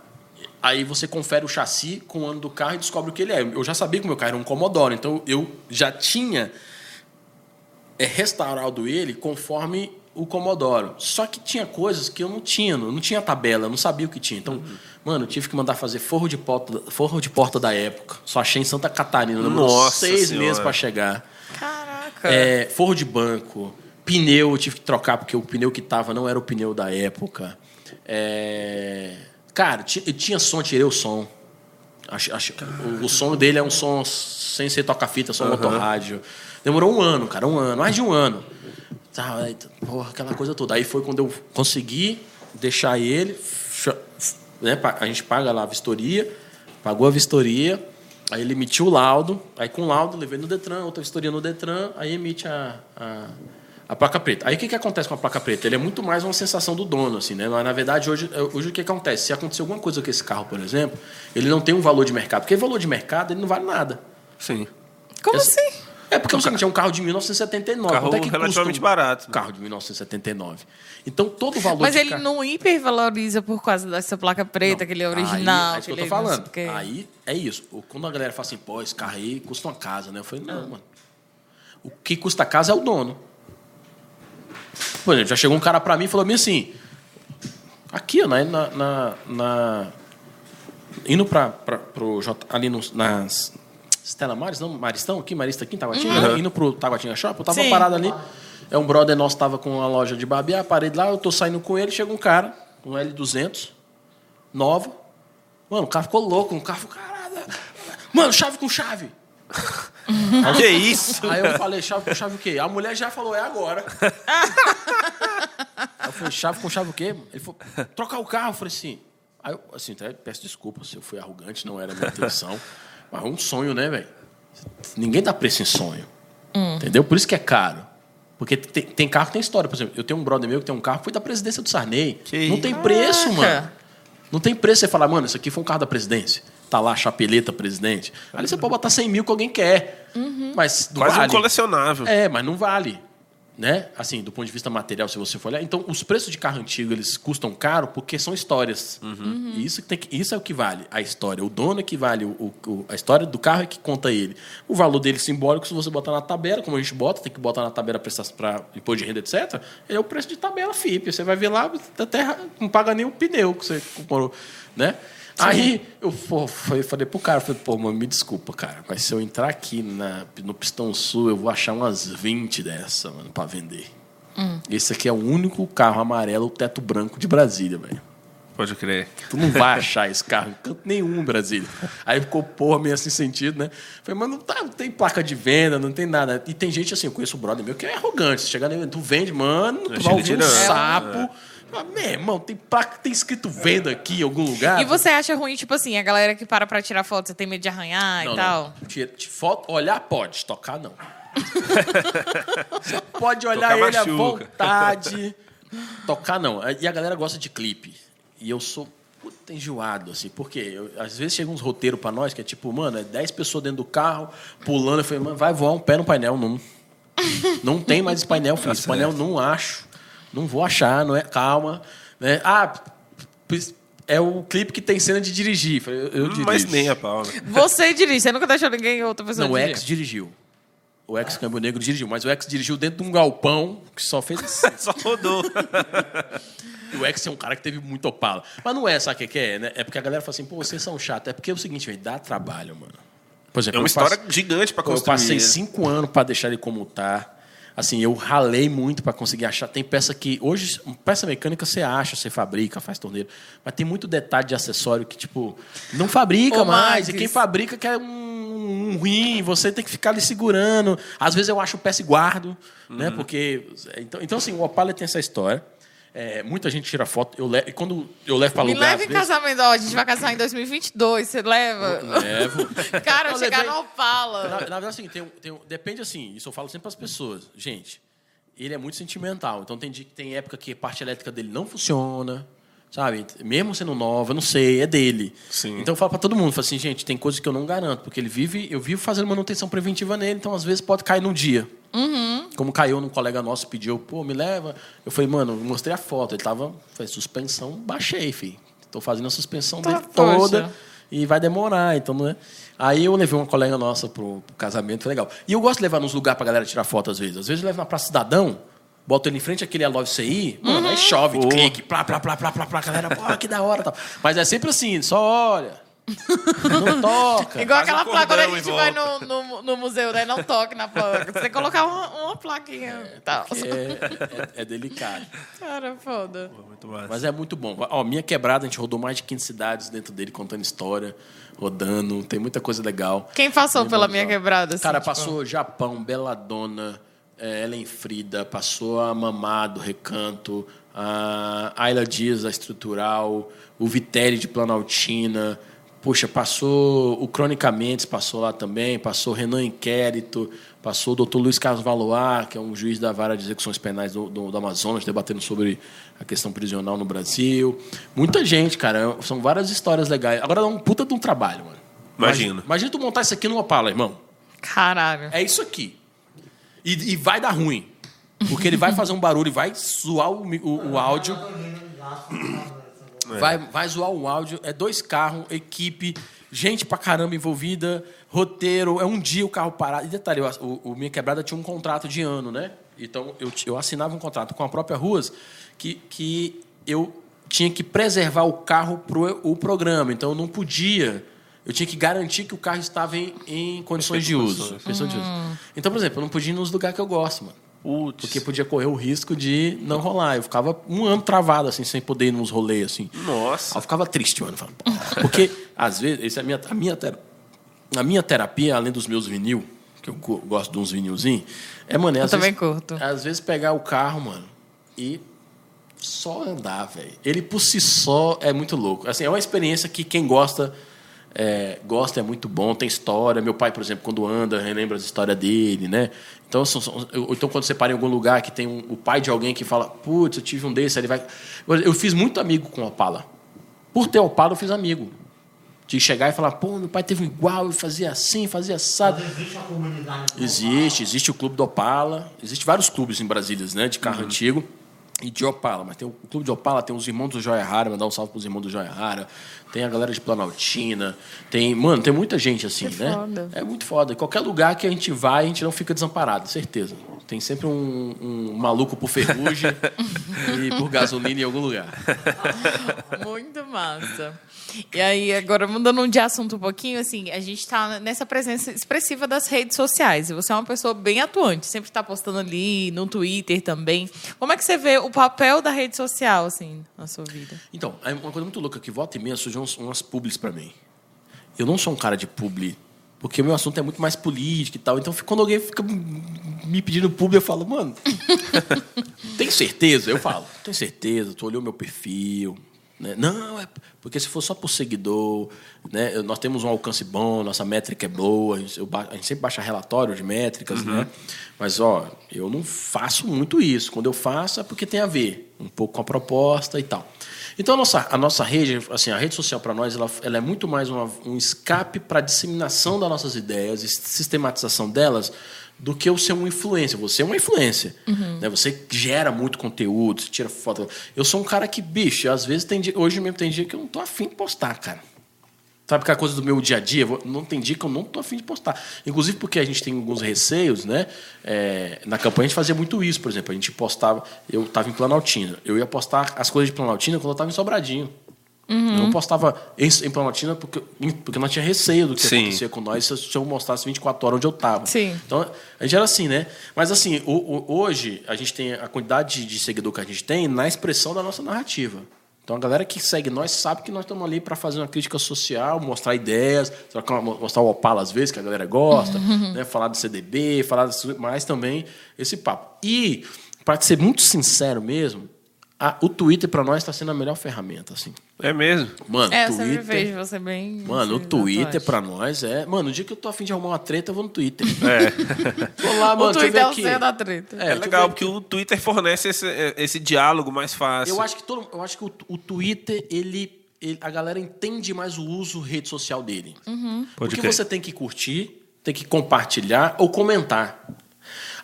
aí você confere o chassi com o ano do carro e descobre o que ele é. Eu já sabia que o meu carro era um Commodore, então eu já tinha é, restaurado ele conforme o Commodore. Só que tinha coisas que eu não tinha, não não tinha tabela, eu não sabia o que tinha. Então, mano, eu tive que mandar fazer forro de porta, forro de porta da época. Só achei em Santa Catarina, demorou seis Senhora. meses para chegar. Caraca. É, forro de banco, pneu eu tive que trocar porque o pneu que tava não era o pneu da época. É, cara, eu tinha som, tirei o som. Acho- acho- o, o som dele é um som sem ser toca-fita, som motorrádio. Demorou um ano, cara, um ano, mais de um ano. Tá, aí, porra, aquela coisa toda. Aí foi quando eu consegui deixar ele, né, a gente paga lá a vistoria, pagou a vistoria, aí ele emitiu o laudo, aí com o laudo levei no Detran, outra vistoria no Detran, aí emite a, a, a placa preta. Aí o que, que acontece com a placa preta? Ele é muito mais uma sensação do dono, assim, né? Mas na verdade, hoje, hoje o que acontece? Se acontecer alguma coisa com esse carro, por exemplo, ele não tem um valor de mercado, porque valor de mercado ele não vale nada. Sim. Como assim? É porque é o seguinte, é um carro de 1979. Carro é que custa relativamente um barato. Carro de 1979. Então, todo o valor Mas de ele carro... não hipervaloriza por causa dessa placa preta, que ele é original. Aí, é isso que eu tô não sei falando. Aí, é isso. Quando a galera fala assim, pô, esse carro aí custa uma casa, né? Eu falei, Ah. não, mano. O que custa a casa é o dono. Por exemplo, já chegou um cara pra mim e falou assim, aqui, ó, na... na, na- indo pra, pra, pro J, ali nos, nas... Stella Maris, não, Maristão aqui, Marista aqui em Taguatinga, né? indo pro Taguatinga Shopping, eu tava Uhum. Sim. parado ali. É um brother nosso, tava com uma loja de barbear, parei lá, eu tô saindo com ele, chega um cara, um L200, nova. Mano, o cara ficou louco, um carro, caralho. Mano, chave com chave. <laughs> Que isso? Aí eu falei, chave com chave o quê? A mulher já falou, é agora. Aí <laughs> eu falei, chave com chave o quê? Ele falou, trocar o carro. Eu falei assim. Aí eu, assim, até peço desculpa se eu fui arrogante, não era a minha intenção. Mas é um sonho, né, velho? Ninguém dá preço em sonho. Entendeu? Por isso que é caro. Porque tem, tem carro que tem história. Por exemplo, eu tenho um brother meu que tem um carro que foi da presidência do Sarney. Que não tem preço, Caraca. mano. Não tem preço você falar, mano, isso aqui foi um carro da presidência. Tá lá, chapeleta presidente. Ali você pode botar 100 mil que alguém quer. Mas não Quase vale. um colecionável. É, mas não vale. Né? Assim, do ponto de vista material, se você for olhar. Então, os preços de carro antigo, eles custam caro porque são histórias. E isso, tem que- isso é o que vale, a história. O dono é que vale, o, o- a história do carro é que conta ele. O valor dele simbólico, se você botar na tabela, como a gente bota, tem que botar na tabela para imposto de renda, etc., é o preço de tabela FIP. Você vai ver lá, até não paga nem o pneu que você comprou, né? Aí eu foi- falei pro cara, falei, pô, mano, me desculpa, cara, mas se eu entrar aqui na, no Pistão Sul, eu vou achar umas 20 dessa, mano, pra vender. Esse aqui é o único carro amarelo, teto branco de Brasília, velho. Pode crer. Tu não vai achar esse carro em canto nenhum em Brasília. Aí ficou porra meio assim sentido, né? Falei, mas não, tá, não tem placa de venda, não tem nada. E tem gente assim, eu conheço um brother meu que é arrogante. Você chegar nele, tu vende, mano, tu chega vai ouvir um tirando. sapo. Mas, meu irmão, tem placa, tem escrito venda aqui em algum lugar. E você acha ruim, tipo assim, a galera que para pra tirar foto, você tem medo de arranhar Não, e tal? não. Tira- tira foto, olhar pode, tocar não. <laughs> Você pode olhar Tocar ele à machuca. vontade. Tocar não. E a galera gosta de clipe. E eu sou. Puta enjoado, assim, porque eu- às vezes chega uns roteiros pra nós que é tipo, mano, é 10 pessoas dentro do carro, pulando. Eu falei, mano, vai voar um pé no painel, não. Não tem mais esse painel, filho. Esse painel não acho. Não vou achar, não é. Calma. Né? Ah, é o clipe que tem cena de dirigir. Eu, eu dirijo. Mas nem a pau, né? Você dirige, você nunca deixou ninguém outra pessoa Não, o dirigir. ex dirigiu. O ex Câmbio Negro dirigiu, mas o ex dirigiu dentro de um galpão que só fez <laughs> assim. Só rodou. O ex é um cara que teve muito opala. Mas não é, sabe o que é? Né? É porque a galera fala assim, pô, vocês são chatos. É porque é o seguinte, velho, dá trabalho, mano. Por exemplo, É uma eu história passo- gigante pra Pô, Eu construir. passei né? cinco anos para deixar ele como tá. Assim, eu ralei muito para conseguir achar. Tem peça que. Hoje, peça mecânica você acha, você fabrica, faz torneiro. Mas tem muito detalhe de acessório que, tipo, não fabrica Ô, mais. Max. E quem fabrica quer um, um ruim, você tem que ficar ali segurando. Às vezes eu acho peça e guardo, né? Porque. Então, então, assim, o Opala tem essa história. É, muita gente tira foto. Eu levo, e quando eu levo para Me lugar. leva às em vezes- casamento, ó, a gente vai casar em 2022, você leva? Levo. <laughs> Cara, Eu chegar levei- no Opala. Na, na verdade, assim, tem, tem depende assim, isso eu falo sempre para as pessoas. Gente, ele é muito sentimental. Então tem, tem época que a parte elétrica dele não funciona, sabe? Mesmo sendo nova, eu não sei, é dele. Sim. Então eu falo para todo mundo, falo assim, gente, tem coisas que eu não garanto, porque ele vive, eu vivo fazendo manutenção preventiva nele, então às vezes pode cair num dia. Como caiu num colega nosso, pediu, pô, me leva. Eu falei, mano, eu mostrei a foto. Ele tava, falei, suspensão, baixei, filho. Tô fazendo a suspensão Tá, dele poxa. toda e vai demorar, então não é. Aí eu levei uma colega nossa pro, pro casamento, foi legal. E eu gosto de levar nos lugares pra galera tirar foto às vezes. Às vezes eu levo na Praça Cidadão, boto ele em frente àquele Alove CI, mano, aí chove, Pô. clique, plá, plá, plá, plá, plá, plá, galera, pô, que da hora, tal. Mas é sempre assim, só olha. Não <laughs> toca. Igual Faz um aquela placa quando a gente vai no, no, no museu, né? Não toque na placa. Você tem que colocar uma, uma plaquinha tal. É, é- é delicado. Cara, foda. Mas é muito bom. Ó, minha quebrada, a gente rodou mais de 15 cidades dentro dele, contando história, rodando. Tem muita coisa legal. Quem passou pela minha quebrada? Assim, Cara, tipo? passou Japão, Belladonna, eh, Ellen Frida, passou a Mamado, Recanto, a Ayla Dias, a Estrutural, o Vitelli de Planaltina. Puxa, passou o Cronicamente, passou lá também, passou Renan Inquérito, passou o doutor Luiz Carlos Valoar, que é um juiz da vara de execuções penais do, do, do Amazonas, debatendo sobre a questão prisional no Brasil. Muita gente, cara, são várias histórias legais. Agora dá um puta de um trabalho, mano. Imagino. Imagina tu montar isso aqui numa Opala, irmão. Caralho. É isso aqui. E, e vai dar ruim. Porque ele vai fazer um barulho, vai zoar o, o, o áudio. Vai, vai zoar o áudio. É dois carros, equipe, gente pra caramba envolvida, roteiro. É um dia o carro parado. E detalhe, o, o Minha Quebrada tinha um contrato de ano, né? Então eu, eu assinava um contrato com a própria Ruas que, que eu tinha que preservar o carro pro o programa. Então eu não podia. Eu tinha que garantir que o carro estava em, em condições de uso. Condições de uso. Então, por exemplo, eu não podia ir nos lugares que eu gosto, mano. Putz. Porque podia correr o risco de não rolar. Eu ficava um ano travado, assim, sem poder ir nos rolês, assim. Nossa. eu ficava triste, mano. Falava, "Pô". Porque, às vezes, essa é a minha, a minha, tera- a minha terapia, além dos meus vinil, que eu go- gosto de uns vinilzinhos, é, mano, é, Eu às também vezes, curto. Às vezes pegar o carro, mano, e só andar, velho. Ele por si só é muito louco. Assim, é uma experiência que quem gosta é, gosta, é muito bom, tem história. Meu pai, por exemplo, quando anda, relembra as histórias dele, né? Então, são- são- ou então quando você para em algum lugar que tem um- o pai de alguém que fala, putz, eu tive um desse, aí ele vai. Eu, eu fiz muito amigo com Opala. Por ter Opala, eu fiz amigo. De chegar e falar, pô, meu pai teve um igual, eu fazia assim, fazia assado. Mas existe a comunidade. do Existe, existe o clube do Opala, existe vários clubes em Brasília, né, de carro antigo e de Opala, mas tem o clube de Opala, tem os irmãos do Joia Rara, mandar um salve pros irmãos do Joia Rara, tem a galera de Planaltina, tem, mano, tem muita gente assim, Que né? foda. É muito foda. Qualquer lugar que a gente vai, a gente não fica desamparado, certeza. Tem sempre um, um maluco por ferrugem <laughs> e por gasolina em algum lugar. <laughs> Muito massa. E aí, agora mudando de assunto um pouquinho, assim, a gente está nessa presença expressiva das redes sociais. E você é uma pessoa bem atuante, sempre está postando ali, no Twitter também. Como é que você vê o papel da rede social, assim, na sua vida? Então, é uma coisa muito louca que volta e meia surgem umas publis pra mim. Eu não sou um cara de publi, porque o meu assunto é muito mais político e tal. Então, quando alguém fica me pedindo publi, eu falo, mano, <laughs> tem certeza? Eu falo, tem certeza, tu olhou meu perfil. Né? Não, é porque se for só por seguidor, né? nós temos um alcance bom, nossa métrica é boa, a gente, a gente sempre baixa relatório de métricas, né? Mas, ó, eu não faço muito isso. Quando eu faço é porque tem a ver. um pouco com a proposta e tal. Então a nossa, a nossa rede, assim, a rede social para nós, ela, ela é muito mais uma- um escape para a disseminação das nossas ideias e sistematização delas do que o ser um influência. Você é uma influência. Né? Você gera muito conteúdo, você tira foto. Eu sou um cara que, bicho, às vezes tem dia, hoje mesmo tem dia que eu não tô afim de postar, cara. Sabe aquela coisa do meu dia a dia? Vou- Não tem dia que eu não tô afim de postar. Inclusive porque a gente tem alguns receios, né? É, na campanha a gente fazia muito isso, por exemplo. A gente postava... Eu estava em Planaltina. Eu ia postar as coisas de Planaltina quando eu estava em Sobradinho. Eu não postava em, em Planaltina porque, porque nós tinha receio do que Sim. acontecia com nós se eu, se eu mostrasse 24 horas onde eu estava. Sim. Então, a gente era assim, né? Mas, assim, o- o- hoje a gente tem a quantidade de, de seguidor que a gente tem na expressão da nossa narrativa. Então, a galera que segue nós sabe que nós estamos ali para fazer uma crítica social, mostrar ideias, mostrar o Opala às vezes, que a galera gosta, <laughs> né? falar do CDB, falar disso, mas também esse papo. E, para ser muito sincero mesmo, a- o Twitter para nós está sendo a melhor ferramenta. Assim. É mesmo? Mano, É, eu sempre Twitter. vejo você bem. Mano, o você Twitter pra nós é. Mano, o dia que eu tô afim de arrumar uma treta, eu vou no Twitter. <laughs> É. Vou lá, mano, O Twitter é o centro da treta. É, É, eu legal, porque o Twitter fornece esse, esse diálogo mais fácil. Eu acho que todo, eu acho que o, o Twitter ele, ele- a galera entende mais o uso rede social dele. Uhum. Pode Porque crer. você tem que curtir, tem que compartilhar ou comentar.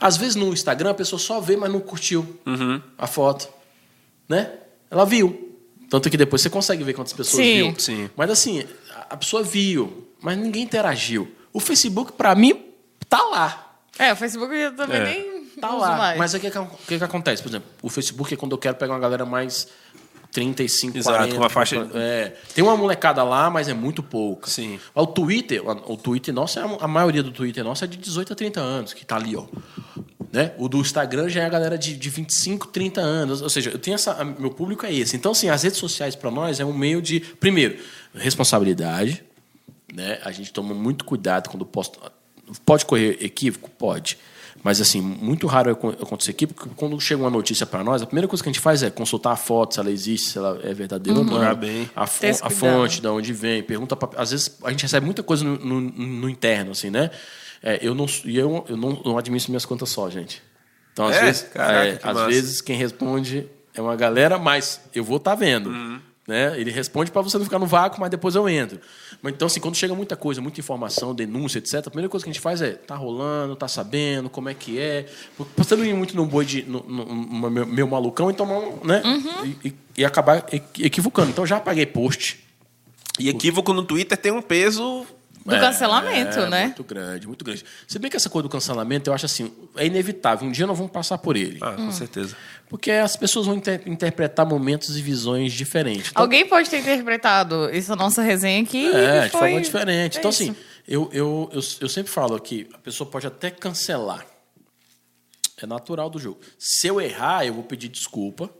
Às vezes no Instagram a pessoa só vê, mas não curtiu Uhum. a foto, né? Ela viu. Tanto que depois você consegue ver quantas pessoas Sim. viu. Sim. Mas assim, a- pessoa viu, mas ninguém interagiu. O Facebook pra mim tá lá. É, o Facebook eu também É. nem Tá uso lá. mais. Mas o que, que, que que acontece? Por exemplo, o Facebook é quando eu quero pegar uma galera mais 35, Exato, 40. uma faixa- É. Tem uma molecada lá, mas é muito pouca. Sim. O Twitter, o Twitter nosso, é a a maioria do Twitter nosso é de 18 a 30 anos, que tá ali, ó. Né? O do Instagram já é a galera de, de 25, 30 anos. Ou seja, eu tenho essa. a- Meu público é esse. Então, assim, as redes sociais para nós é um meio de, primeiro, responsabilidade. Né? A gente toma muito cuidado quando posta. Pode correr equívoco? Pode. Mas, assim, muito raro acon- acontecer equívoco, porque quando chega uma notícia para nós, a primeira coisa que a gente faz é consultar a foto, se ela existe, se ela é verdadeira ou não. Bem. A, fo- a fonte, de onde vem, pergunta pra, às vezes a gente recebe muita coisa no, no- no interno assim, né? É, eu não e eu, eu não, não administro minhas contas só, gente. Então às É? vezes, Caraca, é, que às vezes quem responde é uma galera, mas eu vou estar vendo. Uhum. Né? Ele responde para você não ficar no vácuo, mas depois eu entro. Mas, então, assim, quando chega muita coisa, muita informação, denúncia, etc., a primeira coisa que a gente faz é tá rolando, tá sabendo, como é que é. Porque Você não ir muito num boi de. No, no, no meu, meu malucão e tomar um. Né? E, e- e acabar equi- equivocando. Então já paguei post. E equívoco no Twitter tem um peso. Do cancelamento, é, né? Muito grande, muito grande. Se bem que essa coisa do cancelamento, eu acho assim, é inevitável. Um dia nós vamos passar por ele. Ah, com certeza. Porque as pessoas vão inter- interpretar momentos e visões diferentes. Então, Alguém pode ter interpretado essa nossa resenha aqui. é, e de foi- forma diferente. é então, isso. assim, eu, eu, eu, eu sempre falo aqui, a pessoa pode até cancelar. É natural do jogo. Se eu errar, eu vou pedir desculpa.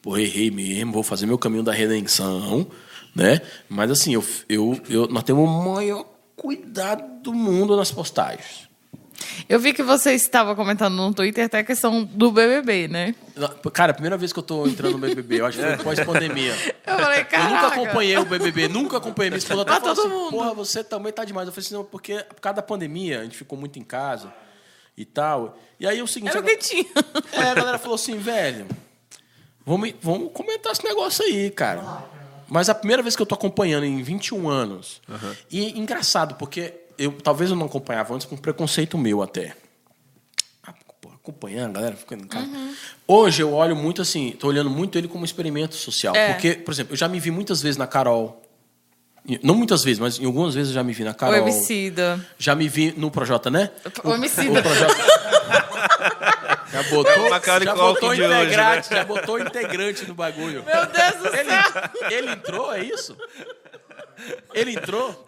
Pô, errei mesmo, vou fazer meu caminho da redenção, né? Mas assim, eu, eu, eu, nós temos o maior cuidado do mundo nas postagens. Eu vi que você estava comentando no Twitter até a questão do BBB, né? Cara, a primeira vez que eu tô entrando no BBB, eu acho que foi pós-pandemia. <laughs> Eu falei, Eu cara. nunca acompanhei o BBB, nunca acompanhei. Minha esposa até Tá falou todo assim, mundo. porra, você também tá demais. Eu falei assim, não, porque por causa da pandemia, a gente ficou muito em casa e tal. E aí é o seguinte... Era o que tinha. É, a galera falou assim, velho, vamos, vamos comentar esse negócio aí, cara. Mas a primeira vez que eu tô acompanhando em 21 anos. E engraçado, porque eu talvez eu não acompanhava antes com preconceito meu até. Ah, Acompanhando, a galera ficando em casa. Hoje eu olho muito assim, tô olhando muito ele como um experimento social. É. Porque, por exemplo, eu já me vi muitas vezes na Carol. Não muitas vezes, mas em algumas vezes eu já me vi na O Carol. Emicida. Já me vi no Projota, né? O Emicida. O Projota. Já botou, Macaulay já Culkin botou de hoje, integrante, já botou integrante no bagulho. Meu Deus do Ele, céu. ele entrou, é isso? Ele entrou?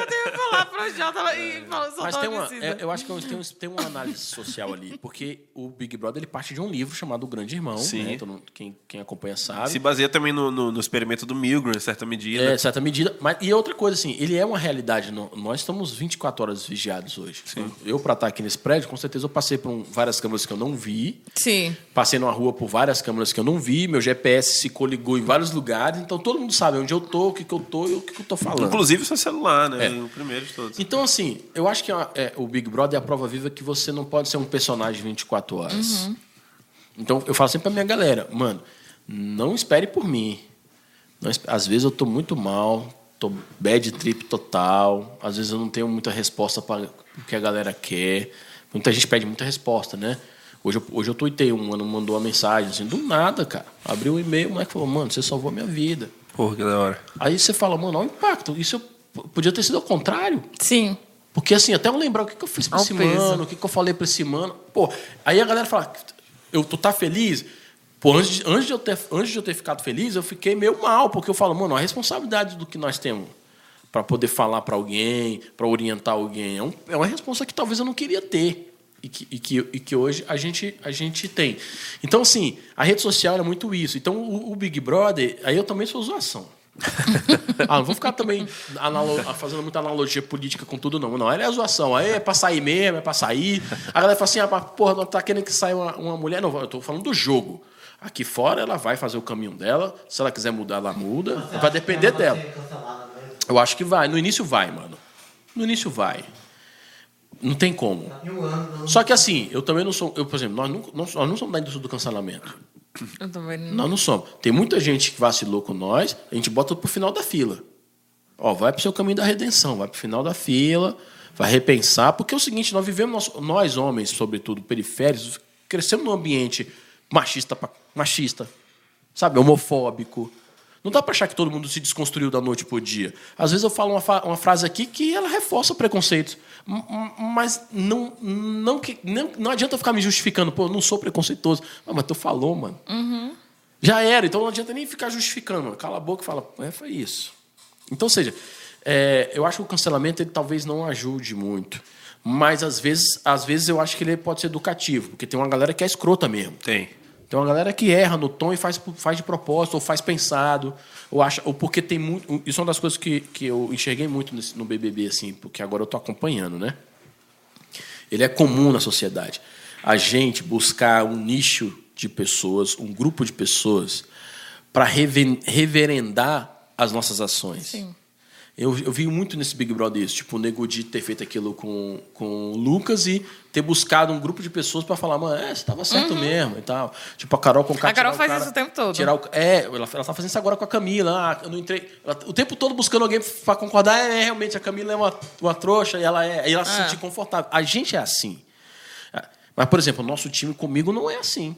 Eu ia falar Projota e falou, soltou Mas tem uma, é, eu acho que tem, um- tem uma análise social ali, porque o Big Brother ele parte de um livro chamado O Grande Irmão, Sim. né? Mundo- quem, quem acompanha sabe. Se baseia também no, no, no experimento do Milgram, em certa medida. É, certa medida. Mas, e outra coisa, assim, ele é uma realidade. no- nós estamos 24 horas vigiados hoje. Eu, para estar aqui nesse prédio, com certeza eu passei por um- várias câmeras que eu não vi. Sim. Passei numa rua por várias câmeras que eu não vi. Meu GPS se coligou em vários lugares. Então todo mundo sabe onde eu tô, o que, que eu tô e o que, que eu tô falando. Inclusive o seu celular, né? É. O primeiro de todos. Então, assim, eu acho que é, é, o Big Brother é a prova viva que você não pode ser um personagem 24 horas. Então eu falo sempre pra minha galera, mano, não espere por mim. Não às vezes eu tô muito mal, tô bad trip total, às vezes eu não tenho muita resposta para o que a galera quer. Muita gente pede muita resposta, né? Hoje eu, hoje eu tuitei, um mano mandou uma mensagem assim, do nada, cara. Abriu o e-mail, o moleque falou, mano, você salvou a minha vida. Porra, que da hora. Aí você fala, mano, olha o impacto. Isso eu- podia ter sido ao contrário. Sim. Porque assim, até eu lembrar o que, que eu fiz pra Ao esse peso. mano, o que, que eu falei pra esse mano. Pô, aí a galera fala, eu, tu tá feliz? Pô, antes de, antes, de eu ter, antes de eu ter ficado feliz, eu fiquei meio mal, porque eu falo, mano, a responsabilidade do que nós temos pra poder falar pra alguém, pra orientar alguém, é, um- é uma responsa que talvez eu não queria ter. E que, e que, e que hoje a gente, a gente tem. Então, assim, a rede social é muito isso. Então, o, o Big Brother, aí eu também sou zoação. Ah, não vou ficar também fazendo muita analogia política com tudo, não. Não, ela é zoação. Aí é pra sair mesmo, é pra sair. A galera fala assim, ah, porra, não tá querendo que saia uma, uma mulher. Não, eu tô falando do jogo. Aqui fora ela vai fazer o caminho dela. Se ela quiser mudar, ela muda. Vai depender dela. Eu acho que vai. No início vai, mano. No início vai. Não tem como. Ano, não. Só que assim, eu também não sou. Eu, por exemplo, nós não, nós não somos da indústria do cancelamento. Eu também não. Nós não somos. Tem muita gente que vacilou com nós, a gente bota pro final da fila. Ó, vai pro seu caminho da redenção, vai pro final da fila, vai repensar, porque é o seguinte, nós vivemos, nós, nós homens, sobretudo periféricos, crescemos num ambiente machista, machista, sabe, homofóbico. Não dá pra achar que todo mundo se desconstruiu da noite pro dia. Às vezes eu falo uma, uma frase aqui que ela reforça preconceitos. M- m- Mas não, não, que, não, não adianta eu ficar me justificando. Pô, eu não sou preconceituoso. Ah, mas tu falou, mano. Já era, então não adianta nem ficar justificando. mano. Cala a boca e fala, é, foi isso. Então, ou seja, é, eu acho que o cancelamento ele talvez não ajude muito. Mas às vezes, às vezes eu acho que ele pode ser educativo, porque tem uma galera que é escrota mesmo. Tem. Tem uma galera que erra no tom e faz, faz de propósito, ou faz pensado, ou acha, ou porque tem muito. Isso é uma das coisas que, que eu enxerguei muito no BBB, assim, porque agora eu estou acompanhando, né? Ele é comum na sociedade. A gente buscar um nicho de pessoas, um grupo de pessoas, para reverendar as nossas ações. Sim. Eu, eu vi muito nesse Big Brother isso, tipo, o Nego Di ter feito aquilo com, com o Lucas e ter buscado um grupo de pessoas para falar, mano, é, você tava certo mesmo e tal. Tipo, a Carol com Uhum. A Carol faz isso o tempo todo. Tirar o, é, ela, ela tá fazendo isso agora com a Camila. Ah, eu não entrei. ela- o tempo todo buscando alguém para concordar. É, realmente, a Camila é uma, uma trouxa e ela é. E ela se Ah. sentir confortável. A gente é assim. Ah, Mas, por exemplo, o nosso time comigo não é assim.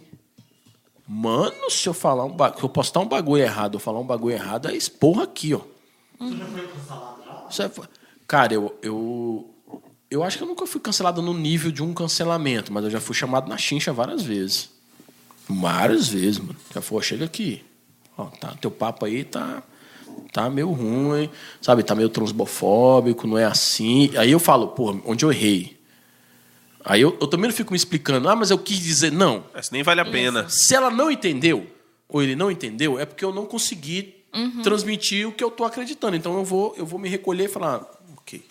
Mano, se eu falar um eu postar um bagulho errado, eu falar um bagulho errado, é esporra aqui, ó. Tu já foi cancelado já? Cara, eu, eu, eu acho que eu nunca fui cancelado no nível de um cancelamento, mas eu já fui chamado na chincha várias vezes. Várias vezes, mano. Já falou, chega aqui. Ó, tá, teu papo aí tá, tá meio ruim, sabe? Tá meio transbofóbico, não é assim. Aí eu falo, pô, onde eu errei? Aí eu, eu também não fico me explicando, ah, mas eu quis dizer, não. Isso nem vale a pena. Se ela não entendeu, ou ele não entendeu, é porque eu não consegui transmitir o que eu estou acreditando. Então eu vou, eu vou me recolher e falar, ok.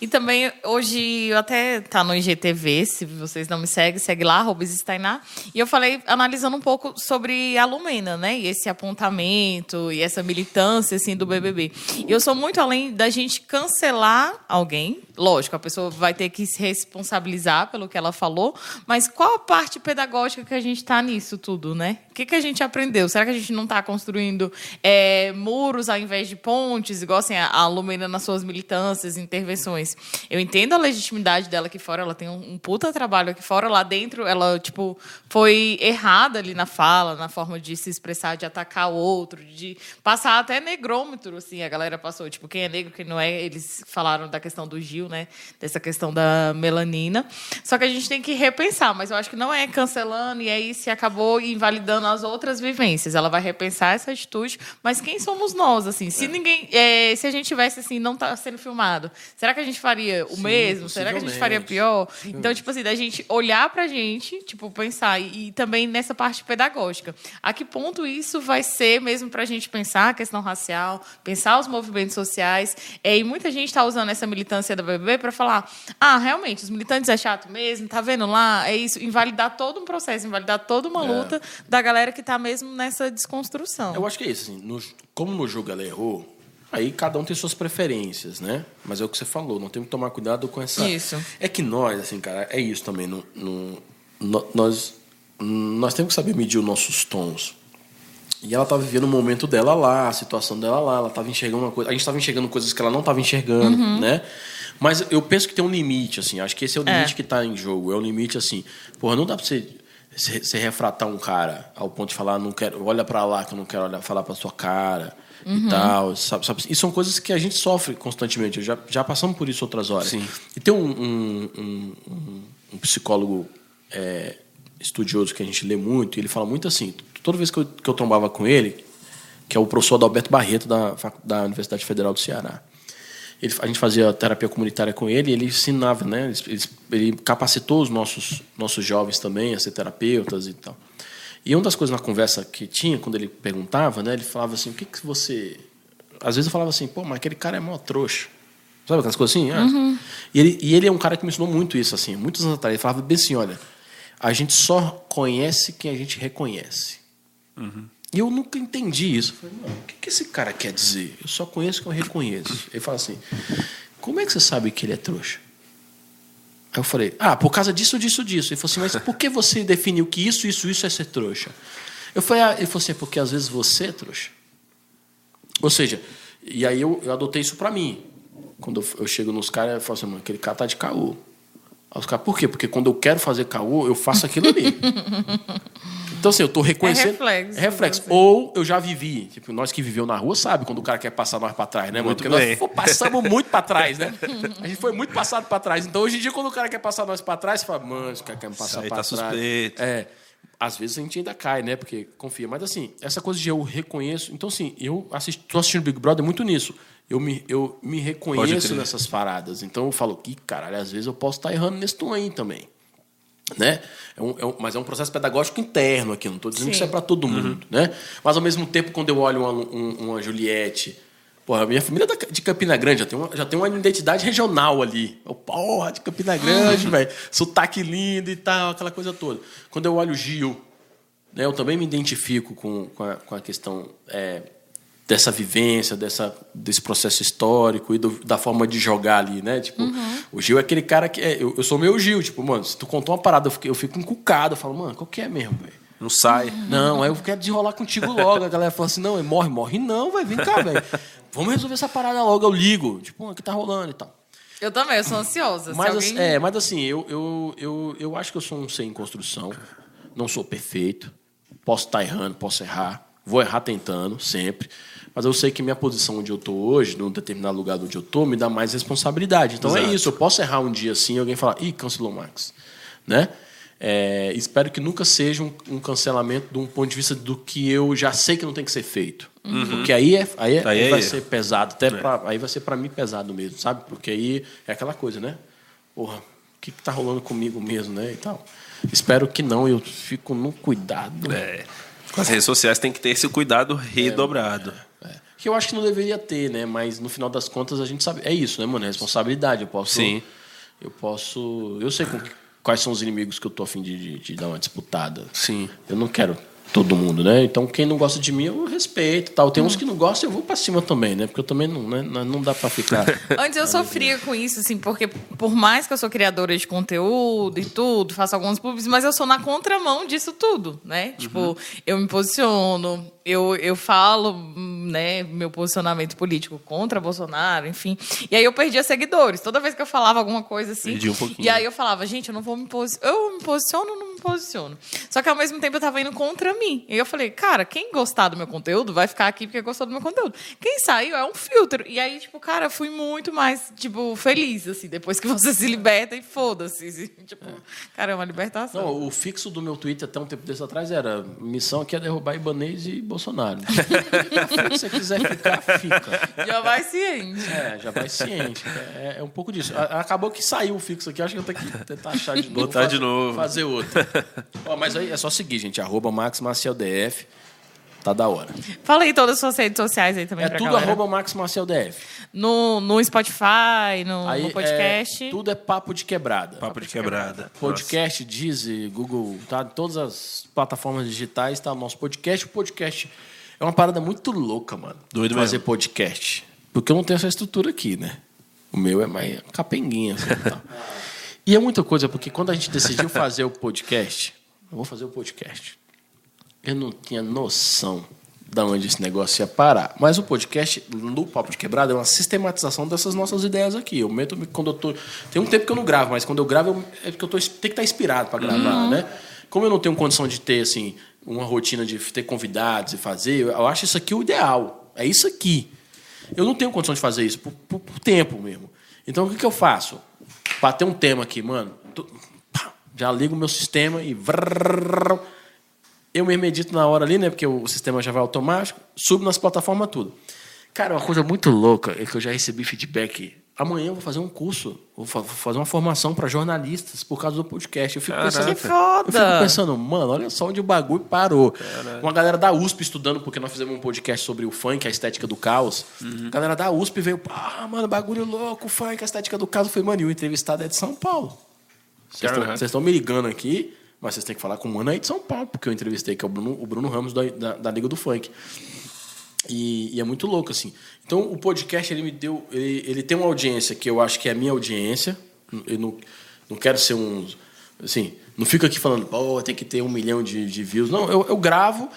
E também, hoje, eu até tá no IGTV, se vocês não me seguem, segue lá, Stainá. E eu falei, analisando um pouco sobre a Lumena, né? E esse apontamento e essa militância, assim, do BBB. E eu sou muito além da gente cancelar alguém. Lógico, a pessoa vai ter que se responsabilizar pelo que ela falou, mas qual a parte pedagógica que a gente está nisso tudo, né? Que, que a gente aprendeu? Será que a gente não está construindo é, muros ao invés de pontes, igual assim, a, a Lumena nas suas militâncias, intervenções? Eu entendo a legitimidade dela aqui fora, ela tem um, um puta trabalho aqui fora, lá dentro ela, tipo, foi errada ali na fala, na forma de se expressar, de atacar o outro, de passar até negrômetro, assim, a galera passou, tipo, quem é negro, quem não é, eles falaram da questão do Gil, né, dessa questão da melanina, só que a gente tem que repensar, mas eu acho que não é cancelando e aí se acabou invalidando as outras vivências, ela vai repensar essa atitude, mas quem somos nós, assim, se ninguém, é, se a gente tivesse, assim, não tá sendo filmado, será que a gente faria o Sim, mesmo? Será que a gente faria pior? Então, tipo assim, da gente olhar pra gente, tipo, pensar, e, e também nessa parte pedagógica. A que ponto isso vai ser mesmo pra gente pensar a questão racial, pensar os movimentos sociais? É, e muita gente está usando essa militância da BBB para falar: ah, realmente, os militantes é chato mesmo, tá vendo lá? É isso, invalidar todo um processo, invalidar toda uma luta da galera que tá mesmo nessa desconstrução. Eu acho que é isso. Assim, no- como no jogo ela errou, aí cada um tem suas preferências, né? Mas é o que você falou, não tem que tomar cuidado com essa. Isso. É que nós, assim, cara, é isso também. No, no- nós, nós temos que saber medir os nossos tons. E ela estava vivendo o momento dela lá, a situação dela lá, ela estava enxergando uma coisa. A gente estava enxergando coisas que ela não estava enxergando, né? Mas eu penso que tem um limite, assim. Acho que esse é o limite É. que está em jogo. É o limite, assim. Porra, não dá para você, você, refratar um cara ao ponto de falar, não quero, olha para lá que eu não quero olhar, falar para sua cara e tal. Sabe, sabe? E são coisas que a gente sofre constantemente. Eu já, já passamos por isso outras horas. Sim. E tem um, um, um, um- psicólogo é, estudioso que a gente lê muito, e ele fala muito assim, toda vez que eu, que eu trombava com ele, que é o professor Adalberto Barreto, da, da Universidade Federal do Ceará. Ele, a gente fazia terapia comunitária com ele e ele ensinava, né? Ele, ele- capacitou os nossos, nossos jovens também a ser terapeutas e tal. E uma das coisas na conversa que tinha, quando ele perguntava, né? Ele falava assim, o que, que você... Às vezes eu falava assim, pô, mas aquele cara é mó trouxa. Sabe aquelas coisas assim? Ah. E, ele, e ele é um cara que me ensinou muito isso, assim. Muitos anos atrás. Ele falava bem assim, olha, a gente só conhece quem a gente reconhece. E eu nunca entendi isso. Falei, mano, o que, que esse cara quer dizer? Eu só conheço quem eu reconheço. Ele fala assim, como é que você sabe que ele é trouxa? Aí eu falei, ah, por causa disso, disso, disso. Ele falou assim, mas por que você definiu que isso, isso, isso é ser trouxa? Eu falei, ah, ele falou assim, é porque às vezes você é trouxa. Ou seja, e aí eu, eu adotei isso pra mim. Quando eu, eu chego nos caras, eu falo assim, mano, aquele cara tá de caô. Aí os caras, por quê? Porque quando eu quero fazer caô, eu faço aquilo ali. <laughs> Então, assim, eu tô reconhecendo. reflexo, É reflexo. assim. Ou eu já vivi. Tipo, nós que viveu na rua sabe quando o cara quer passar nós pra trás, né, mano? Muito Porque bem. nós pô, passamos muito pra trás, né? <laughs> A gente foi muito passado pra trás. Então, hoje em dia, quando o cara quer passar nós pra trás, você fala, mano, esse cara quer me passar pra tá trás. suspeito. É. Às vezes a gente ainda cai, né? Porque confia. Mas assim, essa coisa de eu reconheço. Então, assim, eu assisto, tô assistindo Big Brother muito nisso. Eu me, eu me reconheço nessas paradas. Então eu falo, que caralho, às vezes eu posso estar errando nesse tom aí também. Né? É um- é um- mas é um processo pedagógico interno aqui, não estou dizendo que isso é Sim. para todo mundo. Né? Mas ao mesmo tempo, quando eu olho uma, um- uma Juliette, porra, a minha família é de Campina Grande já tem, uma, já tem uma identidade regional ali. Eu, porra, de Campina Grande, velho. Sotaque lindo e tal, aquela coisa toda. Quando eu olho o Gil, né, eu também me identifico com, com, a, com a questão é, dessa vivência, dessa, desse processo histórico e do- da forma de jogar ali, né? Tipo, o Gil é aquele cara que... É, eu, eu sou meu Gil, tipo, mano, se tu contou uma parada, eu fico, eu fico encucado, eu falo, mano, qual que é mesmo, velho? Não sai. Não, aí eu quero desenrolar contigo logo. A galera fala assim, não, morre, morre não, velho, vem cá, velho. Vamos resolver essa parada logo, eu ligo. Tipo, o que tá rolando e tal. Eu também, eu sou ansiosa. Mas, Se assim, alguém... é, mas assim, eu, eu, eu, eu acho que eu sou um ser em construção. Não sou perfeito. Posso estar errando, posso errar. Vou errar tentando, sempre. Mas eu sei que minha posição onde eu estou hoje, num determinado lugar onde eu estou, me dá mais responsabilidade. Então é Exato. isso. Eu posso errar um dia assim e alguém falar, ih, cancelou o Max. Né? É, espero que nunca seja um, um cancelamento de um ponto de vista do que eu já sei que não tem que ser feito. Porque aí, é, aí, é- Aí é vai erro. ser pesado. Até pra- aí vai ser para mim pesado mesmo, sabe? Porque aí é aquela coisa, né? Porra, o que, que tá rolando comigo mesmo, né? E tal. Espero que não, eu fico no cuidado. É. Com as redes sociais tem que ter esse cuidado redobrado. É. Que eu acho que não deveria ter, né? Mas no final das contas a gente sabe. É isso, né, mano? É responsabilidade. Eu posso. Sim. Eu posso. Eu sei com quais são os inimigos que eu tô afim de, de, de dar uma disputada. Sim. Eu não quero todo mundo, né? Então quem não gosta de mim eu respeito, tal. Tem uns que não gostam, eu vou pra cima também, né? Porque eu também não, né? não dá pra ficar. <laughs> Antes eu sofria com isso, assim, porque por mais que eu sou criadora de conteúdo e tudo, faço alguns públicos, mas eu sou na contramão disso tudo, né? Tipo, eu me posiciono, eu, eu falo, né, meu posicionamento político contra Bolsonaro, enfim. E aí eu perdia seguidores. Toda vez que eu falava alguma coisa assim. Perdi um pouquinho. E aí eu falava, gente, eu não vou me posicionar. Eu me posiciono ou não me posiciono? Só que ao mesmo tempo eu tava indo contra mim. E eu falei, cara, quem gostar do meu conteúdo vai ficar aqui porque gostou do meu conteúdo. Quem saiu é um filtro. E aí, tipo, cara, eu fui muito mais, tipo, feliz, assim, depois que <laughs> você se liberta e foda-se. assim, Tipo, cara, é uma libertação. Não, o fixo do meu Twitter até um tempo desse atrás era missão aqui é derrubar Ibanez e Bolsonaro. Se você quiser ficar, fica. Já vai ciente. É, já vai ciente. É, é um pouco disso. Acabou que saiu o fixo aqui, acho que eu tenho que tentar achar de novo. Botar fazer- de novo. Fazer outro. Ó, mas aí é só seguir, gente. Arroba Max Maciel DF. Tá da hora. Fala aí todas as suas redes sociais aí também É pra tudo galera. arroba Max Maciel DF. No, no Spotify, no, Aí no podcast. É, tudo é papo de quebrada. Papo de quebrada. Podcast, Deezer, Google, tá? Todas as plataformas digitais tá o nosso podcast. O podcast é uma parada muito louca, mano. Doido Fazer mesmo. podcast. Porque eu não tenho essa estrutura aqui, né? O meu é mais capenguinha. Assim, e, tal. <laughs> e é muita coisa, porque quando a gente decidiu fazer o podcast, eu vou fazer o podcast. Eu não tinha noção de onde esse negócio ia parar. Mas o podcast, no Papo de Quebrada, é uma sistematização dessas nossas ideias aqui. Eu meto quando eu tô. Tem um tempo que eu não gravo, mas quando eu gravo eu- é porque eu tô, tenho que estar inspirado para gravar, né? Como eu não tenho condição de ter, assim, uma rotina de ter convidados e fazer, eu acho isso aqui o ideal. É isso aqui. Eu não tenho condição de fazer isso por, por- por tempo mesmo. Então, o que, que eu faço? Bater um tema aqui, mano. tô- já ligo o meu sistema e. eu mesmo edito na hora ali, né? Porque o sistema já vai automático. Subo nas plataformas tudo. Cara, uma coisa muito louca é que eu já recebi feedback. Amanhã eu vou fazer um curso, vou fa- vou fazer uma formação para jornalistas por causa do podcast. Eu fico pensando, Que foda! eu fico pensando, mano, olha só onde o bagulho parou. Uma galera da USP estudando, porque nós fizemos um podcast sobre o funk, a estética do caos. A galera da USP veio, ah, mano, bagulho louco, funk, a estética do caos. Eu falei, mano, e o entrevistado é de São Paulo. Uhum. Vocês estão me ligando aqui, mas vocês têm que falar com o mano aí de São Paulo, porque eu entrevistei, que é o Bruno, o Bruno Ramos da, da, da Liga do Funk. E, e é muito louco, assim. Então, o podcast, ele me deu... Ele, ele tem uma audiência que eu acho que é a minha audiência. Eu não, não quero ser um... Assim, não fico aqui falando, pô, tem que ter um milhão de, de views. Não, eu, eu gravo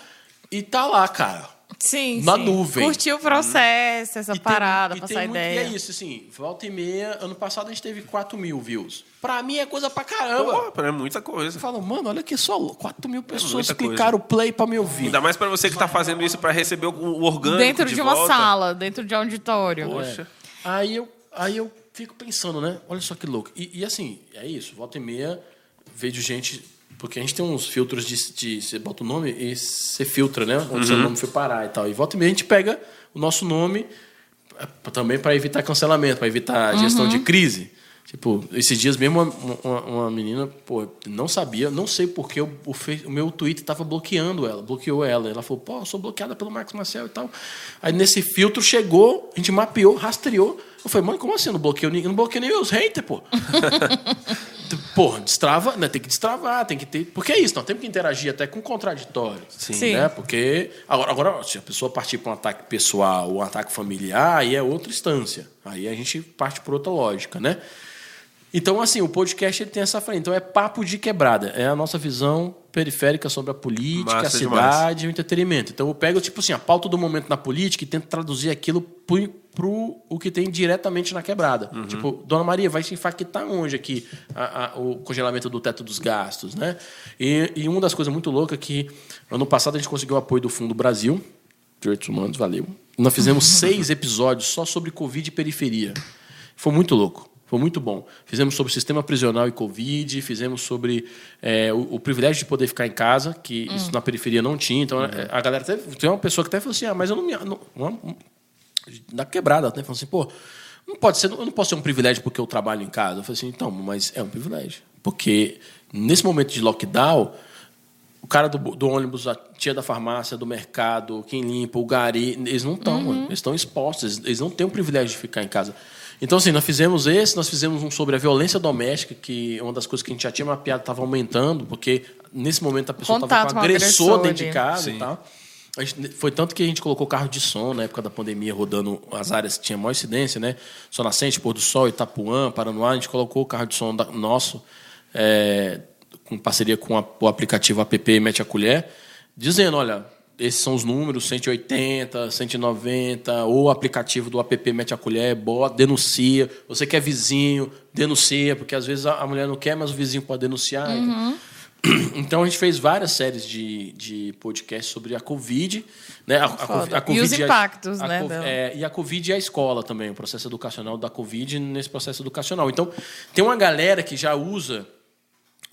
e tá lá, cara. Sim, Na sim. nuvem. Curtir o processo, essa E tem- parada, e passar tem muito- ideia. E é isso, assim, volta e meia. Ano passado a gente teve 4 mil views. Pra mim é coisa pra caramba. Pô, é muita coisa. Eu falo, mano, olha aqui só, 4 mil pessoas muita coisa. clicaram o play pra me ouvir. Ainda mais pra você que tá fazendo isso pra receber o- o orgânico Dentro de, uma volta. sala, dentro de um auditório. Poxa. Aí eu, aí eu fico pensando, né? Olha só que louco. E, e assim, é isso, volta e meia, vejo gente. Porque a gente tem uns filtros de, de. Você bota o nome e você filtra, né? Onde seu nome foi parar e tal. E volta e meia a gente pega o nosso nome é, também para evitar cancelamento, para evitar gestão de crise. Tipo, esses dias mesmo uma, uma, uma menina, pô, não sabia, não sei porque o, o, o meu Twitter tava bloqueando ela, bloqueou ela. Ela falou, pô, eu sou bloqueada pelo Marcos Marcel e tal. Aí nesse filtro chegou, a gente mapeou, rastreou. Eu falei, mano, como assim? Eu não bloqueio ninguém? Não bloqueio nem os haters, pô. <laughs> Porra, destrava, né? Tem que destravar, tem que ter. Porque é isso, nós temos que interagir até com contraditório. Sim. Sim. Né? Porque. Agora, agora, se a pessoa partir para um ataque pessoal ou um ataque familiar, aí é outra instância. Aí a gente parte por outra lógica, né? Então, assim, o podcast ele tem essa frente. Então, é papo de quebrada. É a nossa visão periférica sobre a política, Massa a demais. cidade e o entretenimento. Então, eu pego, tipo assim, a pauta do momento na política e tento traduzir aquilo pro, pro o que tem diretamente na quebrada. Uhum. Tipo, Dona Maria, vai se impactar onde aqui a- a- o congelamento do teto dos gastos, né? E, e uma das coisas muito loucas é que ano passado a gente conseguiu o apoio do Fundo Brasil, Direitos Humanos, valeu. Nós fizemos <laughs> seis episódios só sobre Covid e periferia. Foi muito louco. Foi muito bom. Fizemos sobre sistema prisional e Covid, fizemos sobre é, o, o privilégio de poder ficar em casa, que isso na periferia não tinha. Então, é, a galera até. Tem uma pessoa que até falou assim: ah, mas eu não me. Não, na quebrada, né? Falou assim, pô, não pode ser, eu não posso ter um privilégio porque eu trabalho em casa. Eu falei assim, então, mas é um privilégio. Porque nesse momento de lockdown, o cara do, do ônibus, a tia da farmácia, do mercado, quem limpa, o gari, eles não estão, mano. Eles estão expostos, eles, eles não têm o privilégio de ficar em casa. Então, assim, nós fizemos esse, nós fizemos um sobre a violência doméstica, que é uma das coisas que a gente já tinha mapeado estava aumentando, porque nesse momento a pessoa estava com com agressor agressor dentro de casa Sim. e tal. Gente- foi tanto que a gente colocou carro de som na época da pandemia, rodando as áreas que tinha maior incidência, né? Sol Nascente, Pôr do Sol, Itapuã, Paranoá. A gente colocou o carro de som da- nosso, é, com parceria com a- o aplicativo app Mete a Colher, dizendo: olha, esses são os números, 180, 190, ou o aplicativo do app Mete a Colher, bota, denuncia. Você que é vizinho, denuncia, porque às vezes a mulher não quer, mas o vizinho pode denunciar. Então <clears throat> a gente fez várias séries de, de podcast sobre a Covid, né? A, a, a Covid E os impactos, a né, é, e a Covid e a escola também, o processo educacional da Covid nesse processo educacional. Então tem uma galera que já usa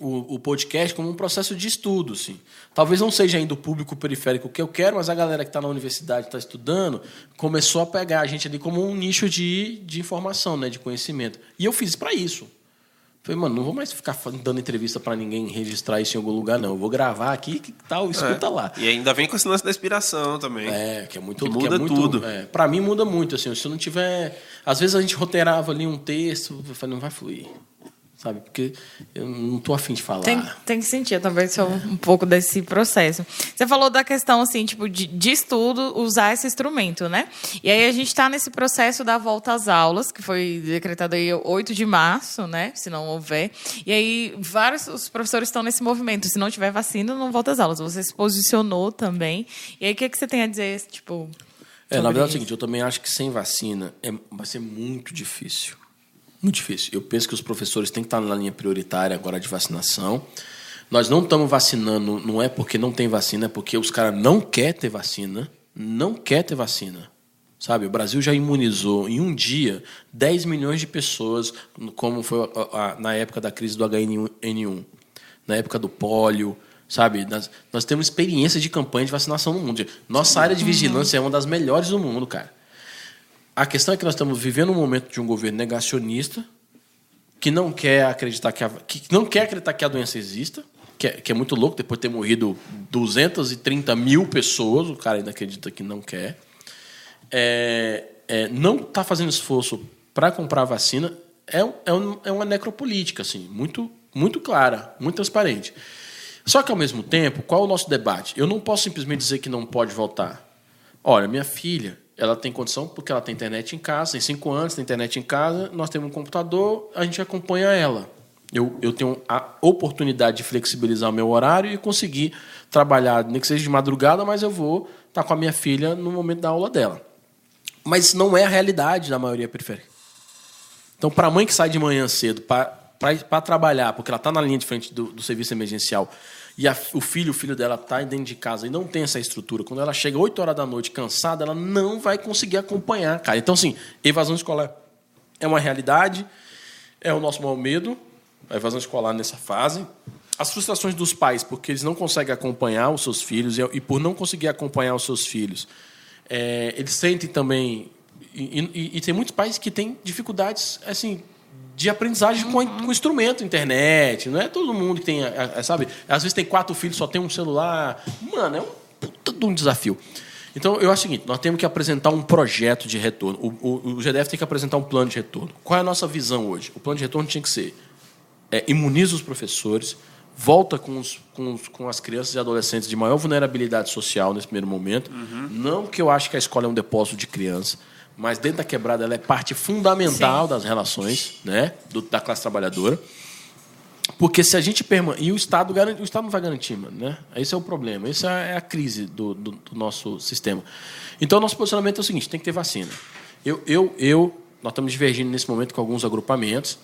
o, o podcast como um processo de estudo, assim. Talvez não seja ainda o público periférico que eu quero, mas a galera que está na universidade, está estudando, começou a pegar a gente ali como um nicho de, de informação, né, de conhecimento. E eu fiz para isso. Falei, mano, não vou mais ficar dando entrevista para ninguém registrar isso em algum lugar, não. Eu vou gravar aqui, que tal, escuta lá. E ainda vem com esse lance da inspiração também. É, que é muito Que que muda é muito, tudo. É, para mim muda muito assim, se eu não tiver, às vezes a gente roteirava ali um texto, eu falei, não vai fluir. Sabe? Porque eu não tô afim de falar. Tem, tem que sentir, também sou um pouco desse processo. Você falou da questão, assim, tipo, de, de estudo, usar esse instrumento, né? E aí a gente está nesse processo da volta às aulas, que foi decretado aí 8 de março, né? Se não houver. E aí vários os professores estão nesse movimento. Se não tiver vacina, não volta às aulas. Você se posicionou também. E aí o que, é que você tem a dizer, tipo... É, na verdade é o isso? seguinte, eu também acho que sem vacina é, vai ser muito difícil. Muito difícil. Eu penso que os professores têm que estar na linha prioritária agora de vacinação. Nós não estamos vacinando, não é porque não tem vacina, é porque os caras não querem ter vacina. Não quer ter vacina. Sabe, o Brasil já imunizou em um dia 10 milhões de pessoas, como foi a- a- na época da crise do HN1, na época do pólio, sabe? Nós, nós temos experiência de campanha de vacinação no mundo. Nossa área de vigilância é uma das melhores do mundo, cara. A questão é que nós estamos vivendo um momento de um governo negacionista que não quer acreditar que a, que não quer acreditar que a doença exista, que é, que é muito louco depois de ter morrido 230 mil pessoas, o cara ainda acredita que não quer. É, é, não está fazendo esforço para comprar vacina é, é, um- é uma necropolítica assim, muito, muito clara, muito transparente. Só que, ao mesmo tempo, qual é o nosso debate? Eu não posso simplesmente dizer que não pode voltar. Olha, minha filha, ela tem condição porque ela tem internet em casa, tem cinco anos, tem internet em casa, nós temos um computador, a gente acompanha ela. Eu, eu tenho a oportunidade de flexibilizar o meu horário e conseguir trabalhar, nem que seja de madrugada, mas eu vou estar com a minha filha no momento da aula dela. Mas não é a realidade da maioria periférica. Então, para a mãe que sai de manhã cedo para trabalhar, porque ela está na linha de frente do, do serviço emergencial, e a- o filho, o filho dela está dentro de casa e não tem essa estrutura, quando ela chega 8 horas da noite cansada, ela não vai conseguir acompanhar, cara. Então, assim, evasão escolar é uma realidade, é o nosso maior medo, a evasão escolar nessa fase. As frustrações dos pais, porque eles não conseguem acompanhar os seus filhos, e, e por não conseguir acompanhar os seus filhos, é, eles sentem também. E, e- e tem muitos pais que têm dificuldades assim de aprendizagem com, com instrumento, internet. Não é todo mundo que tem, a- a- sabe? Às vezes tem quatro filhos, só tem um celular. Mano, é um puta de um desafio. Então, eu acho o seguinte: nós temos que apresentar um projeto de retorno. O, o, o GDF tem que apresentar um plano de retorno. Qual é a nossa visão hoje? O plano de retorno tinha que ser é, imuniza os professores, volta com, os, com, os- com as crianças e adolescentes de maior vulnerabilidade social nesse primeiro momento. Não que eu acho que a escola é um depósito de criança, mas dentro da quebrada ela é parte fundamental das relações né, do- da classe trabalhadora. Porque se a gente perma... E o Estado, garante... o Estado não vai garantir, mano, né? Esse é o problema. Essa é a crise do, do, do nosso sistema. Então, nosso posicionamento é o seguinte: tem que ter vacina. Eu, eu, eu, nós estamos divergindo nesse momento com alguns agrupamentos.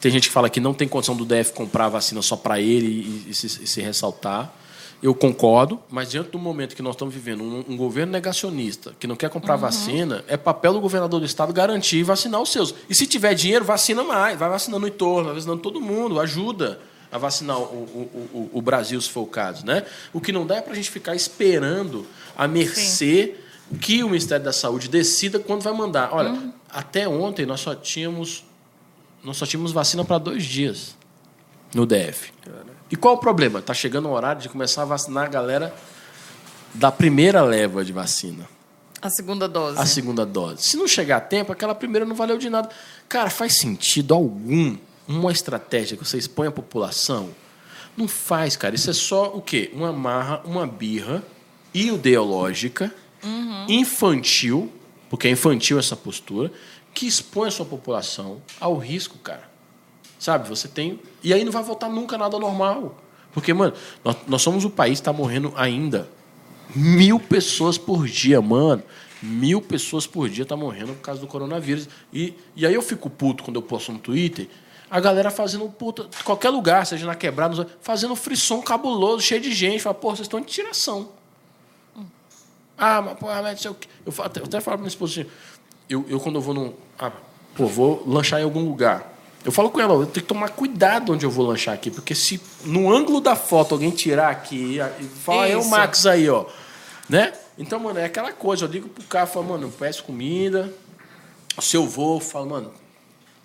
Tem gente que fala que não tem condição do DF comprar a vacina só para ele e, e se, e se ressaltar. Eu concordo, mas diante do momento que nós estamos vivendo um, um governo negacionista que não quer comprar vacina, é papel do governador do estado garantir e vacinar os seus. E se tiver dinheiro, vacina mais, vai vacinando o entorno, vai vacinando todo mundo, ajuda a vacinar o, o, o, o Brasil, se for o caso. Né? O que não dá é para a gente ficar esperando a mercê que o Ministério da Saúde decida quando vai mandar. Olha, até ontem nós só tínhamos nós só tínhamos vacina para dois dias no DF. E qual o problema? Está chegando o horário de começar a vacinar a galera da primeira leva de vacina, A segunda dose. a segunda dose. Se não chegar a tempo, aquela primeira não valeu de nada. Cara, faz sentido algum uma estratégia que você expõe a população? Não faz, cara. Isso é só o quê? Uma marra, uma birra ideológica, infantil, porque é infantil essa postura, que expõe a sua população ao risco, cara. Sabe? Você tem. E aí não vai voltar nunca nada normal. Porque, mano, nós, nós somos o país que está morrendo ainda. Mil pessoas por dia, mano. Mil pessoas por dia tá morrendo por causa do coronavírus. E, e aí eu fico puto quando eu posto no Twitter. A galera fazendo puta. Qualquer lugar, seja na quebrada, fazendo frisson cabuloso, cheio de gente. Fala, pô, vocês estão de tiração. Ah, mas, pô, mas. Eu, falo- até, eu até falo pra minha esposa assim, eu, eu quando eu vou num. Ah, pô, vou lanchar em algum lugar. Eu falo com ela, eu tenho que tomar cuidado onde eu vou lanchar aqui, porque se no ângulo da foto alguém tirar aqui e fala, é o. Max aí, ó. Né? Então, mano, é aquela coisa, eu ligo pro cara falo, mano, eu peço comida. Se eu vou, eu falo, mano,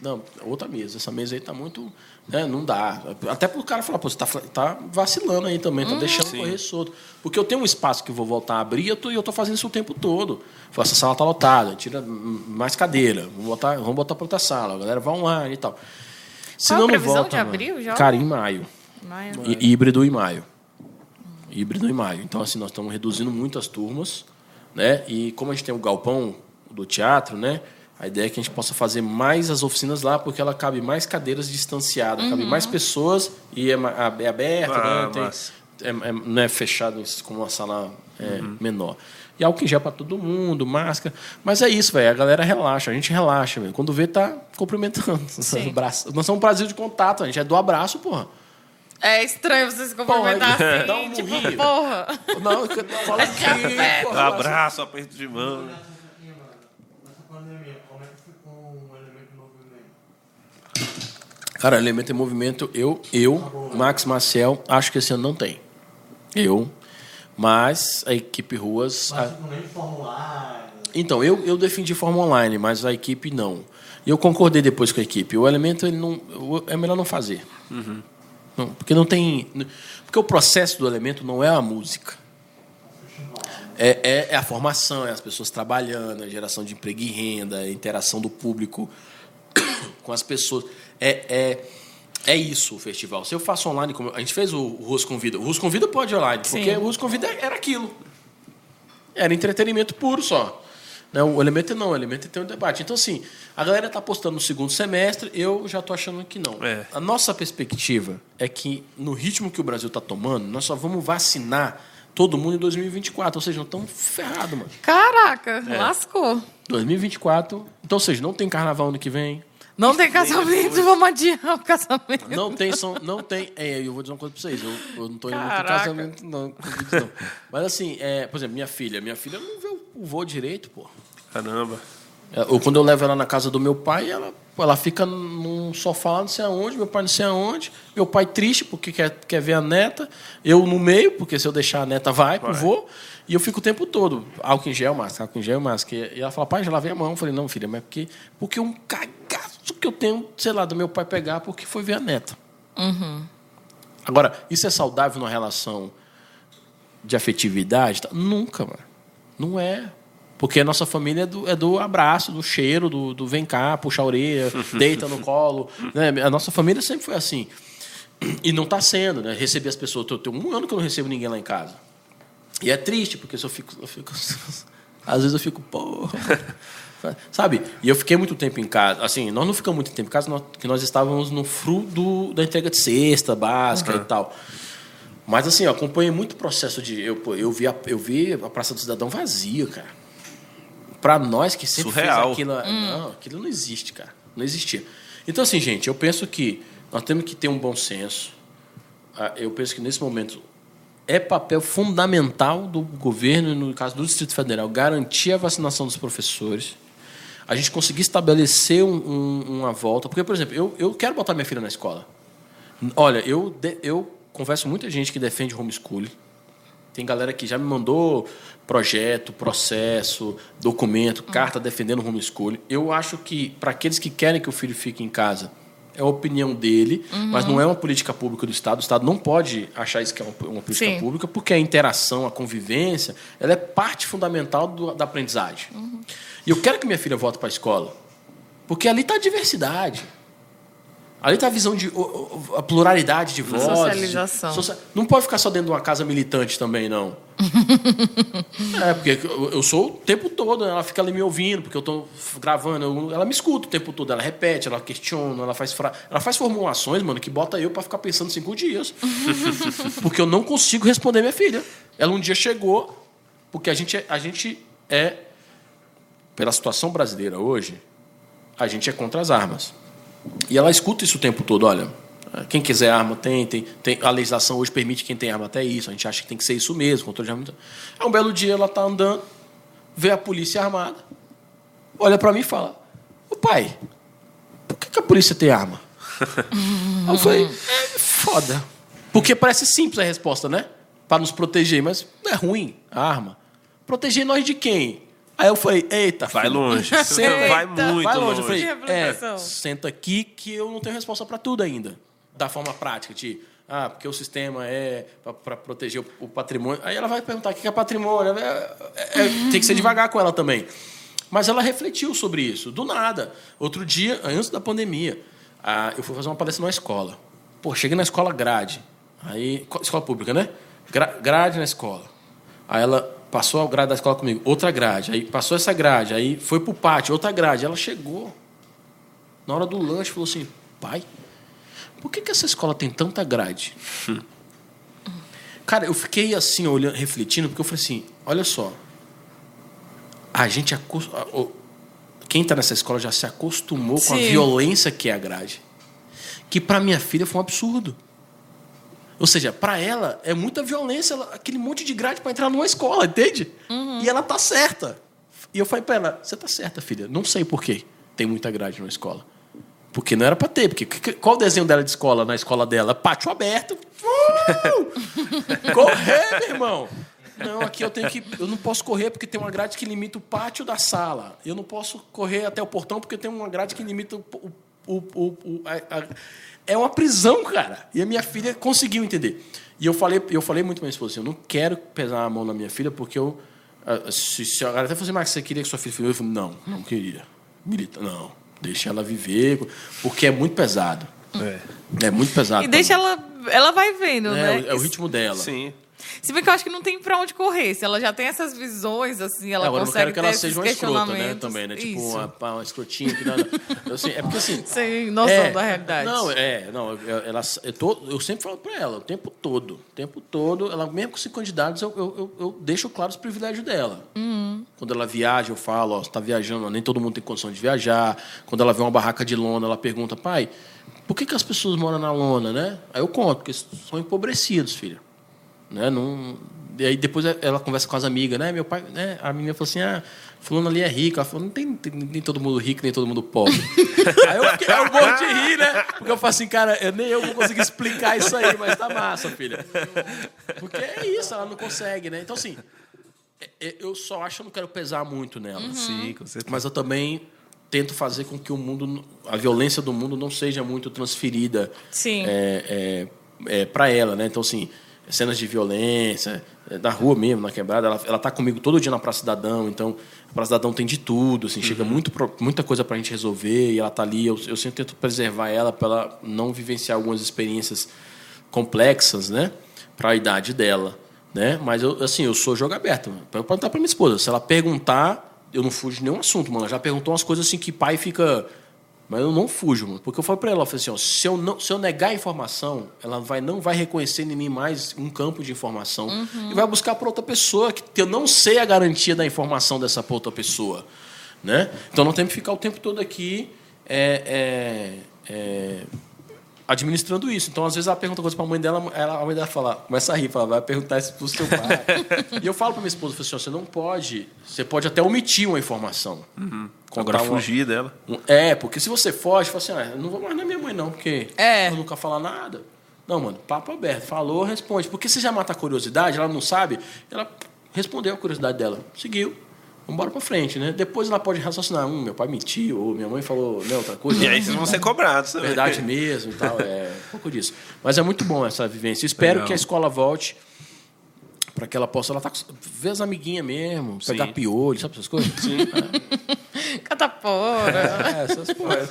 não, outra mesa. Essa mesa aí tá muito. Né, não dá. Até pro cara falar, pô, você tá, tá vacilando aí também, tá deixando correr solto. Porque eu tenho um espaço que eu vou voltar a abrir e eu tô, e eu tô fazendo isso o tempo todo. Falo, essa sala tá lotada, tira mais cadeira, vamos botar, vamos botar pra outra sala, a galera vai online e tal. Se Qual a não, não previsão volta. de abril já? Cara, em maio. Maio. Hí- Híbrido em maio. Híbrido em maio. Então, assim, nós estamos reduzindo muito as turmas, né? E como a gente tem o galpão do teatro, né? A ideia é que a gente possa fazer mais as oficinas lá, porque ela cabe mais cadeiras distanciadas, cabe mais pessoas e é, é aberta, Ah, né? Tem- é, é- não é fechado como uma sala é, menor. E álcool em gel para todo mundo, máscara. Mas é isso, velho. A galera relaxa, a gente relaxa, velho. Quando vê, tá cumprimentando. <laughs> Sim. Abraço. Nós somos um Brasil de contato, a gente é do abraço, porra. É estranho você se cumprimentar <laughs> Porra, assim, dá um tipo, porra. Não, fala aqui, Um porra. abraço, aperto de mão. né? Nessa pandemia, como é que ficou o elemento em movimento? Cara, elemento em movimento, eu, eu, Max Marcel, acho que esse ano não tem. Eu. Mas a equipe ruas. Mas a- tipo, nem formulário. Então, eu, eu defendi forma online, mas a equipe não. E eu concordei depois com a equipe. O elemento ele não, é melhor não fazer. Não, porque não tem. Porque o processo do elemento não é a música. É, é, é a formação, é as pessoas trabalhando, a geração de emprego e renda, a interação do público <coughs> com as pessoas. É, é, é isso o festival. Se eu faço online, como a gente fez o, Russo Convida. O Russo Convida pode online, Sim. porque o Russo Convida era aquilo. Era entretenimento puro só. Né? O elemento não, o elemento tem um debate. Então, assim, a galera está apostando no segundo semestre, eu já estou achando que não. É. A nossa perspectiva é que, no ritmo que o Brasil está tomando, nós só vamos vacinar todo mundo em 2024. Ou seja, não estamos ferrados, mano. Caraca, É. lascou. 2024. Então, ou seja, não tem carnaval ano que vem. Não tem casamento, vamos adiar o casamento. Não tem, são, não tem. É, eu vou dizer uma coisa pra vocês. Eu, eu não tô indo muito casamento, não, não. Mas assim, é, por exemplo, minha filha. Minha filha não vê o, voo direito, pô. Caramba. É, Ou quando eu levo ela na casa do meu pai, ela, ela fica num sofá lá, não sei aonde, meu pai não sei aonde. Meu pai triste porque quer, quer ver a neta. Eu no meio, porque se eu deixar a neta vai pro voo. E eu fico o tempo todo. Álcool em gel, máscara, álcool em gel, máscara. E ela fala, pai, já lavei a mão. Eu falei, não, filha, mas porque, porque um cagaço que eu tenho, sei lá, do meu pai pegar porque foi ver a neta. Agora, isso é saudável numa relação de afetividade? Nunca, mano. Não é. Porque a nossa família é do, é do abraço, do cheiro, do, do vem cá, puxa a orelha, <laughs> deita no colo. Né? A nossa família sempre foi assim. E não está sendo, né? Receber as pessoas. Eu tenho um ano que eu não recebo ninguém lá em casa. E é triste, porque eu fico. Eu fico <laughs> às vezes eu fico, porra. <laughs> Sabe? E eu fiquei muito tempo em casa. Assim, nós não ficamos muito tempo em casa, nós, que nós estávamos no fru do, da entrega de cesta básica e tal. Mas assim, eu acompanhei muito o processo de. Eu, pô, eu, vi a, eu vi a Praça do Cidadão vazia, cara. Pra nós que sempre Surreal. fez aquilo. Não, aquilo não existe, cara. Não existia. Então, assim, gente, eu penso que nós temos que ter um bom senso. Ah, Eu penso que nesse momento é papel fundamental do governo, no caso do Distrito Federal, garantir a vacinação dos professores. A gente conseguir estabelecer um- um- uma volta. Porque, por exemplo, eu, eu quero botar minha filha na escola. Olha, eu, eu converso com muita gente que defende homeschooling. Tem galera que já me mandou projeto, processo, documento, carta defendendo homeschooling. Eu acho que, para aqueles que querem que o filho fique em casa, é a opinião dele, mas não é uma política pública do Estado. O Estado não pode achar isso que é uma, uma política Sim. pública, porque a interação, a convivência, ela é parte fundamental do- da aprendizagem. E eu quero que minha filha volte para a escola, porque ali está a diversidade. Ali está a visão de a pluralidade de vozes. Socialização. Socia- Não pode ficar só dentro de uma casa militante também, não. <laughs> é, porque eu eu sou o tempo todo, ela fica ali me ouvindo, porque eu estou gravando, eu- ela me escuta o tempo todo, ela repete, ela questiona, ela faz, fra- ela faz formulações, mano, que bota eu para ficar pensando cinco dias. <laughs> porque eu não consigo responder minha filha. Ela um dia chegou, porque a gente é, a gente é pela situação brasileira hoje, a gente é contra as armas. E ela escuta isso o tempo todo, olha, quem quiser arma tem, tem, tem a legislação hoje permite quem tem arma até isso, a gente acha que tem que ser isso mesmo, controle de arma. Aí um belo dia ela tá andando, vê a polícia armada, olha para mim e fala: "Ô pai, por que, que a polícia tem arma?" Aí <laughs> eu falei: "É foda". Porque parece simples a resposta, né? Para nos proteger, mas não é ruim a arma. Proteger nós de quem? Aí eu falei, eita, Vai filho. longe. <laughs> Senta- Vai muito vai longe. longe. Eu falei, é, senta aqui que eu não tenho resposta para tudo ainda. Da forma prática, de, ah, porque o sistema é para proteger o, patrimônio. Aí ela vai perguntar o que é patrimônio. É, é, é, tem que ser devagar com ela também. Mas ela refletiu sobre isso, do nada. Outro dia, antes da pandemia, Ah, eu fui fazer uma palestra numa escola. Pô, cheguei na escola grade. Aí, co- escola pública, né? Gra- grade na escola. Aí ela passou a grade da escola comigo, outra grade. Aí passou essa grade, aí foi pro pátio, outra grade. Ela chegou na hora do lanche falou assim: pai, por que, que essa escola tem tanta grade? Cara, eu fiquei assim, olhando, refletindo, porque eu falei assim: olha só, a gente. Quem está nessa escola já se acostumou com a Sim. violência que é a grade. Que para minha filha foi um absurdo. Ou seja, para ela é muita violência, ela- aquele monte de grade para entrar numa escola, entende? E ela tá certa. E eu falei para ela: você tá certa, filha. Não sei por quê tem muita grade numa escola. Porque não era para ter. Porque que- qual o desenho dela de escola na escola dela? Pátio aberto. Uh! <laughs> Correr, meu irmão. Não, aqui eu tenho que. Eu não posso correr porque tem uma grade que limita o pátio da sala. Eu não posso correr até o portão porque tem uma grade que limita o. o, o, o- o- a- a- é uma prisão, cara. E a minha filha conseguiu entender. E eu falei, eu falei muito pra minha esposa assim, eu não quero pesar a mão na minha filha porque eu. ah, Se, se a galera até falou assim, você queria que sua filha filho? Eu falei, não, não queria. Milita, não. Deixa ela viver, porque é muito pesado. É. É muito pesado. E deixa ela. Ela vai vendo, é, né? o- é o ritmo dela. Sim. Se bem que eu acho que não tem pra onde correr. Se ela já tem essas visões, assim, ela Agora, eu não consegue quero que ela seja uma escrota, né? Também, né? Tipo, Isso. uma, uma escrotinha que nada. Assim, é porque assim. <laughs> Sem noção é, da realidade. Não, é, não, eu- ela, eu, tô, eu sempre falo pra ela, o tempo todo, o tempo todo, ela, mesmo com cinco candidatos, eu, eu, eu, eu deixo claro os privilégios dela. Uhum. Quando ela viaja, eu falo, ó, você tá viajando, nem todo mundo tem condição de viajar. Quando ela vê uma barraca de lona, ela pergunta, pai, por que, que as pessoas moram na lona, né? Aí eu conto, porque são empobrecidos, filha. Né? Não... E aí depois ela conversa com as amigas, né? Meu pai, né? A menina falou assim: ah, fulano ali é rico. Ela falou, não tem, tem nem todo mundo rico, nem todo mundo pobre. <laughs> aí eu, fiquei, eu morro de rir, né? Porque eu falo assim, cara, eu, nem eu vou conseguir explicar isso aí, mas tá massa, filha. Porque é isso, ela não consegue, né? Então, assim, é- é- eu só acho que eu não quero pesar muito nela. Sim, com certeza. Mas eu também tento fazer com que o mundo, a violência do mundo não seja muito transferida Sim. é, é, é, para ela, né? Então, assim, cenas de violência, é, na rua mesmo, na quebrada, ela, ela tá comigo todo dia na Praça Cidadão, então a Praça Cidadão tem de tudo, assim, chega muito, muita coisa pra gente resolver e ela tá ali, eu, eu sempre tento preservar ela para ela não vivenciar algumas experiências complexas, né? Para a idade dela, né? Mas eu, assim, eu sou jogo aberto. mano. Eu perguntar para minha esposa, se ela perguntar, eu não fujo de nenhum assunto, mano. Ela já perguntou umas coisas assim que pai fica mas eu não fujo, mano. Porque eu falo pra ela, eu falei assim, ó, se eu, não, se eu negar a informação, ela vai, não vai reconhecer em mim mais um campo de informação. E vai buscar para outra pessoa, que eu não sei a garantia da informação dessa outra pessoa. Né? Então não tem que ficar o tempo todo aqui é, é, é, administrando isso. Então, às vezes, ela pergunta coisa para a mãe dela, ela, a mãe dela fala, começa a rir, fala, vai perguntar isso para o seu pai. <laughs> e eu falo para minha esposa, eu falo assim, ó, você não pode, você pode até omitir uma informação. Agora uma- fugir dela. É, porque se você foge, fala assim, ah, eu não vou mais na minha mãe, não, porque É. eu nunca falar nada. Não, mano, papo aberto. Falou, responde. Porque você já mata a curiosidade, ela não sabe, ela respondeu a curiosidade dela. Seguiu. Vamos embora pra frente, né? Depois ela pode raciocinar, hum, meu pai mentiu, ou minha mãe falou, não, outra coisa. E aí vocês vão ser cobrados também. Verdade mesmo e tal, é um pouco disso. Mas é muito bom essa vivência. Espero Legal. que a escola volte para que ela possa ela tá, com- ver as amiguinhas mesmo, pegar Sim. piolho, sabe essas coisas? Sim. <laughs> Catapora. É, essas coisas.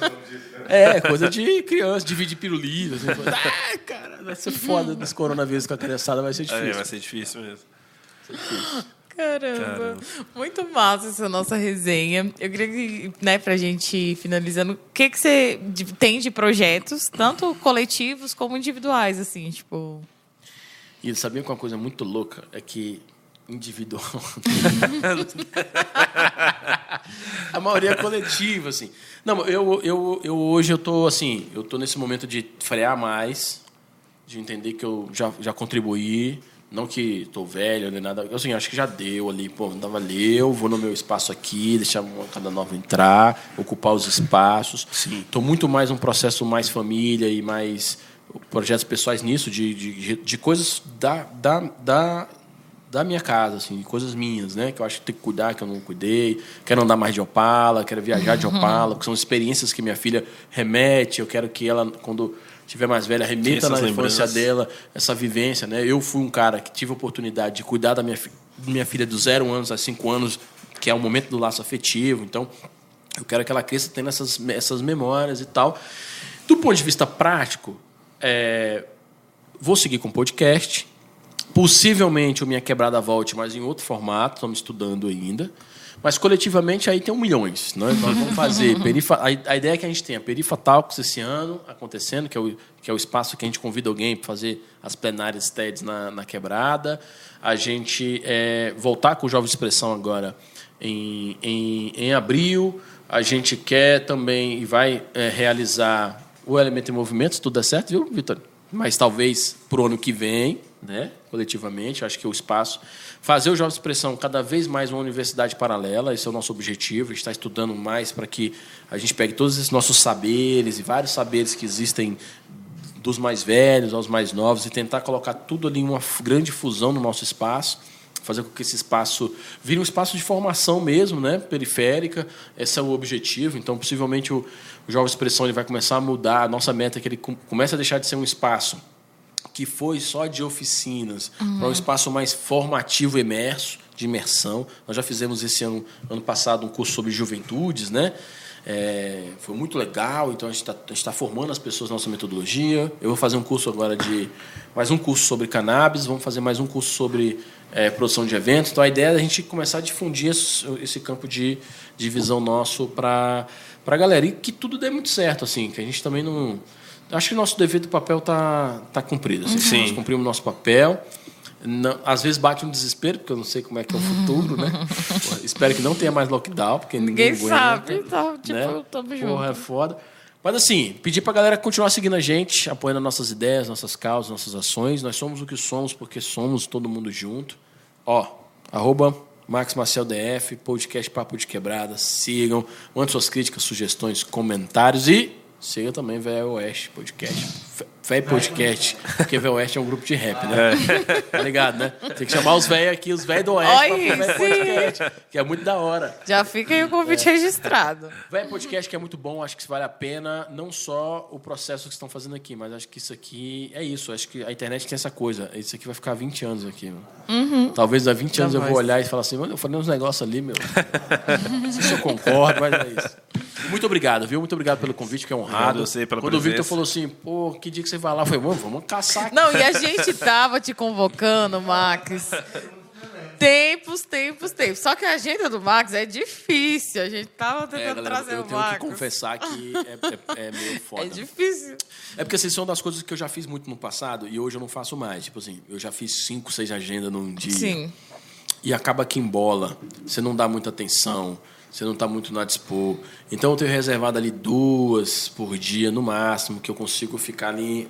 É, coisa de criança, dividir pirulito. Assim, coisa. <laughs> ah, cara, vai ser foda nesse coronavírus com a criançada, vai ser É, difícil. vai ser difícil mesmo. Caramba. Caramba. Muito massa essa nossa resenha. Eu queria que, né, pra gente ir finalizando, o que, que você tem de projetos, tanto coletivos como individuais, assim, tipo. E sabia que uma coisa muito louca é que individual. <laughs> a maioria é coletiva, assim. Não, eu, eu, eu hoje eu tô assim, eu tô nesse momento de frear mais, de entender que eu já, já contribuí, não que tô velho nem nada, eu assim, acho que já deu ali, pô, não valeu, vou no meu espaço aqui, deixar uma cada nova entrar, ocupar os espaços. Sim. Tô muito mais um processo mais família e mais projetos pessoais nisso, de, de, de coisas da, da, da, da minha casa, assim, coisas minhas, né? Que eu acho que tem que cuidar, que eu não cuidei. Quero andar mais de Opala, quero viajar de Opala, porque são experiências que minha filha remete. Eu quero que ela, quando tiver mais velha, remeta na infância dela essa vivência, né? Eu fui um cara que tive a oportunidade de cuidar da minha, fi- minha filha dos zero anos a cinco anos, que é o momento do laço afetivo. Então, eu quero que ela cresça tendo essas, essas memórias e tal. Do ponto de vista prático, é, vou seguir com podcast. Possivelmente o Minha Quebrada volte, mas em outro formato, estamos estudando ainda. Mas coletivamente aí tem um milhões. Nós, nós vamos fazer. <laughs> perifa, a, a, ideia é que a gente tenha Perifa Talks esse ano acontecendo, que é, o, que é o espaço que a gente convida alguém para fazer as plenárias TEDs na, na quebrada. A gente é, voltar com o Jovem Expressão agora em, em, em abril. A gente quer também e vai é, realizar o Elemento em Movimento, se tudo der certo, viu, Vitor? Mas talvez para o ano que vem, né? coletivamente, acho que o espaço. Fazer o Jovem Expressão cada vez mais uma universidade paralela, esse é o nosso objetivo. A gente está estudando mais para que a gente pegue todos esses nossos saberes e vários saberes que existem dos mais velhos aos mais novos e tentar colocar tudo ali em uma grande fusão no nosso espaço fazer com que esse espaço vire um espaço de formação mesmo, né, periférica. Esse é o objetivo. Então, possivelmente o, o Jovem Expressão ele vai começar a mudar. A nossa meta é que ele comece a deixar de ser um espaço que foi só de oficinas uhum. para um espaço mais formativo, imerso, de imersão. Nós já fizemos esse ano, ano passado, um curso sobre juventudes, né? É, foi muito legal, então a gente está tá formando as pessoas na nossa metodologia. Eu vou fazer um curso agora de. mais um curso sobre cannabis, vamos fazer mais um curso sobre é, produção de eventos. Então a ideia é a gente começar a difundir esse, esse campo de, de visão nosso para a galera. E que tudo dê muito certo, assim, que a gente também não. Acho que o nosso devido papel está tá cumprido. Assim, Sim. Nós cumprimos o nosso papel. Não, às vezes bate um desespero, porque eu não sei como é que é o futuro, né? <laughs> Porra, espero que não tenha mais lockdown, porque ninguém, ninguém sabe. Então, tipo, né? tamo. Porra, junto. é foda. Mas assim, pedir pra galera continuar seguindo a gente, apoiando nossas ideias, nossas causas, nossas ações. Nós somos o que somos porque somos todo mundo junto. Ó, arroba Max Marcel DF, podcast Papo de Quebrada. Sigam, mandem suas críticas, sugestões, comentários e siga também Velho Oeste Podcast. Velho Podcast, porque Velho Oeste é um grupo de rap, né? Tá ligado, né? Tem que chamar os velhos aqui, os velhos do Oeste, Oi, pra sim. Podcast, que é muito da hora. Já fica aí o convite É. registrado. Velho Podcast que é muito bom, acho que vale a pena, não só o processo que estão fazendo aqui, mas acho que isso aqui é isso. Acho que a internet tem essa coisa. Isso aqui vai ficar 20 anos aqui, mano. Talvez há 20 anos eu vou olhar e falar assim, mano, eu falei uns negócios ali, meu. Não sei se eu concordo, mas é isso. Muito obrigado, viu? Muito obrigado pelo convite, que é honrado. Obrigado você pela Quando o Victor presença. falou assim, pô, que dia que você vai lá? Eu mano, vamos caçar aqui. Não, e a gente tava te convocando, Max. Tempos, tempos, tempos. Só que a agenda do Max é difícil. A gente tava É, tentando galera, trazer eu o tenho Max. que confessar que é, é- é meio <laughs> foda. É difícil. É porque assim, são das coisas que eu já fiz muito no passado e hoje eu não faço mais. Tipo assim, eu já fiz cinco, seis agendas num dia. Sim. E acaba que embola. Você não dá muita atenção, você não está muito na dispor. Então eu tenho reservado ali duas por dia no máximo, que eu consigo ficar ali.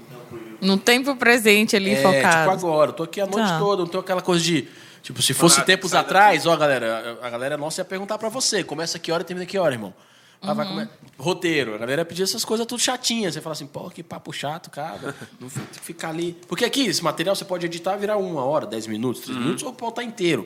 No tempo presente ali, É, focado. tipo agora, eu tô aqui a noite Tá. toda, não tenho aquela coisa de. Tipo, se fosse tempos atrás, ó, galera, a galera nossa ia perguntar pra você: começa que hora e termina que hora, irmão? Ah, vai comer. Roteiro. A galera pedia essas coisas tudo chatinhas. Você fala assim, pô, que papo chato, cara. <laughs> Não fi- ficar ali. Porque aqui, esse material você pode editar e virar uma hora, dez minutos, três minutos, ou pautar inteiro.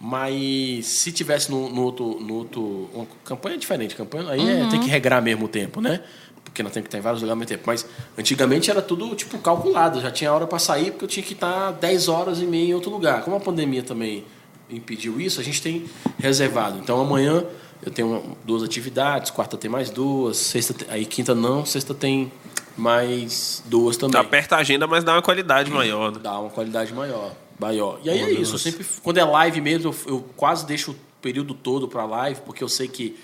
Mas se tivesse no, no outro, no outro. Uma campanha diferente, campanha, aí é, tem que regrar mesmo o tempo, né? Porque nós temos que estar em vários lugares ao mesmo tempo. Mas antigamente era tudo tipo calculado. Já tinha hora para sair, porque eu tinha que estar 10 horas e meia em outro lugar. Como a pandemia também impediu isso, a gente tem reservado. Então amanhã eu tenho duas atividades, quarta tem mais duas, sexta tem- aí quinta não, sexta tem mais duas também. Aperta a agenda, mas dá uma qualidade maior. né? Dá uma qualidade maior. Maior. E aí é isso. Eu sempre, quando é live mesmo, eu, eu quase deixo o período todo para live, porque eu sei que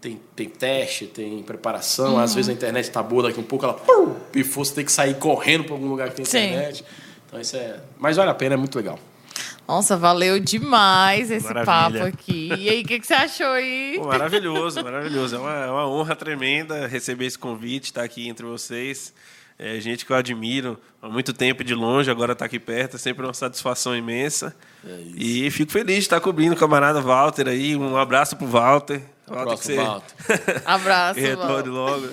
tem, tem teste, tem preparação. Às vezes a internet tá boa, daqui um pouco ela pum, pifou, você tem que sair correndo para algum lugar que tem Sim. internet. Então isso é. Mas vale a pena, é muito legal. Nossa, valeu demais esse Maravilha. papo aqui. E aí, o que, que você achou aí? Pô, maravilhoso, maravilhoso. É uma, é uma honra tremenda receber esse convite, estar aqui entre vocês. É gente que eu admiro há muito tempo de longe, agora está aqui perto, é sempre uma satisfação imensa. e fico feliz de estar cobrindo o camarada Walter aí. Um abraço pro Walter. Walter próximo, Walter. <laughs> Abraço, que retorne logo.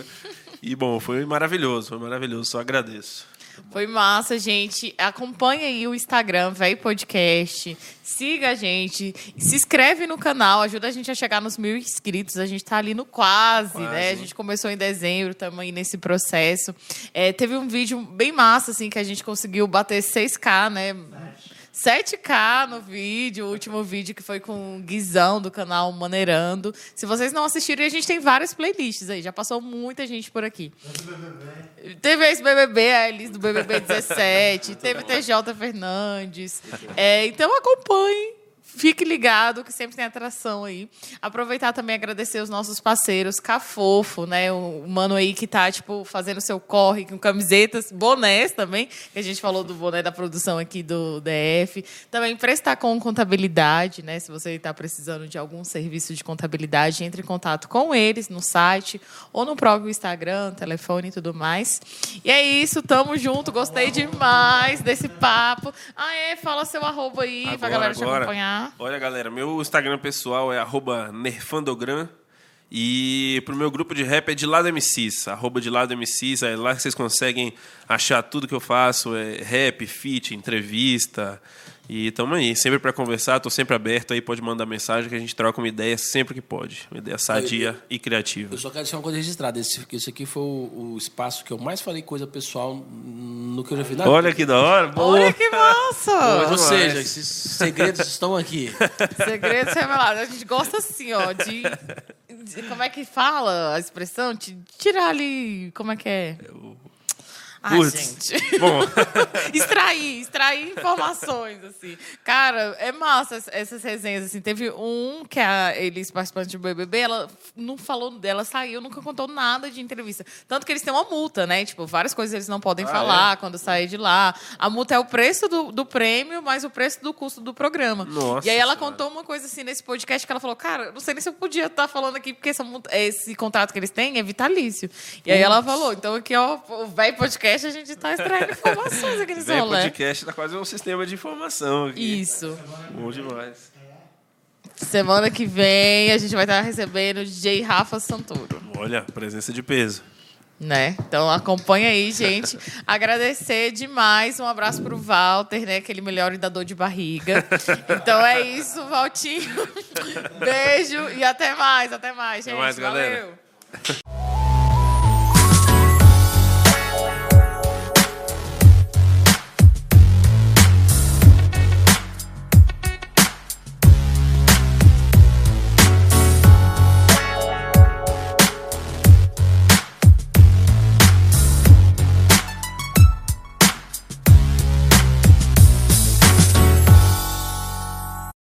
E bom, foi maravilhoso, foi maravilhoso, só agradeço. Foi massa, gente. Acompanha aí o Instagram, Véi Podcast. Siga a gente. Se inscreve no canal, ajuda a gente a chegar nos mil inscritos. A gente tá ali no quase, né? A gente começou em dezembro, estamos aí nesse processo. É, teve um vídeo bem massa, assim, que a gente conseguiu bater 6K, né? 7K no vídeo, o último vídeo que foi com o Guizão do canal Maneirando. Se vocês não assistiram, a gente tem várias playlists aí. Já passou muita gente por aqui. Teve esse BBB, a Elis do BBB 17, teve TJ Fernandes. É, então acompanhe. Fique ligado que sempre tem atração aí. Aproveitar também agradecer os nossos parceiros, Cafofo, né? O mano aí que tá, tipo, fazendo seu corre com camisetas, bonés também, que a gente falou do boné da produção aqui do DF. Também prestar com contabilidade, né? Se você está precisando de algum serviço de contabilidade, entre em contato com eles no site ou no próprio Instagram, telefone e tudo mais. E é isso, tamo junto. Gostei demais desse papo. Ah, é, fala seu arroba aí pra Agora, galera te agora. Olha, galera, meu Instagram pessoal é nerfandogram. E pro meu grupo de rap é de lado MCs, arroba de lado MCs, é lá que vocês conseguem achar tudo que eu faço, é rap, feat, entrevista. E tamo aí, sempre para conversar, tô sempre aberto aí, pode mandar mensagem que a gente troca uma ideia sempre que pode. Uma ideia sadia e criativa. Eu só quero deixar uma coisa registrada. Esse, esse aqui foi o, o espaço que eu mais falei coisa pessoal no que eu já fiz na Olha que da hora, boa. Olha que massa! Ou seja, esses segredos estão aqui. <laughs> Segredos revelados. A gente gosta assim, ó, de, de- Como é que fala a expressão? De tirar ali. Como é que é? Putz. gente. Bom, <laughs> extrair, extrair informações, assim. Cara, é massa ess- essas resenhas, assim. Teve um que a eles participantes do BBB, ela não falou dela, saiu, nunca contou nada de entrevista. Tanto que eles têm uma multa, né? Tipo, várias coisas eles não podem Ah, falar quando sair de lá. A multa é o preço do, do prêmio, mais o preço do custo do programa. Nossa e aí ela Senhora. contou uma coisa assim nesse podcast que ela falou, cara, não sei nem se eu podia estar falando aqui, porque essa multa- esse contrato que eles têm é vitalício. E aí ela falou, então aqui, ó, o velho podcast, a gente tá extraindo informações aqui nesse rolê. Podcast tá quase um sistema de informação aqui. Isso. Bom demais. Semana que vem a gente vai estar recebendo o DJ Rafa Santoro. Olha, presença de peso. Né? Então acompanha aí, gente. <laughs> Agradecer demais. Um abraço pro Walter, né? Aquele melhor e da dor de barriga. Então é isso, Valtinho. <laughs> Beijo e até mais, até mais, gente. mais, galera. Valeu.